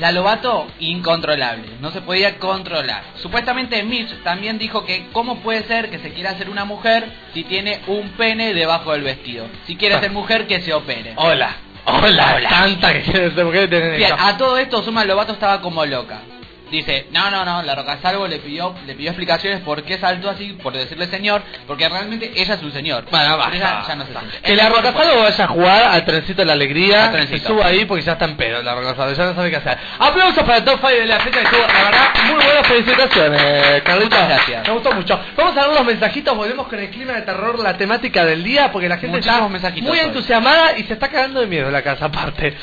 La Lobato, incontrolable, no se podía controlar. Supuestamente Mitch también dijo que cómo puede ser que se quiera hacer una mujer si tiene un pene debajo del vestido. Si quiere ser mujer, que se opere. Hola. Hola, Hola. tanta que quiere ser mujer Bien, a todo esto Suma Lobato estaba como loca. Dice, no, no, no, la Roca Salvo le pidió, le pidió explicaciones por qué saltó así, por decirle señor, porque realmente ella es un señor. Bueno, Pero ella basta. ya no se siente. Que la Roca Salvo vaya a jugar al trencito de la alegría. Se suba ahí porque ya está en pedo la Roca Salvo. Ya no sabe qué hacer. Aplausos para el top 5 de la fecha que estuvo, la verdad, muy buenas felicitaciones, Carlitos. Muchas gracias. Me gustó mucho. Vamos a ver los mensajitos. Volvemos con el clima de terror, la temática del día, porque la gente Muchísimos está muy hoy. entusiasmada y se está cagando de miedo la casa aparte.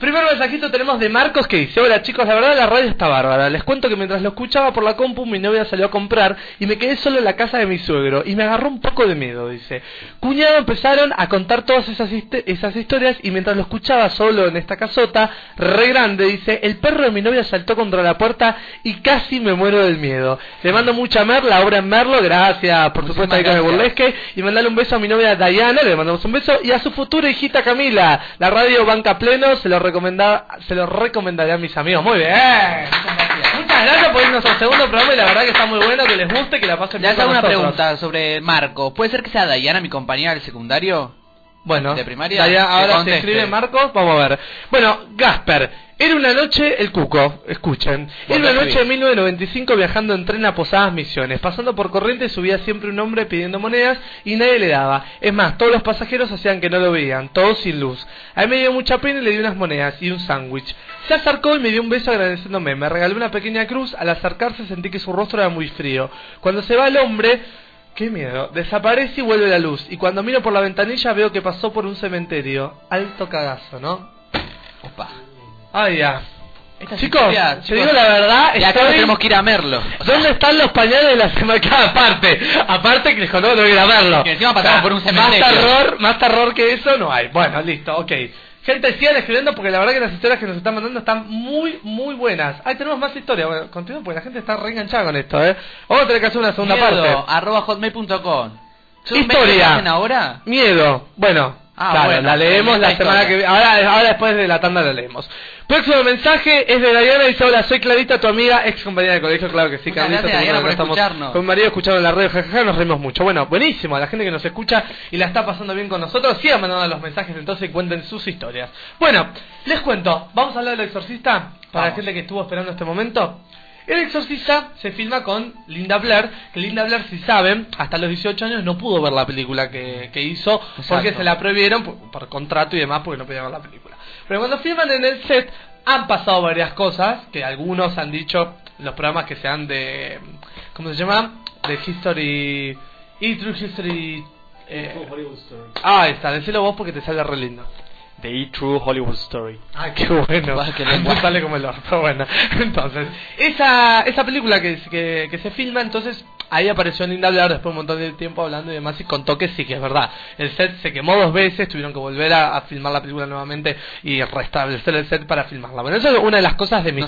Primer mensajito tenemos de Marcos que dice, hola chicos, la verdad la radio está bárbara. Les cuento que mientras lo escuchaba por la compu mi novia salió a comprar y me quedé solo en la casa de mi suegro y me agarró un poco de miedo, dice. Cuñado empezaron a contar todas esas, esas historias y mientras lo escuchaba solo en esta casota, re grande, dice, el perro de mi novia saltó contra la puerta y casi me muero del miedo. Le mando mucha mer, la obra en Merlo, gracias por supuesto el gracias. burlesque y mandarle un beso a mi novia Diana, le mandamos un beso y a su futura hijita Camila. La radio banca pleno, se lo recomenda, se lo recomendaré a mis amigos. Muy bien. Muchas gracias por irnos al segundo programa y la verdad que está muy bueno, que les guste, que la pasen bien hago con una nosotros. pregunta sobre Marco. ¿Puede ser que sea Dayana, mi compañera del secundario? Bueno, ¿De primaria? Ahora se escribe Marcos, vamos a ver. Bueno, Gasper, era una noche el cuco, escuchen. Era una noche de 1995 viajando en tren a Posadas Misiones. Pasando por Corrientes subía siempre un hombre pidiendo monedas y nadie le daba. Es más, todos los pasajeros hacían que no lo veían, todos sin luz. A mí me dio mucha pena y le di unas monedas y un sándwich. Se acercó y me dio un beso agradeciéndome. Me regaló una pequeña cruz. Al acercarse sentí que su rostro era muy frío. Cuando se va el hombre, Qué miedo. Desaparece y vuelve la luz. Y cuando miro por la ventanilla veo que pasó por un cementerio. Alto cagazo, ¿no? Opa. Ay, ya. Esta Chicos, historia, te chicos, digo la verdad, Y acá estoy- tenemos que ir a Merlo. ¿Dónde están los pañales de la semana? *laughs* Aparte, aparte que les que ir a verlo. Que encima pasamos por un Más cementerio. terror, más terror que eso no hay. Bueno, listo, ok. Gente, sigan escribiendo porque la verdad que las historias que nos están mandando están muy, muy buenas. Ahí tenemos más historias. Bueno, continúo porque la gente está reenganchada con esto, ¿eh? Vamos a tener que hacer una segunda Miedo, parte. arroba hotmail.com. Historia. ¿Hacen ahora? Miedo. Bueno, Ah, claro, bueno, la leemos la semana historia. que ahora, ahora después de la tanda la leemos. Próximo mensaje es de Diana dice hola soy Clarita tu amiga ex compañera de colegio claro que sí Muchas Clarita gracias, que por estamos con María escuchando la radio jajaja nos reímos mucho. Bueno buenísimo a la gente que nos escucha y la está pasando bien con nosotros sigan mandando los mensajes entonces y cuenten sus historias. Bueno les cuento vamos a hablar del exorcista para la gente que estuvo esperando este momento el exorcista se filma con Linda Blair, que Linda Blair, si saben, hasta los 18 años no pudo ver la película que, que hizo porque se la prohibieron por, por contrato y demás porque no podía ver la película. Pero cuando filman en el set han pasado varias cosas que algunos han dicho los programas que sean de ¿cómo se llama? de History y True History eh, Ah, ahí está, decilo vos porque te sale re lindo. The True Hollywood Story. Ah, qué bueno. Qué lengua. *laughs* sale como el orto, bueno. *laughs* Entonces, esa, esa película que, que, que se filma, entonces, ahí apareció Linda Blair después de un montón de tiempo hablando y demás y contó que sí, que es verdad. El set se quemó dos veces, tuvieron que volver a, a filmar la película nuevamente y restablecer el set para filmarla. Bueno, eso es una de las cosas de No.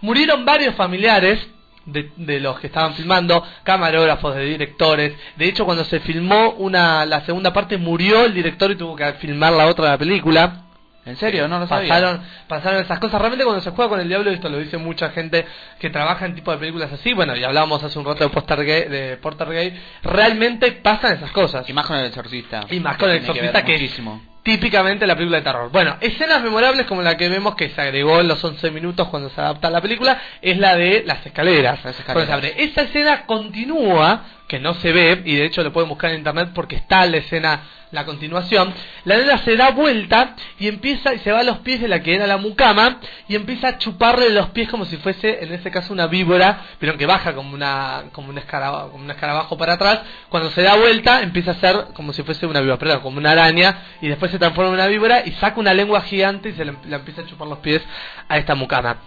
Murieron varios familiares de, de los que estaban filmando, camarógrafos, de directores. De hecho, cuando se filmó una la segunda parte, murió el director y tuvo que filmar la otra la película. ¿En serio? No lo sabía. Pasaron, pasaron esas cosas. Realmente cuando se juega con el diablo, esto lo dice mucha gente que trabaja en tipo de películas así, bueno, y hablábamos hace un rato de Porter Gay, de Porter Gay realmente pasan esas cosas. Y más con el exorcista. Y más con el que exorcista que, es típicamente la película de terror. Bueno, escenas memorables como la que vemos que se agregó en los 11 minutos cuando se adapta la película es la de las escaleras. Las escaleras. Esa escena continúa, que no se ve, y de hecho lo pueden buscar en internet porque está la escena, la continuación. La nena se da vuelta y empieza y se va a los pies de la que era la mucama y empieza a chuparle los pies como si fuese, en ese caso, una víbora, pero que baja como una como un escarabajo, como un escarabajo para atrás. Cuando se da vuelta empieza a ser como si fuese una víbora, perdón, como una araña y después se transforma en una víbora y saca una lengua gigante y se le, le empieza a chupar los pies a esta mucama.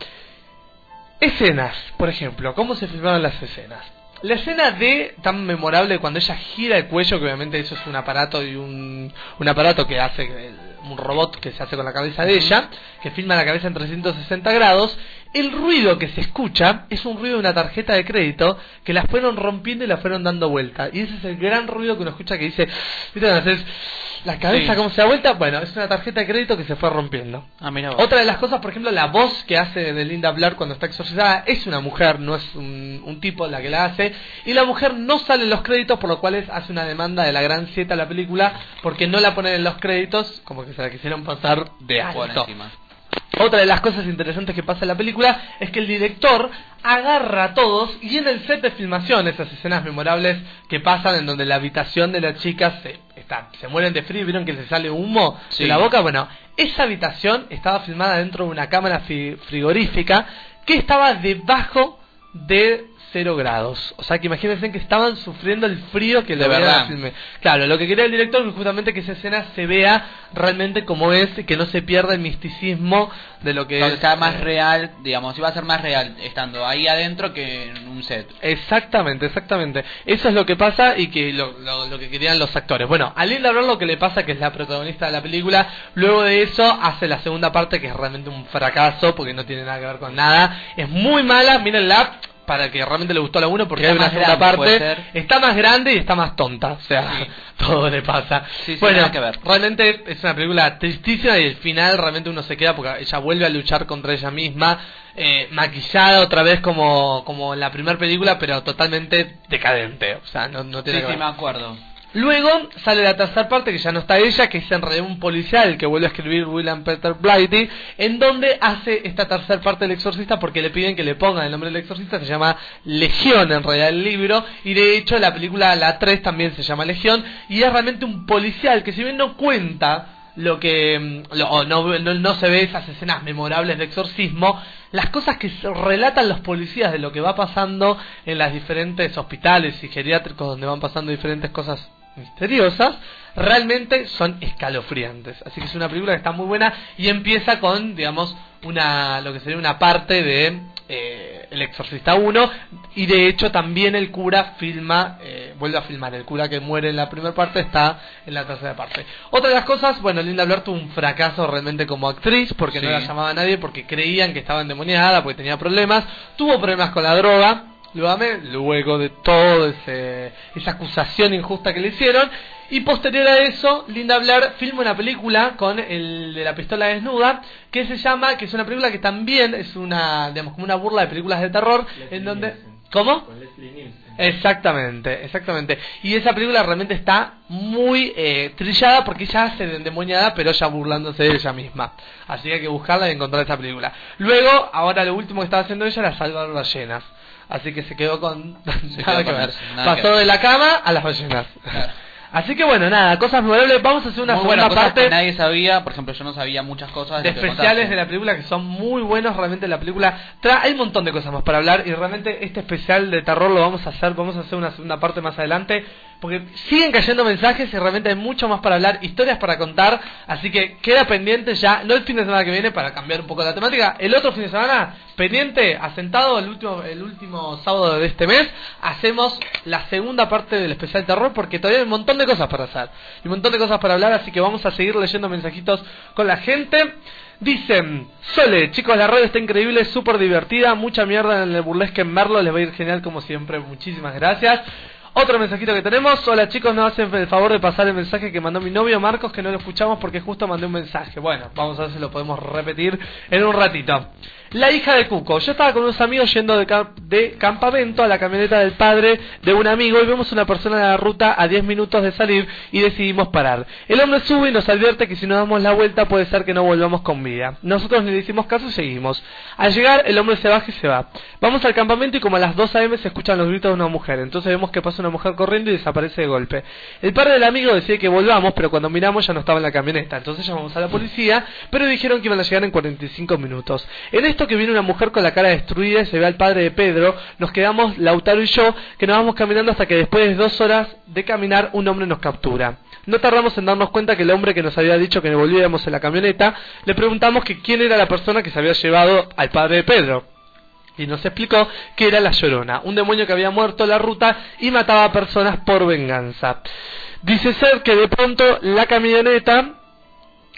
Escenas, por ejemplo, ¿cómo se filmaron las escenas? La escena de tan memorable cuando ella gira el cuello, que obviamente eso es un aparato y un, un aparato que hace el- un robot que se hace con la cabeza de ella, que filma la cabeza en 360 grados. El ruido que se escucha es un ruido de una tarjeta de crédito que la fueron rompiendo y la fueron dando vuelta. Y ese es el gran ruido que uno escucha que dice, ¿viste haces la cabeza Sí. cómo se da vuelta? Bueno, es una tarjeta de crédito que se fue rompiendo. Ah, mira vos. Otra de las cosas, por ejemplo, la voz que hace de Linda Blair cuando está exorcizada es una mujer, no es un, un tipo la que la hace. Y la mujer no sale en los créditos, por lo cual es- hace una demanda de la gran siete a la película porque no la ponen en los créditos, como que se la quisieron pasar de Por alto. encima. Otra de las cosas interesantes que pasa en la película es que el director agarra a todos y en el set de filmación, esas escenas memorables que pasan en donde la habitación de las chicas se, está, se mueren de frío y vieron que se sale humo Sí. de la boca, bueno, esa habitación estaba filmada dentro de una cámara fi- frigorífica que estaba debajo de cero grados. O sea que imagínense que estaban sufriendo el frío que De le verdad. filme. Claro, lo que quería el director es justamente que esa escena se vea realmente como es, y que no se pierda el misticismo de lo que es. sea más real, digamos, iba a ser más real estando ahí adentro que en un set. Exactamente, exactamente. Eso es lo que pasa y que lo, lo, lo que querían los actores. Bueno, a Linda Blair lo que le pasa, que es la protagonista de la película, luego de eso hace la segunda parte que es realmente un fracaso porque no tiene nada que ver con nada. Es muy mala, mírenla para que realmente le gustó la 1 porque Está hay una más segunda grande, parte. Está más grande y está más tonta. O sea, *laughs* todo le pasa. Sí, sí, bueno, que ver. realmente es una película tristísima y el final realmente uno se queda porque ella vuelve a luchar contra ella misma, eh, maquillada otra vez como, como en la primera película, pero totalmente decadente. O sea, no, no Sí, tiene que sí, ver. me acuerdo. Luego sale la tercera parte que ya no está ella, que es en realidad un policial que vuelve a escribir William Peter Blighty, en donde hace esta tercera parte del exorcista porque le piden que le pongan el nombre del exorcista, se llama Legión en realidad el libro, y de hecho la película La 3 también se llama Legión, y es realmente un policial que si bien no cuenta lo que mm, lo- no, no, no se ve esas escenas memorables de exorcismo, las cosas que relatan los policías de lo que va pasando en las diferentes hospitales y geriátricos donde van pasando diferentes cosas misteriosas, realmente son escalofriantes. Así que es una película que está muy buena y empieza con, digamos, una lo que sería una parte de eh, El Exorcista 1 y de hecho también el cura filma, eh, vuelve a filmar, el cura que muere en la primera parte está en la tercera parte. Otra de las cosas, bueno, Linda Blair tuvo un fracaso realmente como actriz porque no la llamaba nadie porque creían que estaba endemoniada, porque tenía problemas, tuvo problemas con la droga, luego de todo ese, esa acusación injusta que le hicieron. Y posterior a eso, Linda Blair filma una película con el de la pistola desnuda, que se llama, que es una película que también es una, digamos, como una burla de películas de terror, en donde... ¿Cómo? Exactamente, exactamente. Y esa película realmente está muy eh, trillada porque ella hace de endemoniada, pero ya burlándose de ella misma. Así que hay que buscarla y encontrar esa película. Luego, ahora lo último que estaba haciendo ella era salvar ballenas. Así que se quedó con *laughs* nada quedó que ver. que Pasó ver. de la cama a las ballenas. *laughs* Así que bueno, nada, cosas memorables. Vamos a hacer una Muy segunda cosas parte que nadie sabía, por ejemplo, yo no sabía muchas cosas de que especiales de la película que son muy buenos realmente la película tra hay un montón de cosas más para hablar y realmente este especial de terror lo vamos a hacer vamos a hacer una segunda parte más adelante porque siguen cayendo mensajes y realmente hay mucho más para hablar, historias para contar, así que queda pendiente ya, no el fin de semana que viene para cambiar un poco la temática, el otro fin de semana, pendiente, asentado el último, el último sábado de este mes, hacemos la segunda parte del especial terror porque todavía hay un montón de cosas para hacer, y un montón de cosas para hablar, así que vamos a seguir leyendo mensajitos con la gente. Dicen, Sole, chicos, la radio está increíble, súper divertida, mucha mierda en el burlesque en Merlo, les va a ir genial como siempre, muchísimas gracias. Otro mensajito que tenemos, hola chicos, nos hacen el favor de pasar el mensaje que mandó mi novio Marcos, que no lo escuchamos porque justo mandé un mensaje. Bueno, vamos a ver si lo podemos repetir en un ratito. La hija de Cuco. Yo estaba con unos amigos yendo de, de campamento a la camioneta del padre de un amigo y vemos una persona en la ruta a 10 minutos de salir y decidimos parar. El hombre sube y nos advierte que si nos damos la vuelta puede ser que no volvamos con vida. Nosotros le hicimos caso y seguimos. Al llegar el hombre se baja y se va. Vamos al campamento y como a las 2 a.m. se escuchan los gritos de una mujer. Entonces vemos que una mujer corriendo y desaparece de golpe. El padre del amigo decide que volvamos, pero cuando miramos ya no estaba en la camioneta. Entonces llamamos a la policía, pero dijeron que iban a llegar en 45 minutos. En esto que viene una mujer con la cara destruida y se ve al padre de Pedro, nos quedamos Lautaro y yo, que nos vamos caminando hasta que después de dos horas de caminar un hombre nos captura. No tardamos en darnos cuenta que el hombre que nos había dicho que volvíamos en la camioneta, le preguntamos que quién era la persona que se había llevado al padre de Pedro. Y nos explicó que era la Llorona, un demonio que había muerto en la ruta y mataba a personas por venganza. Dice ser que de pronto la camioneta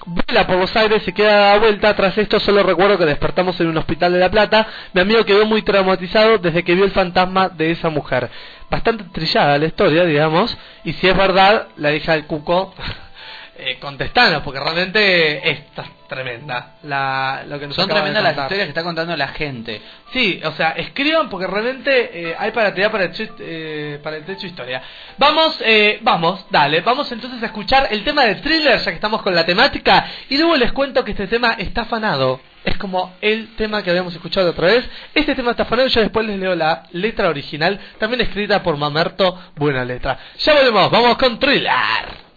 vuela por los aires y queda dada vuelta. Tras esto solo recuerdo que despertamos en un hospital de La Plata. Mi amigo quedó muy traumatizado desde que vio el fantasma de esa mujer. Bastante trillada la historia, digamos. Y si es verdad, la hija del Cuco, *laughs* eh, contestanos, porque realmente esta es tremenda. La, lo que nos Son tremendas las historias que está contando la gente. Sí, o sea, escriban porque realmente eh, hay para tirar para el, eh, para el techo historia. Vamos, eh, vamos, dale, vamos entonces a escuchar el tema de thriller, ya que estamos con la temática, y luego les cuento que este tema está afanado. Es como el tema que habíamos escuchado otra vez. Este tema está afanado yo después les leo la letra original, también escrita por Mamerto, buena letra. Ya volvemos, vamos con thriller.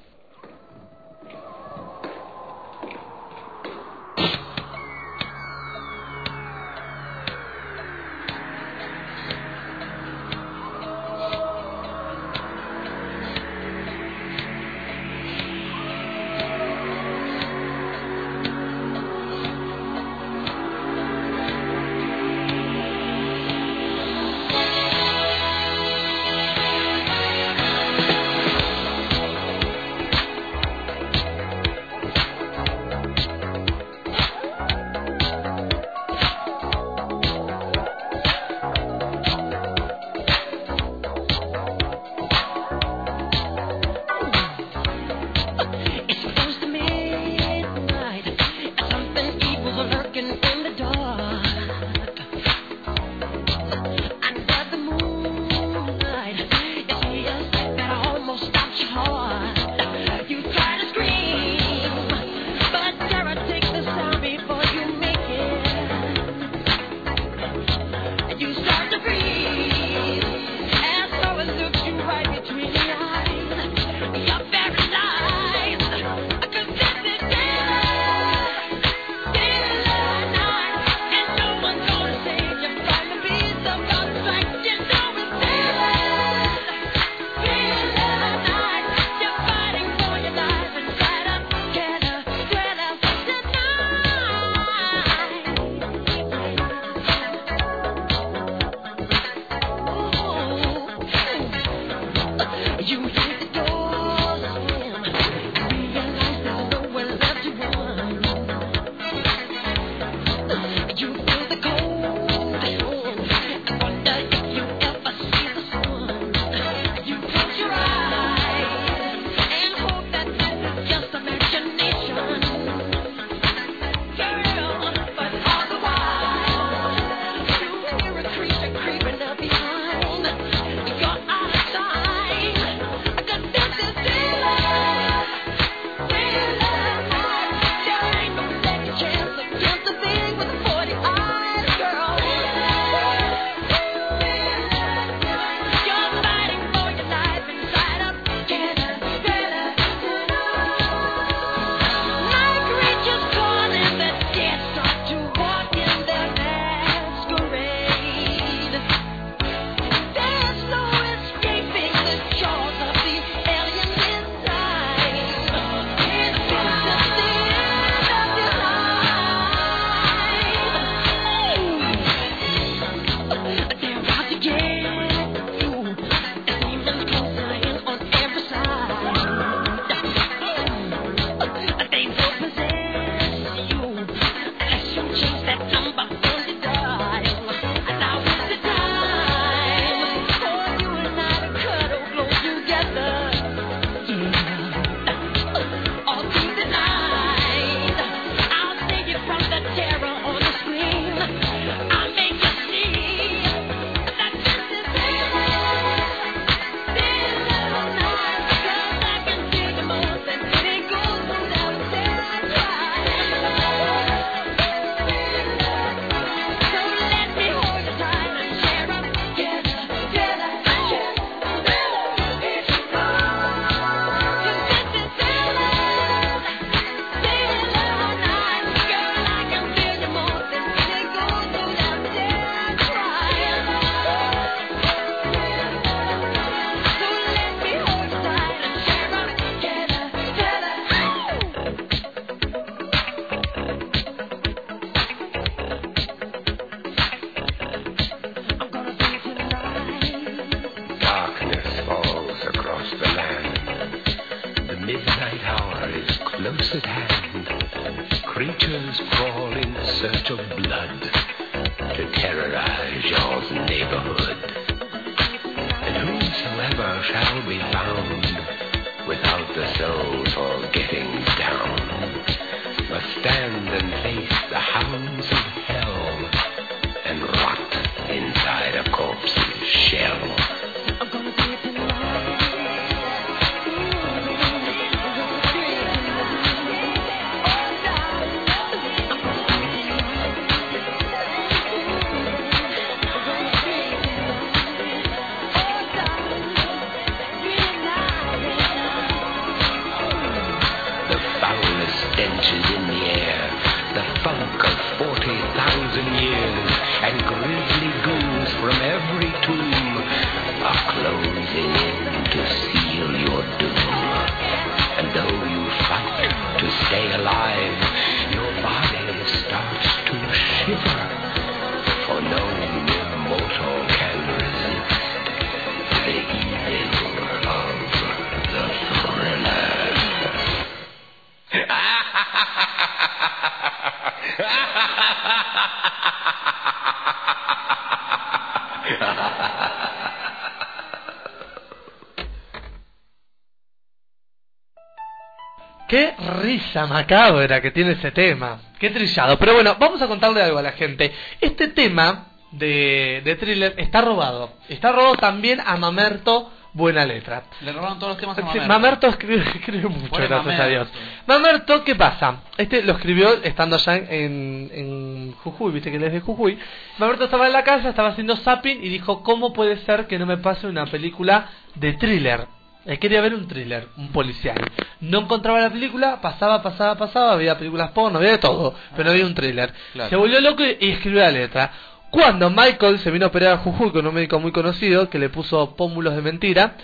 Qué risa macabra que tiene ese tema. Qué trillado. Pero bueno, vamos a contarle algo a la gente. Este tema de, de thriller está robado. Está robado también a Mamerto Buena Letra. Le robaron todos los temas a Mamerto. Mamerto escribe, *laughs* escribe mucho, Pobre gracias a. Dios. Mamerto, ¿qué pasa? Este lo escribió estando allá en, en Jujuy, viste que él es de Jujuy. Mamerto estaba en la casa, estaba haciendo zapping y dijo, ¿cómo puede ser que no me pase una película de thriller? Él quería ver un thriller, un policial. No encontraba la película, pasaba, pasaba, pasaba, había películas porno, había de todo, pero no había un thriller. Claro. Se volvió loco y escribió la letra. Cuando Michael se vino a operar a Jujuy con un médico muy conocido que le puso pómulos de mentira,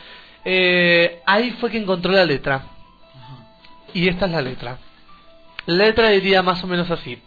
eh, ahí fue que encontró la letra. Y esta es la letra. La letra diría más o menos así.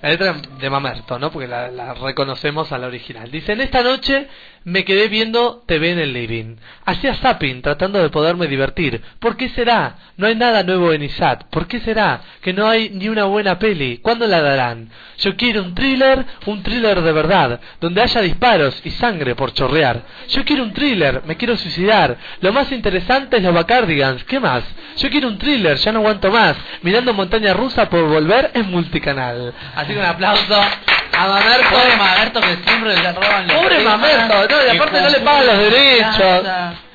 La letra de Mamerto, ¿no? Porque la, la reconocemos a la original. Dice, en esta noche me quedé viendo TV en el living. Hacía zapping tratando de poderme divertir. ¿Por qué será? No hay nada nuevo en ISAT. ¿Por qué será? Que no hay ni una buena peli. ¿Cuándo la darán? Yo quiero un thriller, un thriller de verdad, donde haya disparos y sangre por chorrear. Yo quiero un thriller, me quiero suicidar. Lo más interesante es los Bacardigans. ¿Qué más? Yo quiero un thriller, ya no aguanto más. Mirando montaña rusa por volver en multicanal. Así que un aplauso a Mamerto. Pobre Mamerto que siempre le roban los Pobre temas. Mamerto, no, y Que aparte no le pagan los derechos.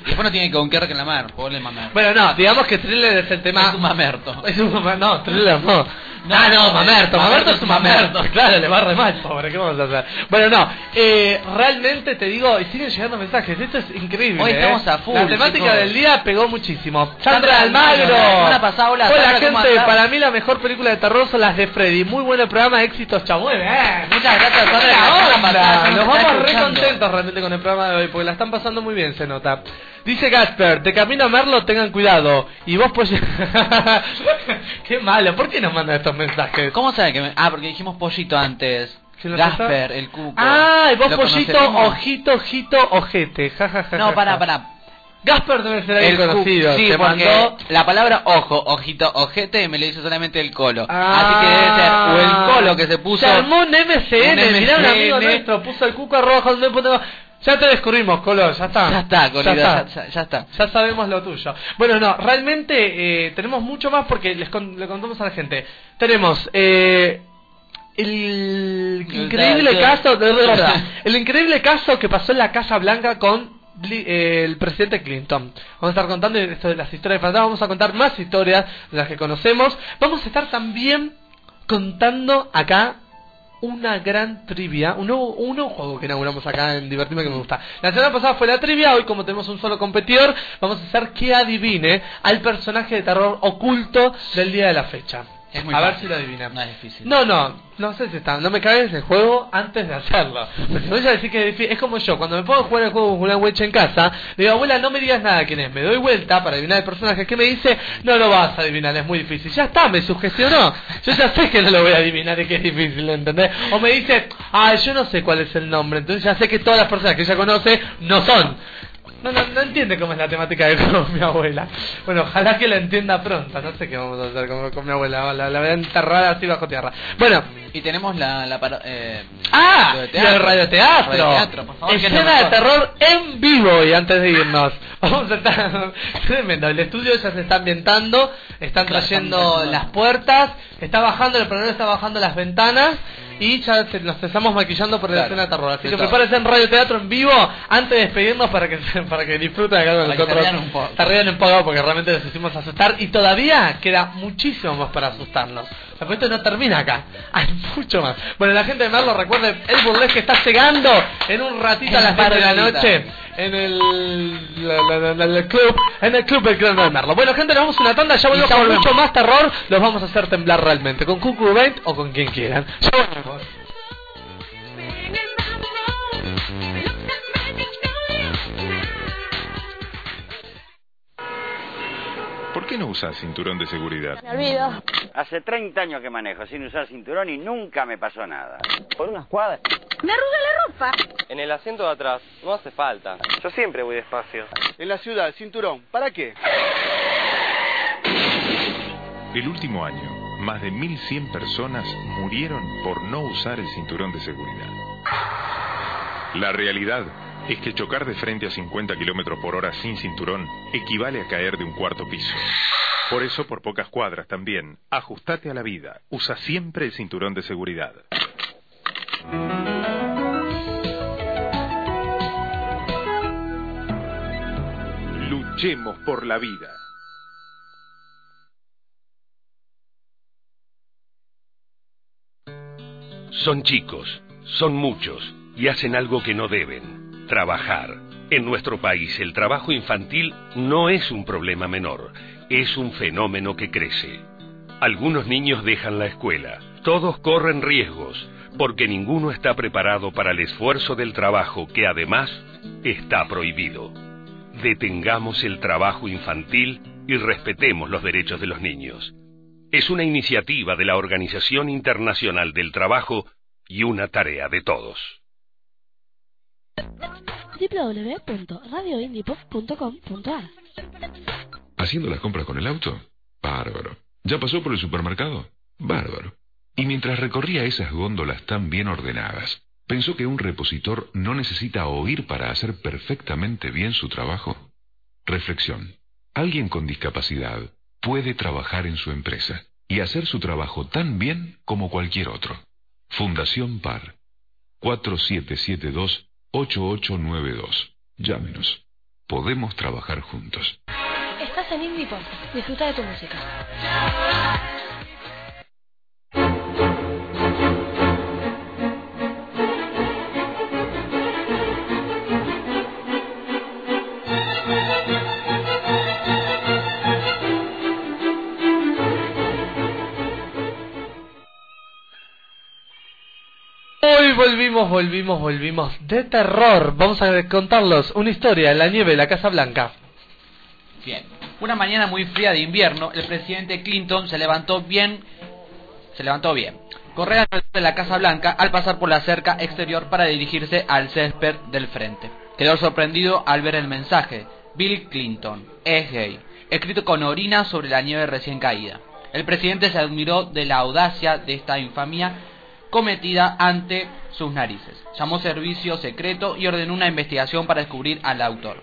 Y después no tiene con qué reclamar, pobre Mamerto. Bueno, no, digamos que thriller es el tema. Es un Mamerto. Es un Mamerto. No, thriller no. Ah, no, Mamerto. Mamerto es un Mamerto. Claro, le va re mal, pobre. ¿Qué vamos a hacer? Bueno, no. Eh, realmente te digo, y siguen llegando mensajes. Esto es increíble. Hoy ¿eh? estamos a full, La temática chicos. del día pegó muchísimo. Sandra Almagro. Una pasada, hola, Hola, Sandra, ¿cómo gente. Para mí la mejor película de terror son las de Freddy. Muy buen programa, éxitos. Muy bien. Muchas gracias, Sandra, Buena que la semana onda. pasada Nos vamos re contentos realmente con el programa de hoy, porque la están pasando muy bien, se nota. Dice Gasper, de camino a Merlo tengan cuidado. Y vos pues... *laughs* Qué malo, ¿por qué nos mandan estos mensajes? ¿Cómo sabe que me... Ah, porque dijimos pollito antes. ¿Quién lo Gasper, el cuco. Ah, y vos ¿Lo pollito, conoceremos? ojito, ojito, ojete. *laughs* Ja, ja, ja, No, ja. para. Gasper debe ser cu- conocido. Sí, porque mandó... la palabra ojo, ojito, ojete me lo hizo solamente el colo. Ah. Así que debe ser o el colo que se puso. Se armó un MCN, un mirá un amigo MCN. nuestro, puso el cuco rojo, ya te descubrimos, Colo, ya está. Ya está, Colito, ya, ya- ya- ya está. Ya sabemos lo tuyo. Bueno, no, realmente eh, tenemos mucho más porque les con- le contamos a la gente. Tenemos eh, el increíble caso, de verdad, *laughs* el increíble caso que pasó en la Casa Blanca con eh, el presidente Clinton. Vamos a estar contando esto de las historias de vamos a contar más historias de las que conocemos. Vamos a estar también contando acá una gran trivia, un nuevo, un nuevo juego que inauguramos acá en Divertirme que me gusta. La semana pasada fue la trivia, hoy como tenemos un solo competidor, vamos a hacer que adivine al personaje de terror oculto del día de la fecha. Es muy a ver si lo adivina. No es difícil. No, no, no sé si está. No me cagues el juego antes de hacerlo. Porque si voy a decir que es difícil, es como yo, cuando me pongo a jugar el juego con una huecha en casa, le digo, abuela, no me digas nada quién es. Me doy vuelta para adivinar el personaje que me dice, no lo vas a adivinar, es muy difícil. Ya está, me sugestionó. Yo ya sé que no lo voy a adivinar y que es difícil, ¿entendés? O me dice, ah, yo no sé cuál es el nombre, entonces ya sé que todas las personas que ella conoce no son. No, no, no entiende cómo es la temática de con mi abuela. Bueno, ojalá que la entienda pronto. No sé qué vamos a hacer con, con mi abuela. La, la voy a enterrar así bajo tierra. Bueno, Y tenemos la... la paro- eh, ¡Ah! el radioteatro. Por favor, lo Escena de terror en vivo. Y antes de irnos, vamos a estar. *laughs* Tremendo. El estudio ya se está ambientando. Están trayendo las puertas. Está bajando, el operador está bajando las ventanas. Y ya se- nos estamos maquillando por la Claro, escena de terror. Así que prepárense en radioteatro en vivo antes de despedirnos para que *laughs* para que disfruten acá con Para nosotros. rían un poco. Se rían un poco porque realmente los hicimos asustar. Y todavía queda muchísimo más para asustarnos. O sea, pues esto no termina acá. Hay mucho más. Bueno, la gente de Merlo, recuerde, el burlesque está llegando en un ratito a las 10 de la noche en el, la- la- la- la- el club, en el club del Gran de Merlo. Bueno, gente, nos vamos a una tanda, ya volvemos con mucho más terror. Los vamos a hacer temblar realmente, con Cucu Bent o con quien quieran. Ya volvemos. ¿Por qué no usas cinturón de seguridad? Me olvido. Hace 30 años que manejo sin usar cinturón y nunca me pasó nada. Por unas cuadras. Me arruga la ropa. En el asiento de atrás. No hace falta. Yo siempre voy despacio. En la ciudad, cinturón. ¿Para qué? El último año, más de 1.100 personas murieron por no usar el cinturón de seguridad. La realidad es que chocar de frente a 50 kilómetros por hora sin cinturón equivale a caer de un cuarto piso. Por eso, por pocas cuadras también, ajustate a la vida. Usa siempre el cinturón de seguridad. Luchemos por la vida. Son chicos, son muchos y hacen algo que no deben, trabajar. En nuestro país el trabajo infantil no es un problema menor, es un fenómeno que crece. Algunos niños dejan la escuela, todos corren riesgos, porque ninguno está preparado para el esfuerzo del trabajo que además está prohibido. Detengamos el trabajo infantil y respetemos los derechos de los niños. Es una iniciativa de la Organización Internacional del Trabajo y una tarea de todos. www.radioindipop.com.ar ¿Haciendo las compras con el auto? Bárbaro. ¿Ya pasó por el supermercado? Bárbaro. Y mientras recorría esas góndolas tan bien ordenadas, ¿pensó que un repositor no necesita oír para hacer perfectamente bien su trabajo? Reflexión. Alguien con discapacidad puede trabajar en su empresa y hacer su trabajo tan bien como cualquier otro. Fundación PAR. 4772-8892. Llámenos. Podemos trabajar juntos. Estás en Indie Pop. Disfruta de tu música. Volvimos, volvimos, volvimos de terror. Vamos a contarlos una historia la nieve de la Casa Blanca. Bien. Una mañana muy fría de invierno, el presidente Clinton se levantó bien. Se levantó bien. Corrió alrededor de la Casa Blanca al pasar por la cerca exterior para dirigirse al césped del frente. Quedó sorprendido al ver el mensaje. Bill Clinton es gay. Escrito con orina sobre la nieve recién caída. El presidente se admiró de la audacia de esta infamia cometida ante sus narices. Llamó servicio secreto y ordenó una investigación para descubrir al autor.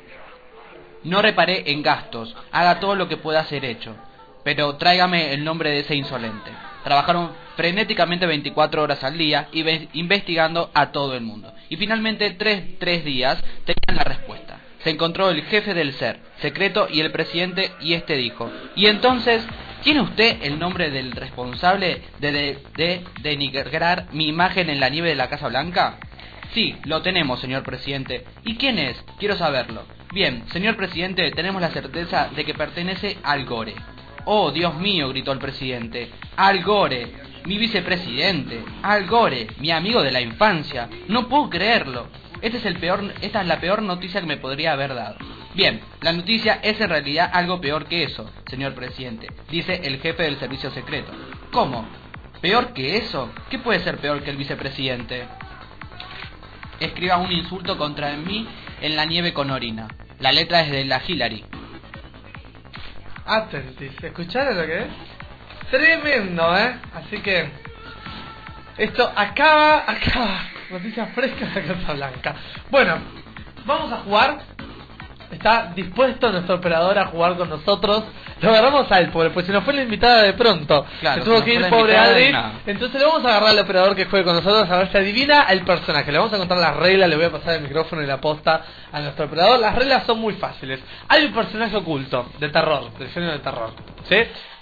No reparé en gastos, haga todo lo que pueda ser hecho, pero tráigame el nombre de ese insolente. Trabajaron frenéticamente 24 horas al día y ve- investigando a todo el mundo. Y finalmente, tres, tres días, tenían la respuesta. Se encontró el jefe del ser, secreto, y el presidente, y este dijo, y entonces, ¿tiene usted el nombre del responsable de, de, de denigrar mi imagen en la nieve de la Casa Blanca? Sí, lo tenemos, señor presidente. ¿Y quién es? Quiero saberlo. Bien, señor presidente, tenemos la certeza de que pertenece al Gore. Oh, Dios mío, gritó el presidente. Al Gore, mi vicepresidente. Al Gore, mi amigo de la infancia. No puedo creerlo. Esta es la peor noticia que me podría haber dado. Bien, la noticia es en realidad algo peor que eso, señor presidente, dice el jefe del servicio secreto. ¿Cómo? ¿Peor que eso? ¿Qué puede ser peor que el vicepresidente? escriba un insulto contra mí en la nieve con orina. La letra es de la Hillary. ¿escucharon lo que es? Tremendo, ¿eh? Así que esto acaba, acaba. Noticias frescas de Casa Blanca. Bueno, vamos a jugar. Está dispuesto nuestro operador a jugar con nosotros. Lo agarramos al pobre, pues se nos fue la invitada de pronto. Claro, se tuvo se que ir pobre Adri. Entonces le vamos a agarrar al operador que juegue con nosotros a ver si adivina el personaje. Le vamos a contar las reglas, le voy a pasar el micrófono y la posta a nuestro operador. Las reglas son muy fáciles. Hay un personaje oculto de terror, del género de terror. ¿Sí?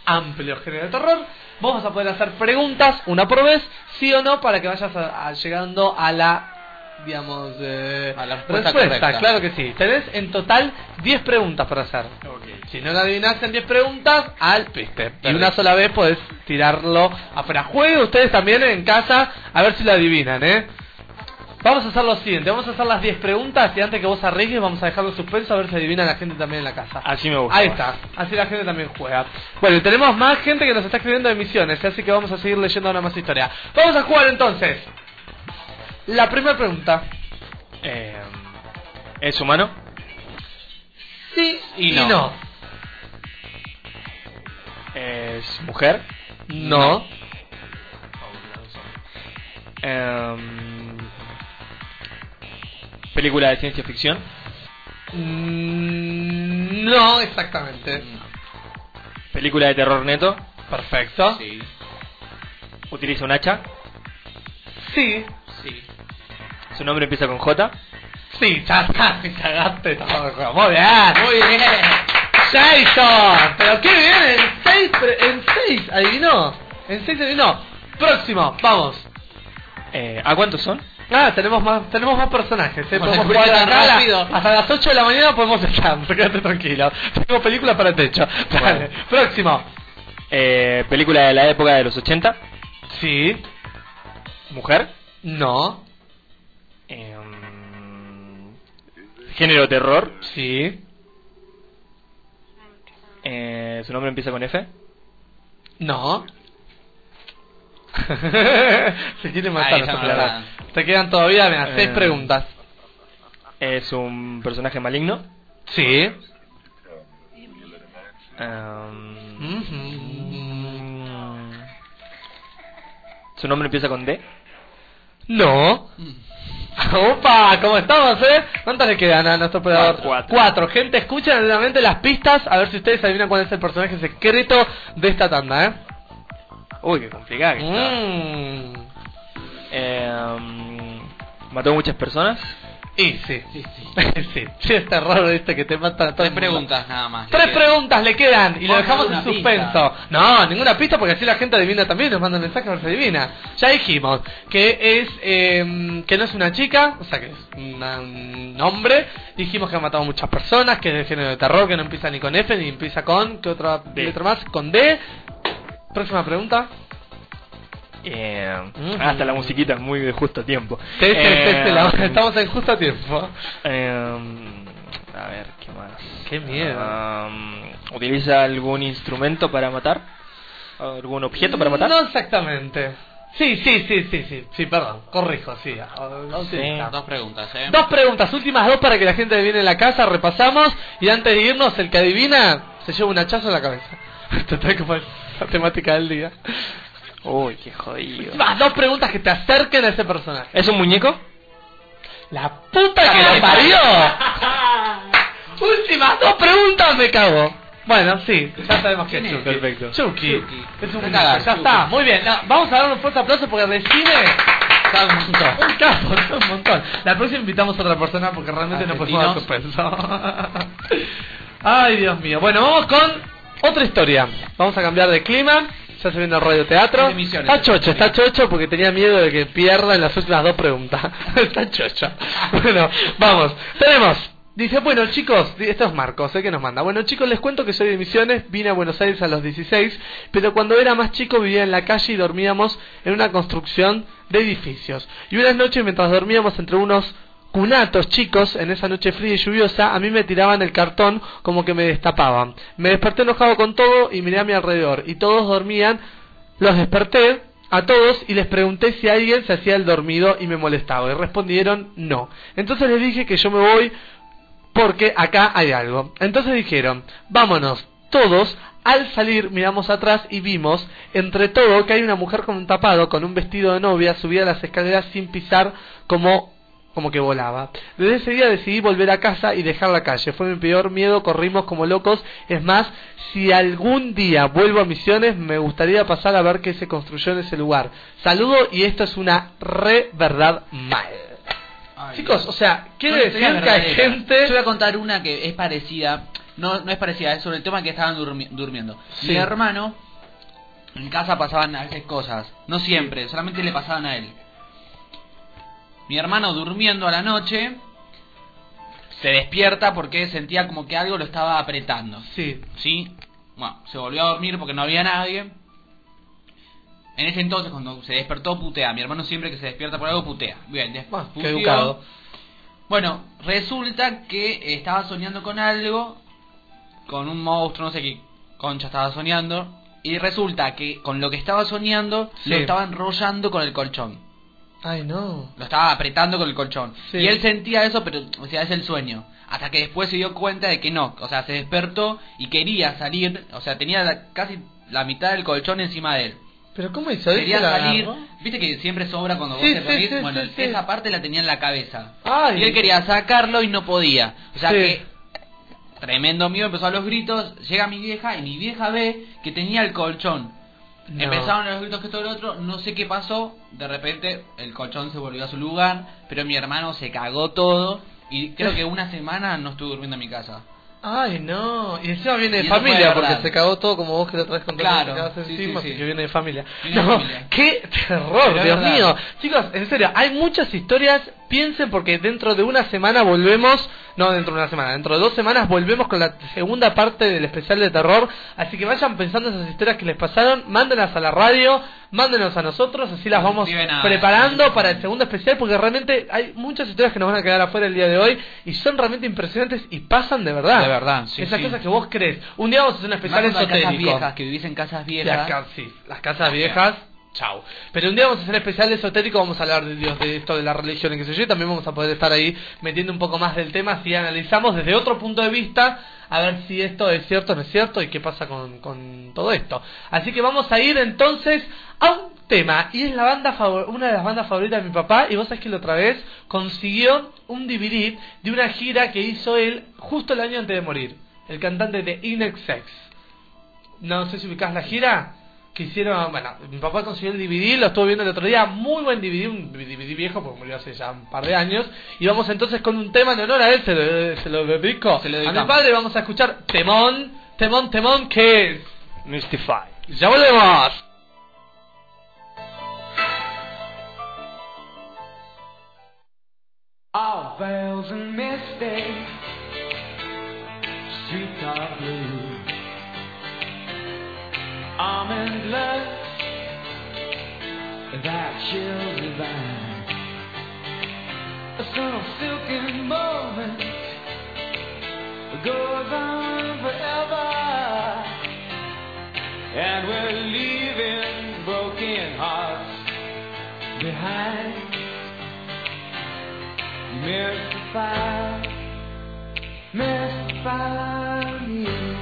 Amplio género de terror. Vamos a poder hacer preguntas una por vez, sí o no, para que vayas a- a- llegando a la digamos, eh, A la respuesta correcta. claro que sí. Tenés en total 10 preguntas para hacer. Si no la adivinas en 10 preguntas, al piste. Y una sola vez podés tirarlo afuera. Jueguen ustedes también en casa a ver si lo adivinan, ¿eh? Vamos a hacer lo siguiente, vamos a hacer las 10 preguntas y antes que vos arriesgues vamos a dejarlo en suspenso a ver si adivina la gente también en la casa. Así me gusta. Ahí está, así la gente también juega. Bueno, y tenemos más gente que nos está escribiendo de misiones, así que vamos a seguir leyendo ahora más historia. Vamos a jugar entonces. La primera pregunta. Eh, ¿Es humano? Sí Y y no. no. ¿Es mujer? No. Em, ¿Película de ciencia ficción? Mm, No, exactamente. ¿Película de terror neto? Perfecto. Sí. ¿Utiliza un hacha? Sí. Sí. ¿Su nombre empieza con J? Sí, ya está, *laughs* me cagaste todo. Muy bien. Muy bien. Jason. Pero qué bien, en 6, en seis adivinó. En 6 adivinó. Próximo, vamos. Eh, ¿A cuántos son? Ah, tenemos más, tenemos más personajes. ¿eh? Bueno, Podemos ¿por qué jugar acá la- rápido? hasta las 8 de la mañana podemos estar. *laughs* Quédate tranquilo. Tengo película para el techo. Dale. Próximo. Eh, ¿Película de la época de los 80? Sí. ¿Mujer? No. Em, ¿Género terror? Sí. Eh, ¿Su nombre empieza con F? No. *laughs* Se quiere matar. Ahí Te quedan todavía, mira, seis Eh. preguntas. ¿Es un personaje maligno? Sí. Em. ¿Su nombre empieza con D? No. Opa, ¿cómo estamos, eh? ¿Cuántas le quedan a nuestro operador? Cuatro. Gente, escuchen atentamente las pistas a ver si ustedes adivinan cuál es el personaje secreto de esta tanda, ¿eh? Uy, qué complicada que está. Em, ¿Mató muchas personas? Y sí. Sí, sí. *laughs* sí, es terror, viste, que te matan a todo Tres preguntas nada más. Tres preguntas le quedan y lo dejamos en suspenso. No, ninguna pista porque así la gente adivina también, nos mandan mensajes a ver si adivina. Ya dijimos que es eh, que no es una chica, o sea que es una- un hombre. Dijimos que ha matado muchas personas, que es de género de terror, que no empieza ni con F ni empieza con, ¿qué otra D. letra más? Con D. Próxima pregunta. Eh. Hasta la musiquita es muy de justo tiempo. Sí, sí, sí, Eh, sí, la- estamos en justo a tiempo. em, a ver, ¿qué más? Qué miedo. Em, ¿Utiliza algún instrumento para matar? ¿Algún objeto para matar? No exactamente. Sí, sí, sí, sí, sí, sí, perdón, corrijo, sí. utiliza. Dos preguntas, ¿eh? Dos preguntas, últimas dos para que la gente adivine en la casa, repasamos y antes de irnos, el que adivina se lleva un hachazo en la cabeza. *laughs* Total como es la temática del día. Uy, qué jodido. Más dos preguntas que te acerquen a ese personaje. ¿Es un muñeco? ¡La puta que lo parió! *laughs* Últimas dos preguntas, me cago. Bueno, sí, ya sabemos que es. Chucky. Perfecto. Chucky. Chucky. Es un cagas, ya está, muy bien. No, vamos a dar un fuerte aplauso porque recibe un montón. un capo, sabe un montón. La próxima invitamos a otra persona porque realmente no podemos dar. *laughs* Ay, Dios mío. Bueno, vamos con otra historia. Vamos a cambiar de clima. Ya se viene el radioteatro. Está chocho, está chocho porque tenía miedo de que pierda en las últimas dos preguntas. *laughs* está chocho. Bueno, vamos. Tenemos. Dice, bueno chicos, esto es Marcos, ¿eh? que nos manda. Bueno chicos, les cuento que soy de Misiones, vine a Buenos Aires a los 16, pero cuando era más chico vivía en la calle y dormíamos en una construcción de edificios. Y unas noches mientras dormíamos entre unos cunatos chicos, en esa noche fría y lluviosa, a mí me tiraban el cartón como que me destapaban. Me desperté enojado con todo y miré a mi alrededor, y todos dormían, los desperté a todos y les pregunté si alguien se hacía el dormido y me molestaba, y respondieron no. Entonces les dije que yo me voy porque acá hay algo. Entonces dijeron, vámonos todos. Al salir miramos atrás y vimos, entre todo, que hay una mujer con un tapado, con un vestido de novia, subida las escaleras sin pisar como como que volaba. Desde ese día decidí volver a casa y dejar la calle. Fue mi peor miedo, corrimos como locos. Es más, si algún día vuelvo a Misiones, me gustaría pasar a ver qué se construyó en ese lugar. Saludo y esto es una re verdad mal. Chicos, o sea, quiere Una decir que hay gente... Yo voy a contar una que es parecida. No, no es parecida, es sobre el tema que estaban durmi- durmiendo. Sí. Mi hermano, en casa pasaban a veces cosas. No siempre, solamente le pasaban a él. Mi hermano durmiendo a la noche se despierta porque sentía como que algo lo estaba apretando. Sí. ¿Sí? Bueno, se volvió a dormir porque no había nadie. En ese entonces, cuando se despertó, putea. Mi hermano siempre que se despierta por algo, putea. Bien, después qué educado. Bueno, resulta que estaba soñando con algo, con un monstruo, no sé qué concha estaba soñando. Y resulta que con lo que estaba soñando, Sí. lo estaba enrollando con el colchón. Ay, no. Lo estaba apretando con el colchón. Sí. Y él sentía eso, pero, o sea, es el sueño. Hasta que después se dio cuenta de que no. O sea, se despertó y quería salir. O sea, tenía la- casi la mitad del colchón encima de él. ¿Pero cómo hizo? Quería ¿Se la salir. agarró? Viste que siempre sobra cuando Sí, vos te sí, reís. sí, bueno, esa parte la tenía en la cabeza. Ay. Y él quería sacarlo y no podía. O sea que. Tremendo miedo, empezó a los gritos. Llega mi vieja y mi vieja ve que tenía el colchón. No. Empezaron los gritos que todo el otro, no sé qué pasó, de repente el colchón se volvió a su lugar, pero mi hermano se cagó todo y creo que una semana no estuve durmiendo en mi casa. Ay, no. Y encima viene de familia, porque se cagó todo como vos que lo traes con Claro, sí, encima, sí, sí. así que viene de familia. Viene de no, familia. qué terror, Pero Dios mío. Chicos, en serio, hay muchas historias. Piensen porque dentro de una semana volvemos, no dentro de una semana, dentro de dos semanas volvemos con la segunda parte del especial de terror. Así que vayan pensando esas historias que les pasaron, mándenlas a la radio, mándenos a nosotros, así las vamos preparando para el segundo especial porque realmente hay muchas historias que nos van a quedar afuera el día de hoy y son realmente impresionantes y pasan de verdad. De verdad, sí, Esas sí. cosas que vos crees. Un día vamos a hacer un especial hay casas esotérico. viejas, que vivís en casas Las viejas. sí, las casas viejas. Chau. Pero un día vamos a hacer especial esotérico, vamos a hablar de Dios, de esto, de la religión y qué sé yo, y también vamos a poder estar ahí metiendo un poco más del tema si analizamos desde otro punto de vista a ver si esto es cierto o no es cierto y qué pasa con, con todo esto. Así que vamos a ir entonces a un tema, y es la banda favor- una de las bandas favoritas de mi papá, y vos sabés que la otra vez consiguió un DVD de una gira que hizo él justo el año antes de morir, el cantante de Inexex. No sé si ubicás la gira que hicieron, bueno, mi papá consiguió el DVD, lo estuvo viendo el otro día, muy buen DVD, un DVD viejo, porque murió hace ya un par de años, y vamos entonces con un tema en honor a él, se lo, se lo dedico Se lo a mi padre, vamos a escuchar Temón, Temón, Temón, que es... Mystify. ¡Ya volvemos! All veils and streets are blue. Almond love, that chills divine. A subtle silken moment goes on forever, and we're leaving broken hearts behind. Mystify, mystify me.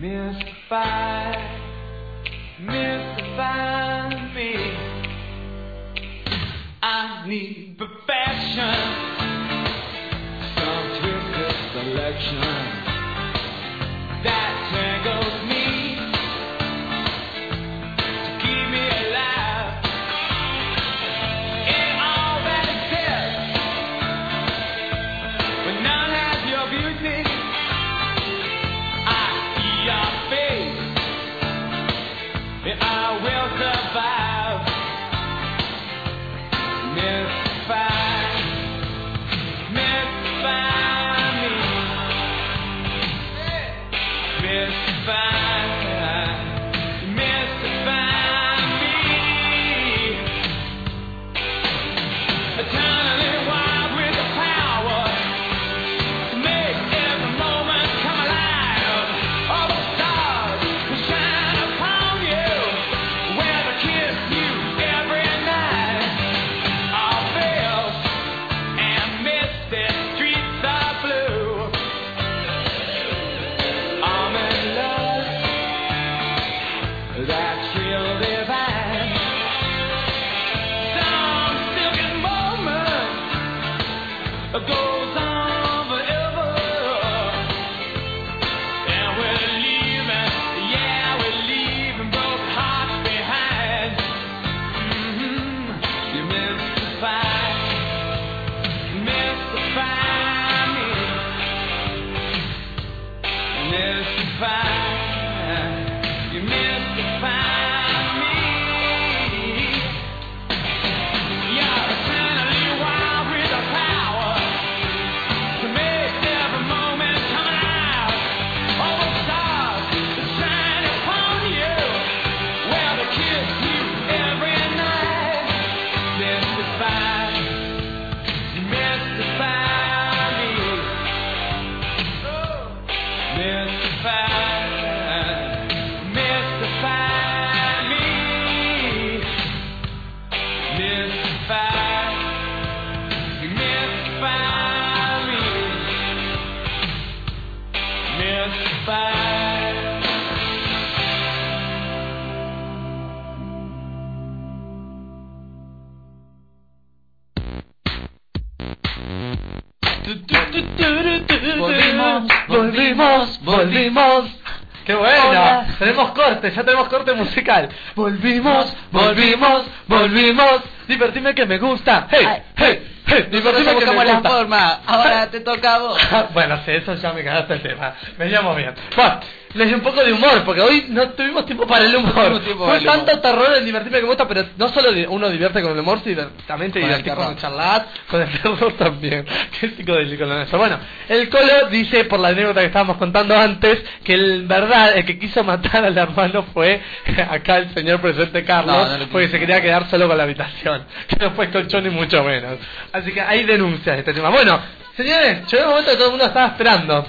Mystify, mystify me. I need Ya tenemos corte musical. Volvimos, volvimos, volvimos. Divertime que me gusta. ¡Hey, hey, hey! Divertime que me la gusta. forma. Ahora te toca a vos. *laughs* bueno, sí, eso ya me cagaste el tema. Veníamos bien. Bueno, les di un poco de humor, porque hoy no tuvimos tiempo para el humor. tiempo Fue para el humor. tanto terror el divertirme me gusta, pero no solo uno divierte con el humor, sino también te divertís con el charlat, con el terror también. *laughs* Qué psicodélico lo nuestro. Bueno, el Colo dice, por la anécdota que estábamos contando antes, que el verdad, el que quiso matar al hermano fue *laughs* acá el señor presidente Carlos, No, no porque se quería quedar solo con la habitación. Que *laughs* no fue colchón ni mucho menos. Así que hay denuncias de este tema. Bueno, señores, llegó el momento que todo el mundo estaba esperando.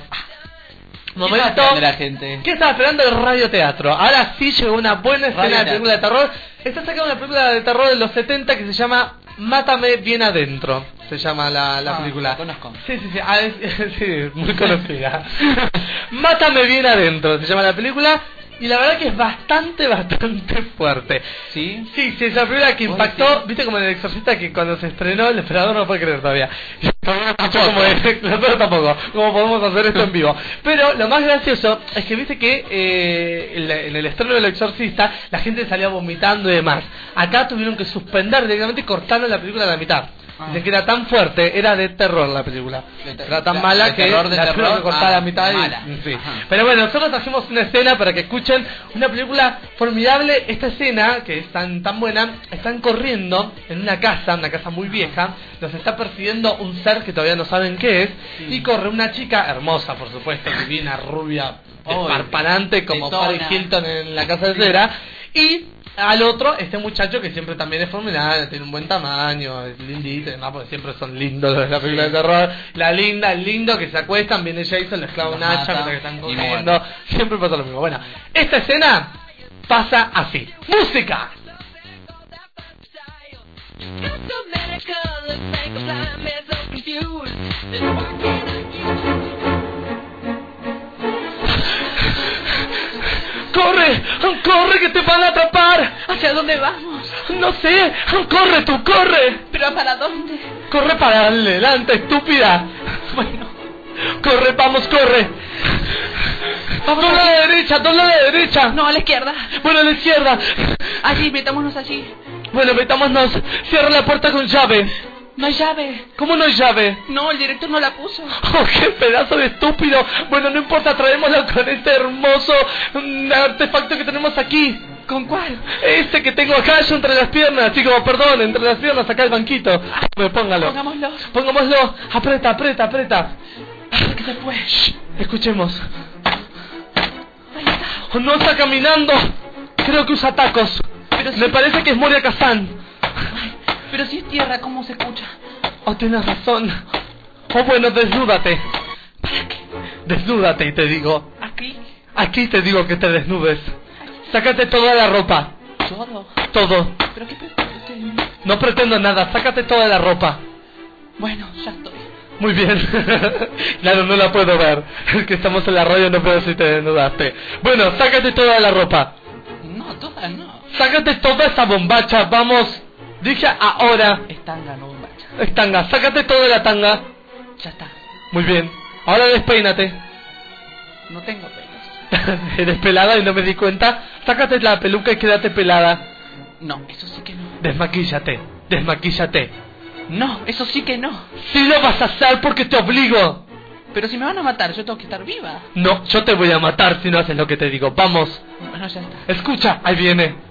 Momento. de la gente? ¿Qué estaba esperando el radioteatro? Ahora sí llegó una buena escena de Radioteatro. película de terror. Está sacando una película de terror de los 70 que se llama Mátame bien adentro. Se llama la, la Ah, película. la conozco. Sí, sí, sí, ah, es- *laughs* sí, muy conocida. *laughs* Mátame bien adentro, se llama la película. Y la verdad que es bastante, bastante fuerte. ¿Sí? Sí, sí, es la película que ¿Vos impactó, viste como en el exorcista que cuando se estrenó el esperador no puede creer todavía. *laughs* Como nosotros tampoco, cómo podemos hacer esto en vivo. Pero lo más gracioso es que viste que eh, en, la- en el estreno del exorcista la gente salía vomitando y demás. Acá tuvieron que suspender directamente y cortaron la película a la mitad. Dicen que era tan fuerte, era de terror la película. Te- Era tan mala de que terror, de la terror, que cortar a ah, la mitad. y- sí. Pero bueno, nosotros trajimos una escena para que escuchen una película formidable. Esta escena, que es tan, tan buena, están corriendo en una casa, una casa muy vieja. Los está persiguiendo un ser que todavía no saben qué es. Y corre una chica hermosa, por supuesto, divina, rubia, Uy, esparpanante como. Paris Hilton en la casa de cera. Y al otro, este muchacho que siempre también es formidable, tiene un buen tamaño, es lindito y demás, porque siempre son lindos los de la película de terror. La linda, el lindo que se acuestan, viene Jason, les clava un hacha mientras que están comiendo. Siempre pasa lo mismo. Bueno, esta escena pasa así. ¡Música! ¡Corre! ¡Corre que te van a atrapar! ¿Hacia dónde vamos? No sé, corre tú, corre. ¿Pero para dónde? Corre para adelante, estúpida. Bueno, Corre, vamos, corre. Dobla a la derecha, dobla a la derecha. no, a la izquierda. Bueno, a la izquierda. Allí, metámonos allí. Bueno, metámonos. Cierra la puerta con llave. No hay llave. ¿Cómo no hay llave? No, el director no la puso. *laughs* Oh, qué pedazo de estúpido. Bueno, no importa, traémoslo con este hermoso mm, artefacto que tenemos aquí. ¿Con cuál? Este que tengo acá yo entre las piernas, chico, perdón, entre las piernas, acá el banquito. Pues póngalo. Pongámoslo. Pongámoslo. Aprieta, aprieta, aprieta. Que se fue. Shh, escuchemos. Oh, no está caminando. Creo que usa tacos. Pero Me sí. parece que es Moria Kazan. Pero si es tierra, ¿cómo se escucha? Oh, tienes razón. Oh, bueno, desnúdate. ¿Para qué? Desnúdate y te digo. Aquí. Aquí te digo que te desnudes. Sácate toda la ropa. Todo. Todo. ¿Pero qué pretende usted de mí? No pretendo nada. Sácate toda la ropa. Bueno, ya estoy. Muy bien. *laughs* claro, no la puedo ver. Es que estamos en la radio, no puedo si te desnudaste. Bueno, sácate toda la ropa. No, todas no. Sácate toda esa bombacha. Vamos. Dije ahora. Es tanga, no bombacha. Es tanga. Sácate toda la tanga. Ya está. Muy bien. Ahora despeínate. No tengo pelos. *laughs* Eres pelada y no me di cuenta. Sácate la peluca y quédate pelada. No, eso sí que no. Desmaquíllate. Desmaquíllate. No, eso sí que no. Sí lo vas a hacer porque te obligo. Pero si me van a matar, yo tengo que estar viva. No, yo te voy a matar si no haces lo que te digo. Vamos. Bueno, ya está. Escucha, ahí viene.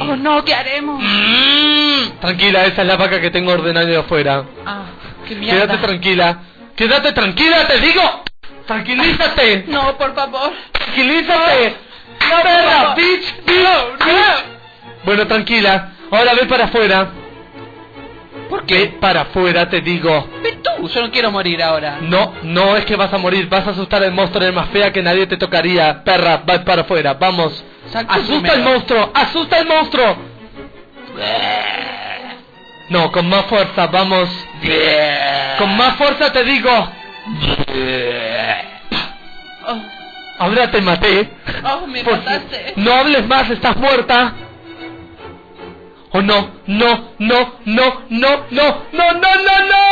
Oh, no, ¿qué haremos? Tranquila, esa es la vaca que tengo ordenada de afuera. Ah, qué mierda. Quédate tranquila. Quédate tranquila, te digo. Tranquilízate. *laughs* No, por favor. Tranquilízate. No, perra, bitch, bitch, bitch. Bueno, tranquila. Ahora ve para afuera. ¿Por Ve para afuera, te digo. Ve tú, yo no quiero morir ahora. No, no es que vas a morir, vas a asustar al monstruo, es más fea que nadie te tocaría. Perra, va para afuera, vamos. Sal Asusta al monstruo, asusta al monstruo. No, con más fuerza, vamos. Con más fuerza te digo. Oh, Ahora te maté. oh me Por- mataste. No hables más, estás muerta. ¿O no? No, no, no, no, no, no, no, no, no.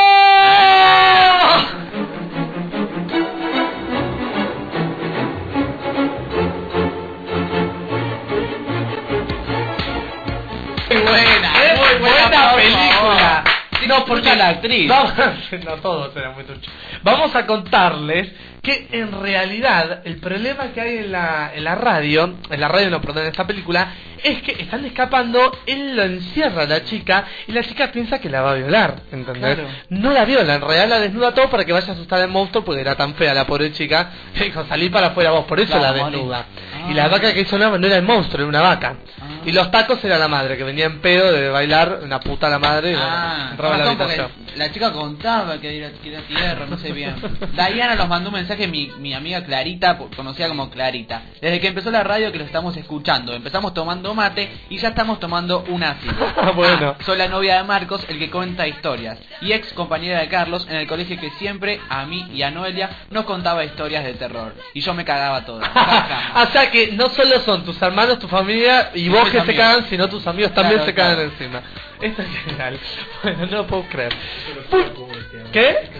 Buena, ¿Eh? muy buena, buena película. No, porque la actriz. Vamos, *laughs* no, todos eran muy truchos. Vamos a contarles que en realidad el problema que hay en la, en la radio, en la radio no, perdón, en esta película, es que están escapando, él lo encierra a la chica y la chica piensa que la va a violar, ¿entendés? Claro. No la viola, en realidad la desnuda todo para que vaya a asustar al monstruo porque era tan fea la pobre chica *laughs* que dijo, salí para afuera vos, por eso Claro, la desnuda. Ah. Y la vaca que hizo no, no era el monstruo, era una vaca. Y los tacos era la madre, que venía en pedo de bailar, una puta la madre, Ah, la habitación. la chica contaba que era, que era tierra, no sé bien. Diana nos mandó un mensaje, mi, mi amiga Clarita, conocida como Clarita. Desde que empezó la radio que lo estamos escuchando. Empezamos tomando mate y ya estamos tomando un ácido. *laughs* Ah, bueno. soy la novia de Marcos, el que cuenta historias. Y ex compañera de Carlos en el colegio que siempre a mí y a Noelia nos contaba historias de terror. Y yo me cagaba toda. *laughs* o sea que no solo son tus hermanos, tu familia y Y vos que se amigos. cagan, sino tus amigos también Claro, se cagan claro. encima. Esto es genial. *laughs* Bueno, no lo puedo creer. ¿Qué?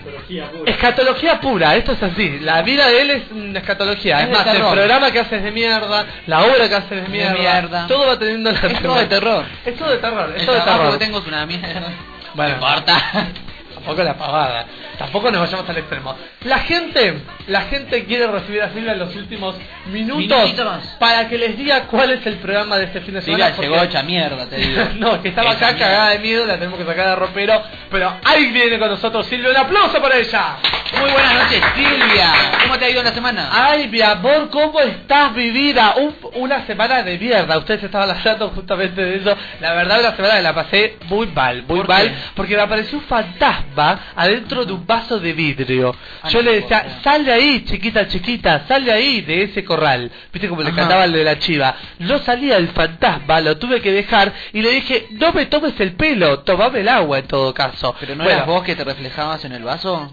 Escatología pura, esto es así. La vida de él es una escatología. Es más, el terror. programa que haces de mierda, la obra que haces de mierda, mierda. todo va teniendo la Es todo de terror. Es todo de terror, es El todo de terror. que tengo es una mierda. Bueno, No importa. *laughs* Tampoco la pavada. Tampoco nos vayamos al extremo. La gente, la gente quiere recibir a Silvia en los últimos minutos, Minutitos. para que les diga cuál es el programa de este fin de semana. Silvia llegó hecha mierda, te digo. *laughs* no, que estaba Hecha acá mierda. cagada de miedo, la tenemos que sacar de ropero. Pero ahí viene con nosotros Silvia, un aplauso para ella. Muy buenas noches, Silvia. ¿Cómo te ha ido la semana? Ay, mi amor, ¿cómo estás, mi vida? Un- una semana de mierda. Ustedes estaban hablando justamente de eso. La verdad, una semana que la pasé muy mal, muy ¿Por mal. qué? Porque me apareció un fantasma adentro de un vaso de vidrio. Ay, Yo le decía, sal de ahí, chiquita, chiquita, sal de ahí, de ese corral. Viste como le cantaba el de la chiva. No salía el fantasma, lo tuve que dejar. Y le dije, no me tomes el pelo, tomame el agua en todo caso. ¿Pero no Bueno, eras vos que te reflejabas en el vaso?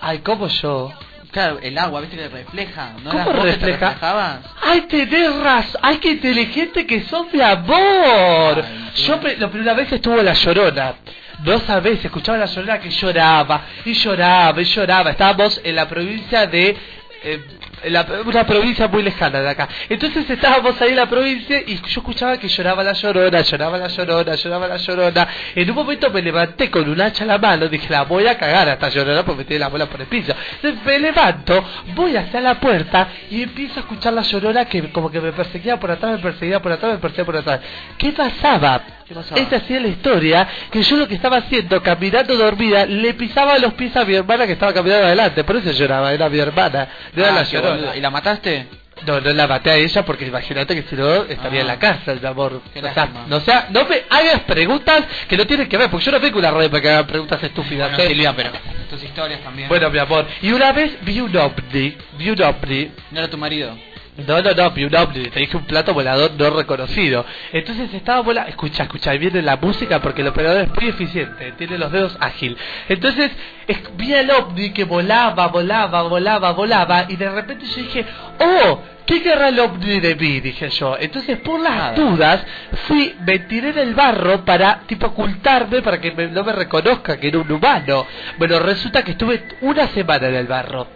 Ay, ¿cómo yo? Claro, el agua, ¿viste que refleja? ¿No ¿Cómo que te refleja? reflejabas? ¡Ay, tenés razón! ¡Ay, qué inteligente que sos, mi amor! Ay, Yo la primera vez estuvo la llorona. No sabés, escuchaba la llorona que lloraba, y lloraba, y lloraba. Estábamos en la provincia de... eh, la- una provincia muy lejana de acá. Entonces estábamos ahí en la provincia y yo escuchaba que lloraba la llorona, lloraba la llorona, lloraba la llorona. En un momento me levanté con un hacha en la mano, dije, la voy a cagar a esta llorona porque me tiene la bola por el piso. Entonces me levanto, voy hacia la puerta y empiezo a escuchar la llorona que como que me perseguía por atrás, me perseguía por atrás, me perseguía por atrás. ¿Qué pasaba? Esta hacía la historia que yo lo que estaba haciendo, caminando dormida, le pisaba los pies a mi hermana que estaba caminando adelante. Por eso lloraba, era mi hermana. No Ah, la llorona. ¿Y la mataste? No, no la maté a ella porque imagínate que si no estaría Ah. en la cárcel, mi amor. Qué O sea, no, sea, no me hagas preguntas que no tienen que ver, porque yo no vengo una radio para que hagan preguntas estúpidas. Bueno, ¿eh? Silvia, pero tus historias también. Bueno, mi amor. Y una vez vi un ovni, vi un ovni. ¿No era tu marido? No, no, no, vi un ovni, te dije un plato volador no reconocido. Entonces estaba volando, escucha, escucha, viene la música porque el operador es muy eficiente, tiene los dedos ágil. Entonces es- vi el ovni que volaba, volaba, volaba, volaba y de repente yo dije, oh, ¿qué querrá el ovni de mí? Dije yo. Entonces por las Nada. dudas fui, me tiré en el barro para tipo ocultarme para que me- no me reconozca que era un humano. Bueno, resulta que estuve una semana en el barro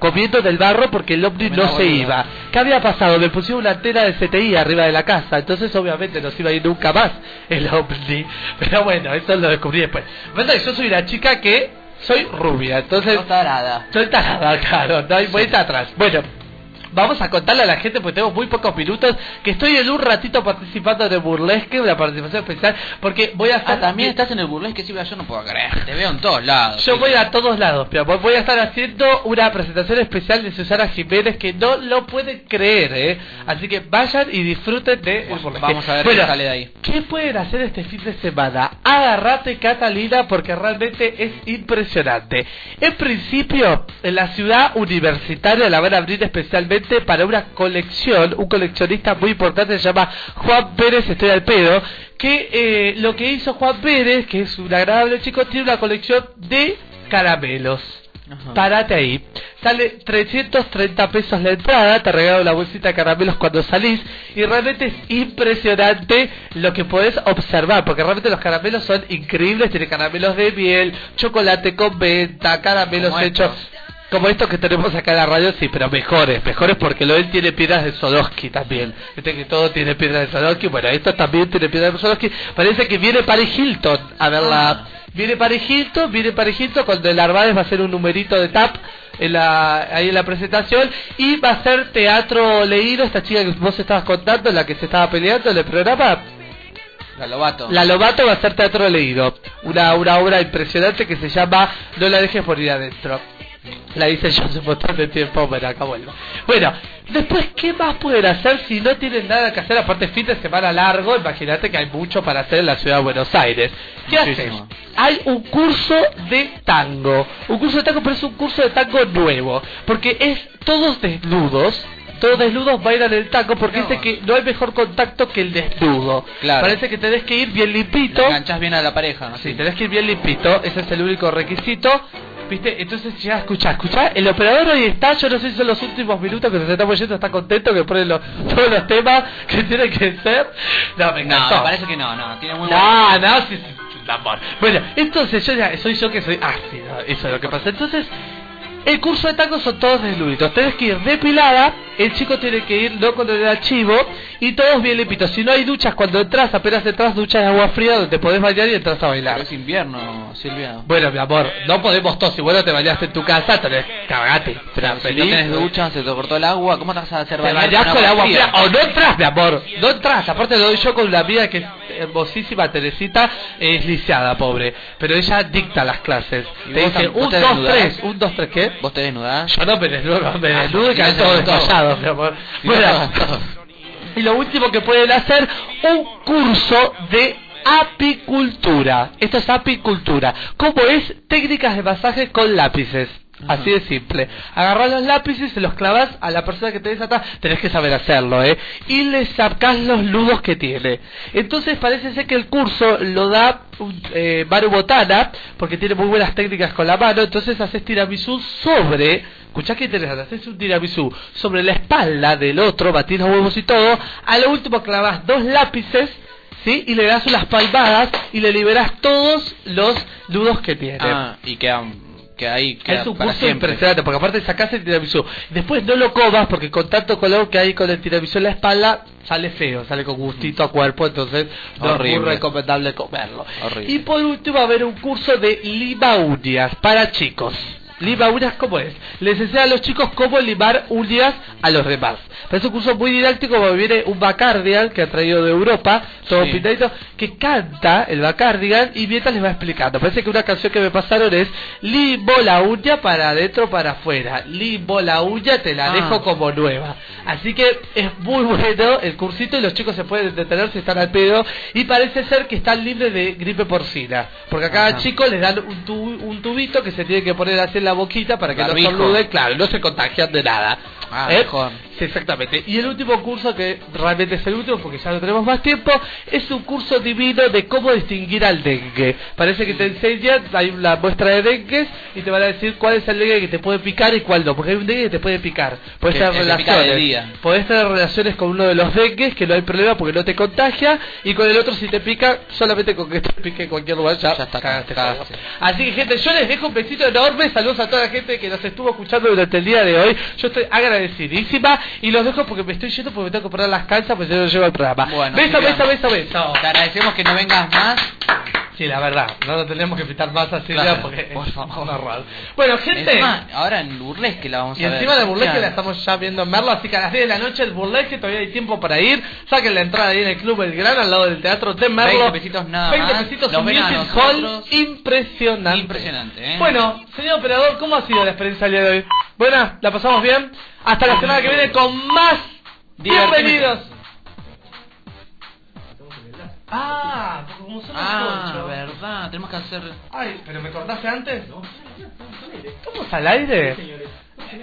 comiendo del barro porque el ovni Tremenda no se iba. ¿Qué había pasado? Me pusieron una antena de CTI arriba de la casa, entonces obviamente no se iba a ir nunca más el ovni. *laughs* Pero bueno, eso lo descubrí después. Yo soy una chica que soy rubia, entonces... No tarada. Soy tarada, *laughs* claro, no hay vuelta atrás. Bueno, vamos a contarle a la gente, porque tengo muy pocos minutos, que estoy en un ratito participando de Burlesque, una participación especial, porque voy a. Ah, también estás en el burlesque, Silvia, yo no puedo creer. Te veo en todos lados. Yo voy a todos lados, amor. Voy a estar haciendo una presentación especial de Susana Jiménez que no lo pueden creer, ¿eh? Así que vayan y disfruten de... el burlesque. Vamos a ver Bueno, qué sale de ahí. ¿Qué pueden hacer este fin de semana? Agarrate, Catalina, porque realmente es impresionante. En principio, en la ciudad universitaria la van a abrir especialmente para una colección, un coleccionista muy importante se llama Juan Pérez, estoy al pedo, que eh, lo que hizo Juan Pérez, que es un agradable chico, tiene una colección de caramelos. Parate ahí. Sale 330 pesos la entrada, te regalo la bolsita de caramelos cuando salís y realmente es impresionante lo que podés observar, porque realmente los caramelos son increíbles, tiene caramelos de miel, chocolate con venta, caramelos hechos como estos que tenemos acá en la radio, sí, pero mejores, mejores porque lo él tiene piedras de Swarovski también. Viste que todo tiene piedras de Swarovski, bueno, esto también tiene piedras de Swarovski. Parece que viene Paris Hilton a verla. Viene Paris Hilton, viene Paris Hilton, cuando el Arvades va a hacer un numerito de tap en la, ahí en la presentación y va a ser teatro leído, esta chica que vos estabas contando, la que se estaba peleando en el programa, La Lobato. la Lobato va a ser teatro leído, una, una obra impresionante que se llama No la dejes por ir adentro. La hice yo hace un montón de tiempo, pero acá vuelvo. Bueno, después, ¿qué más pueden hacer si no tienen nada que hacer? Aparte, fin de semana largo, imagínate que hay mucho para hacer en la ciudad de Buenos Aires. ¿Qué haces? Hay un curso de tango. Un curso de tango, pero es un curso de tango nuevo. Porque es todos desnudos. Todos desnudos bailan el tango porque dice que no hay mejor contacto que el desnudo. Claro. Parece que tenés que ir bien limpito. Te enganchás bien a la pareja. Sí, tenés que ir bien limpito, ese es el único requisito. ¿Viste? Entonces ya escuchá, escuchá, el operador hoy está, yo no sé si son los últimos minutos que nos estamos yendo, está contento que pone los, todos los temas que tienen que ser. No, me No, encantó. me parece que no, no. Tiene muy No, no, sí, sí, sí, amor. Bueno, entonces yo ya, soy yo que soy ácido, eso es lo que pasa. Entonces, el curso de tango son todos desnuditos. Tenés que ir depilada, el chico tiene que ir no con el archivo y todos bien limpitos. Si no hay duchas, cuando entras, apenas entras, duchas de agua fría donde te podés bañar y entras a bailar. Pero es invierno, Silvia. Bueno, mi amor, no podemos todos. Si vos no te bañaste en tu casa, tenés cagate. Pero si no tenés ducha, se te cortó el agua, ¿cómo te vas a hacer Te bañar bañás con agua fría? fría. O no entras, mi amor. No entras. Aparte lo doy yo con una amiga que hermosísima, Teresita, es lisiada, pobre. Pero ella dicta las clases. ¿Y Te dice, un, te dos, desnudás? tres. Un, dos, tres, ¿qué? ¿Vos te desnudás? Yo no me desnudo, me Ah, desnudo y caen todos desmayados, mi amor. Bueno, *laughs* y lo último que pueden hacer, un curso de apicultura. Esto es apicultura. ¿Cómo es? Técnicas de masaje con lápices. Así de simple. Agarrás los lápices, se los clavas a la persona que tenés atrás. Tenés que saber hacerlo, ¿eh? Y le sacás los nudos que tiene. Entonces parece ser que el curso lo da eh, Maru Botana, porque tiene muy buenas técnicas con la mano. Entonces haces tiramisú sobre Escuchá qué interesante, haces un tiramisú sobre la espalda del otro, batís los huevos y todo, a lo último clavas dos lápices, ¿sí? Y le das unas palmadas y le liberas todos los nudos que tiene. Ah, y queda, queda ahí, queda es un para siempre. impresionante, porque aparte sacás el tiramisú. Después no lo comas porque con lo que hay con el tiramisú en la espalda sale feo, sale con gustito a cuerpo, entonces no es muy recomendable comerlo. Horrible. Y por último va a haber un curso de lima uñas para chicos. Lima uñas, ¿cómo es? Les enseña a los chicos cómo limar uñas a los demás. Pero es un curso muy didáctico porque viene un Bacardigan que ha traído de Europa, todo Sí. pintadito, que canta el Bacardigan y mientras les va explicando. Parece que una canción que me pasaron es Limo la uña para adentro, para afuera. Limo la uña, te la Ah. dejo como nueva. Así que es muy bueno el cursito y los chicos se pueden detener si están al pedo. Y parece ser que están libres de gripe porcina. Porque a cada Ajá. chico les dan un, tu- un tubito que se tiene que poner así en la boquita para que Barbijo. no estornuden. Claro, no se contagian de nada. Ah, ¿Eh? mejor. Sí, exactamente. Y el último curso, que realmente es el último porque ya no tenemos más tiempo, es un curso divino de cómo distinguir al dengue. Parece que te enseñan, hay una muestra de dengues y te van a decir cuál es el dengue que te puede picar y cuál no. Porque hay un dengue que te puede picar. Que- tener relaciones. Podés tener relaciones con uno de los dengues que no hay problema porque no te contagia. Y con el otro, si te pica, solamente con que te pique en cualquier lugar ya, Ya está, cagaste. Así que, gente, yo les dejo un besito enorme. Saludos a toda la gente que nos estuvo escuchando durante el día de hoy. Yo estoy agradecidísima y los dejo porque me estoy yendo porque me tengo que poner las calzas porque yo no llevo el programa. Bueno, beso, beso, beso, beso. Te agradecemos que no vengas más. Sí, la verdad, no lo tenemos que invitar más así Claro, porque por favor. un horror. Bueno, gente. Encima, ahora en Burlesque la vamos Y a ver. encima de burlesque Claro. la estamos ya viendo en Merlo, así que a las 10 de la noche el burlesque todavía hay tiempo para ir. Saquen la entrada ahí en el Club El Gran, al lado del Teatro de Merlo. 20 pesitos nada 20 más. pesitos, a music hall impresionante. Impresionante, ¿eh? Bueno, señor operador, ¿cómo ha sido la experiencia el día de hoy? Buena, ¿la pasamos bien? Hasta la semana que viene con más bienvenidos. Ah, porque como somos Ah, ocho. verdad, tenemos que hacer. Ay, pero me cortaste antes. ¿Estamos al aire?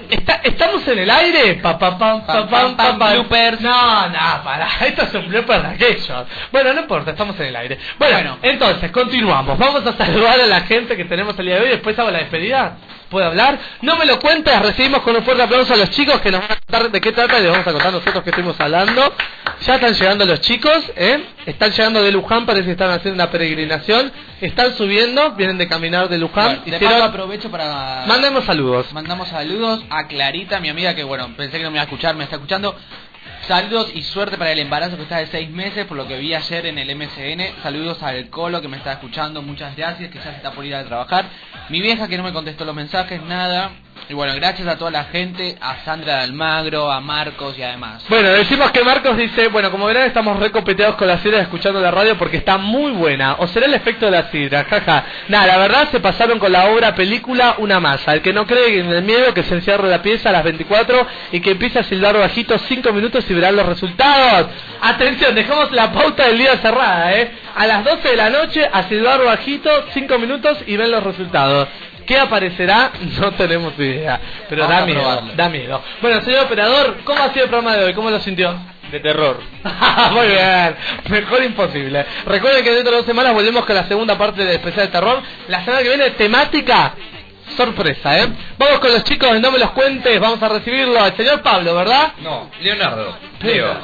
¿Está- ¿Estamos en el aire? Pa, pa, pam, pa, Pam, pam, pam, bloopers. No, no, para. *laughs* Esto es un blooper de aquellos. Bueno, no importa, estamos en el aire. Bueno, Bueno. entonces, continuamos. Vamos a saludar a la gente que tenemos el día de hoy. Después hago la despedida. puede hablar. No me lo cuentes, recibimos con un fuerte aplauso a los chicos que nos van a contar de qué trata y les vamos a contar nosotros que estuvimos hablando. Ya están llegando los chicos, ¿eh? Están llegando de Luján, parece que están haciendo una peregrinación. Están subiendo, vienen de caminar de Luján. De Hicieron- aprovecho para... Mandemos saludos. Mandamos saludos a Clarita, mi amiga que, bueno, pensé que no me iba a escuchar, me está escuchando. Saludos y suerte para el embarazo que está de seis meses, por lo que vi ayer en el MCN. Saludos al Colo que me está escuchando, muchas gracias, que ya se está por ir a trabajar. Mi vieja que no me contestó los mensajes, nada. Y bueno, gracias a toda la gente, a Sandra de Almagro, a Marcos y además. Bueno, decimos que Marcos dice, bueno, como verán estamos recopeteados con la sidra escuchando la radio porque está muy buena. ¿O será el efecto de la sidra? Jaja. Nada, la verdad se pasaron con la obra película Una Masa. El que no cree en el miedo que se encierre la pieza a las 24 y que empiece a silbar bajito 5 minutos y verán los resultados. Atención, dejamos la pauta del día cerrada, ¿eh? A las 12 de la noche a silbar bajito 5 minutos y ven los resultados. ¿Qué aparecerá? *laughs* No tenemos idea. Pero Vamos da miedo, probarlo. da miedo. Bueno, señor operador, ¿cómo ha sido el programa de hoy? ¿Cómo lo sintió? De terror. *laughs* Muy bien, mejor imposible. Recuerden que dentro de dos semanas volvemos con la segunda parte del especial de terror. La semana que viene, temática sorpresa, ¿eh? Vamos con los chicos, no me los cuentes, vamos a recibirlo al señor Pablo, ¿verdad? No, Leonardo. Leo.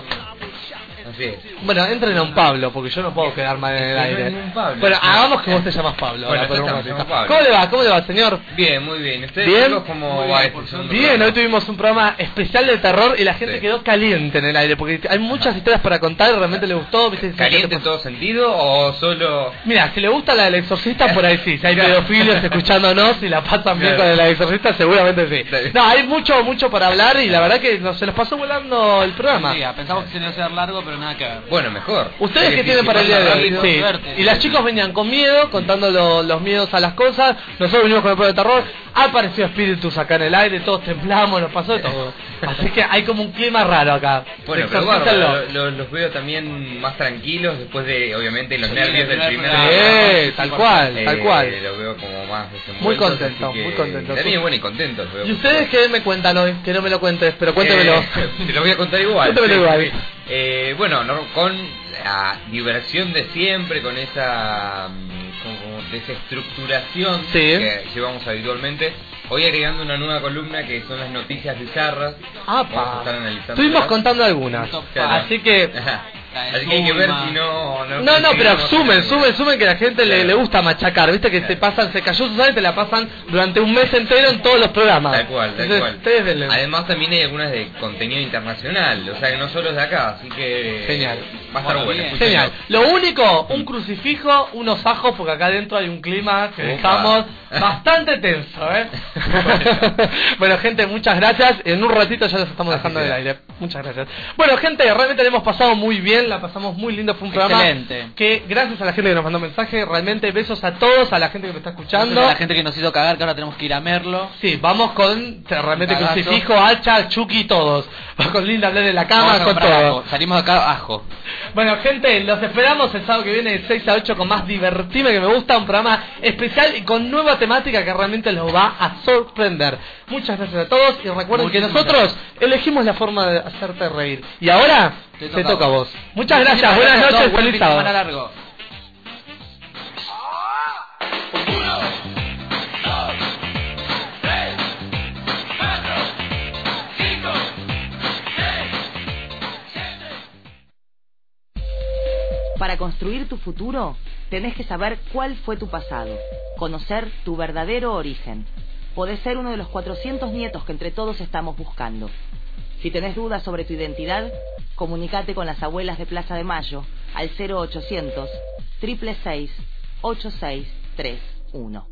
Leo. Así es. Bueno, entren a un Pablo, porque yo no puedo quedarme en el no aire. Pablo. Bueno, hagamos que vos te llamas Pablo. Bueno, ahora, por un Pablo. ¿Cómo le va? ¿Cómo le va, señor? Bien, muy bien. ¿Ustedes Bien. cómo va este Bien, programa? hoy tuvimos un programa especial de terror y la gente Sí. quedó caliente en el aire, porque hay muchas historias para contar y realmente le gustó. ¿viste? *laughs* ¿Caliente en todo sentido o solo...? Mira, si le gusta la del exorcista, por ahí sí. Si hay *laughs* pedofilios escuchándonos y la pasan bien Claro. con la del exorcista, seguramente sí. No, hay mucho, mucho para hablar y la verdad que no, se nos pasó volando el programa. Sí, pensamos que se iba a ser largo, pero nada que ver. Bueno, mejor. ¿Ustedes qué tienen para el día de hoy? Sí. Y las chicos venían con miedo, contando lo- los miedos a las cosas. Nosotros venimos con el programa de terror. Apareció espíritus acá en el aire, todos temblamos, nos pasó de todo. *laughs* Así que hay como un clima raro acá. Bueno, pero lo- lo- los veo también más tranquilos después de, obviamente, los Sí, nervios del primer. Sí, tal cual, tal cual. Veo como más desenvueltos, Muy contento, así que muy contento. También bueno y contentos. ¿Y ustedes qué me cuentan hoy? Que no me lo cuentes, pero cuéntemelo. Eh, *laughs* te lo voy a contar igual. *laughs* Cuéntemelo sí, igual. sí. Eh, bueno, no, con la diversión de siempre, con esa mm, como- como desestructuración Sí. que llevamos habitualmente. Hoy agregando una nueva columna que son las noticias bizarras. Estuvimos contando algunas. Claro. Así que... *laughs* Así que hay que ver si no... No, No, no, pero sumen, sumen, sumen que a la gente le, le gusta machacar. Viste que se pasan, se cayó Susana y te la pasan durante un mes entero en todos los programas. Tal cual, tal Entonces, cual. Además también hay algunas de contenido internacional, o sea que no solo es de acá, así que Genial. va a estar Bueno. Genial. Lo único, un crucifijo, unos ajos, porque acá adentro hay un clima que dejamos *laughs* bastante tenso, ¿eh? *laughs* bueno, gente, muchas gracias. En un ratito ya los estamos dejando será. del aire. Muchas gracias. Bueno, gente, realmente le hemos pasado muy bien, la pasamos muy lindo. Fue un programa Excelente. que, gracias a la gente que nos mandó mensaje, realmente besos a todos, a la gente que me está escuchando. A la gente que nos hizo cagar, que ahora tenemos que ir a Merlo. Sí, vamos con realmente crucifijo, hacha, Chucky, todos. *laughs* Con Linda Blair en la cama, Vamos a con todo. ajo. Salimos de acá ajo. Bueno, gente, los esperamos el sábado que viene de 6 a 8 con más divertime que me gusta, un programa especial y con nueva temática que realmente los va a sorprender. Muchas gracias a todos y recuerden que nosotros elegimos la forma de hacerte reír. Y ahora te Te toca, a vos. Muchas Muchísimas gracias, buenas noches, feliz de sábado. Para construir tu futuro, tenés que saber cuál fue tu pasado, conocer tu verdadero origen. Podés ser uno de los 400 nietos que entre todos estamos buscando. Si tenés dudas sobre tu identidad, comunicate con las abuelas de Plaza de Mayo al 0800 666 8631.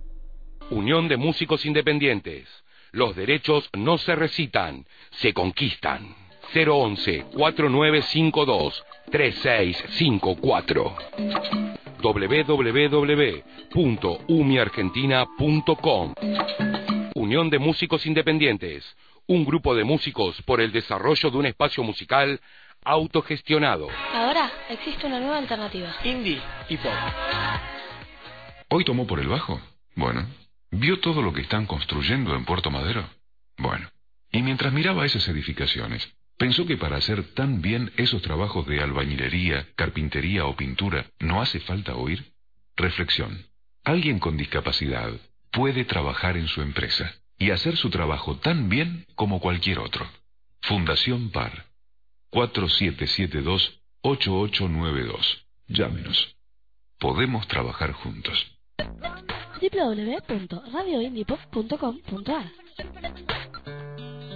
Unión de Músicos Independientes. Los derechos no se recitan, se conquistan. 011-4952-3654. www.umiargentina.com Unión de Músicos Independientes. Un grupo de músicos por el desarrollo de un espacio musical autogestionado. Ahora existe una nueva alternativa. Indie y pop. ¿Hoy tomó por el bajo? Bueno. ¿Vio todo lo que están construyendo en Puerto Madero? Bueno. Y mientras miraba esas edificaciones, pensó que para hacer tan bien esos trabajos de albañilería, carpintería o pintura, ¿no hace falta oír? Reflexión. Alguien con discapacidad puede trabajar en su empresa y hacer su trabajo tan bien como cualquier otro. Fundación PAR 4772-8892. Llámenos. Podemos trabajar juntos. www.radioindipop.com.ar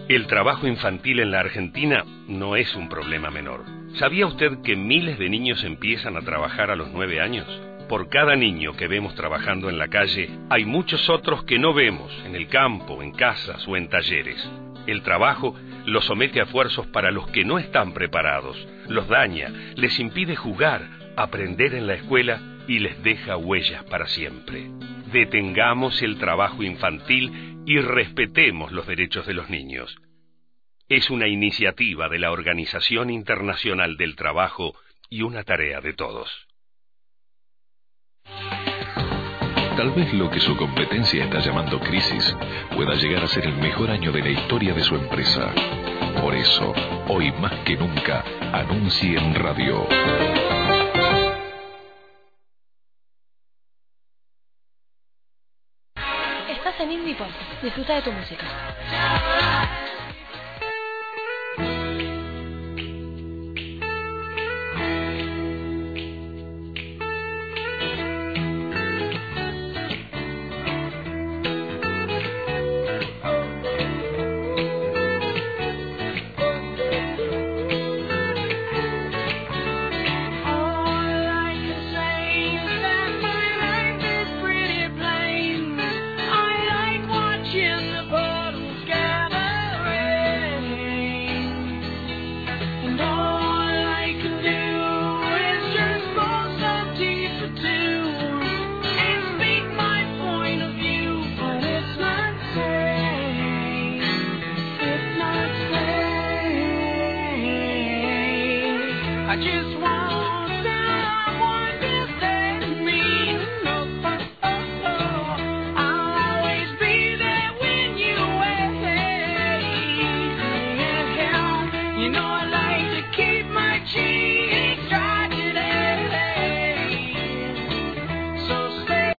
El trabajo infantil en la Argentina no es un problema menor. ¿Sabía usted que miles de niños empiezan a trabajar a los nueve años? Por cada niño que vemos trabajando en la calle, hay muchos otros que no vemos en el campo, en casas o en talleres. El trabajo los somete a esfuerzos para los que no están preparados, los daña, les impide jugar, aprender en la escuela y les deja huellas para siempre. Detengamos el trabajo infantil y respetemos los derechos de los niños. Es una iniciativa de la Organización Internacional del Trabajo y una tarea de todos. Tal vez lo que su competencia está llamando crisis pueda llegar a ser el mejor año de la historia de su empresa. Por eso, hoy más que nunca, anuncie en radio. En Indie Pop. Disfruta de tu música.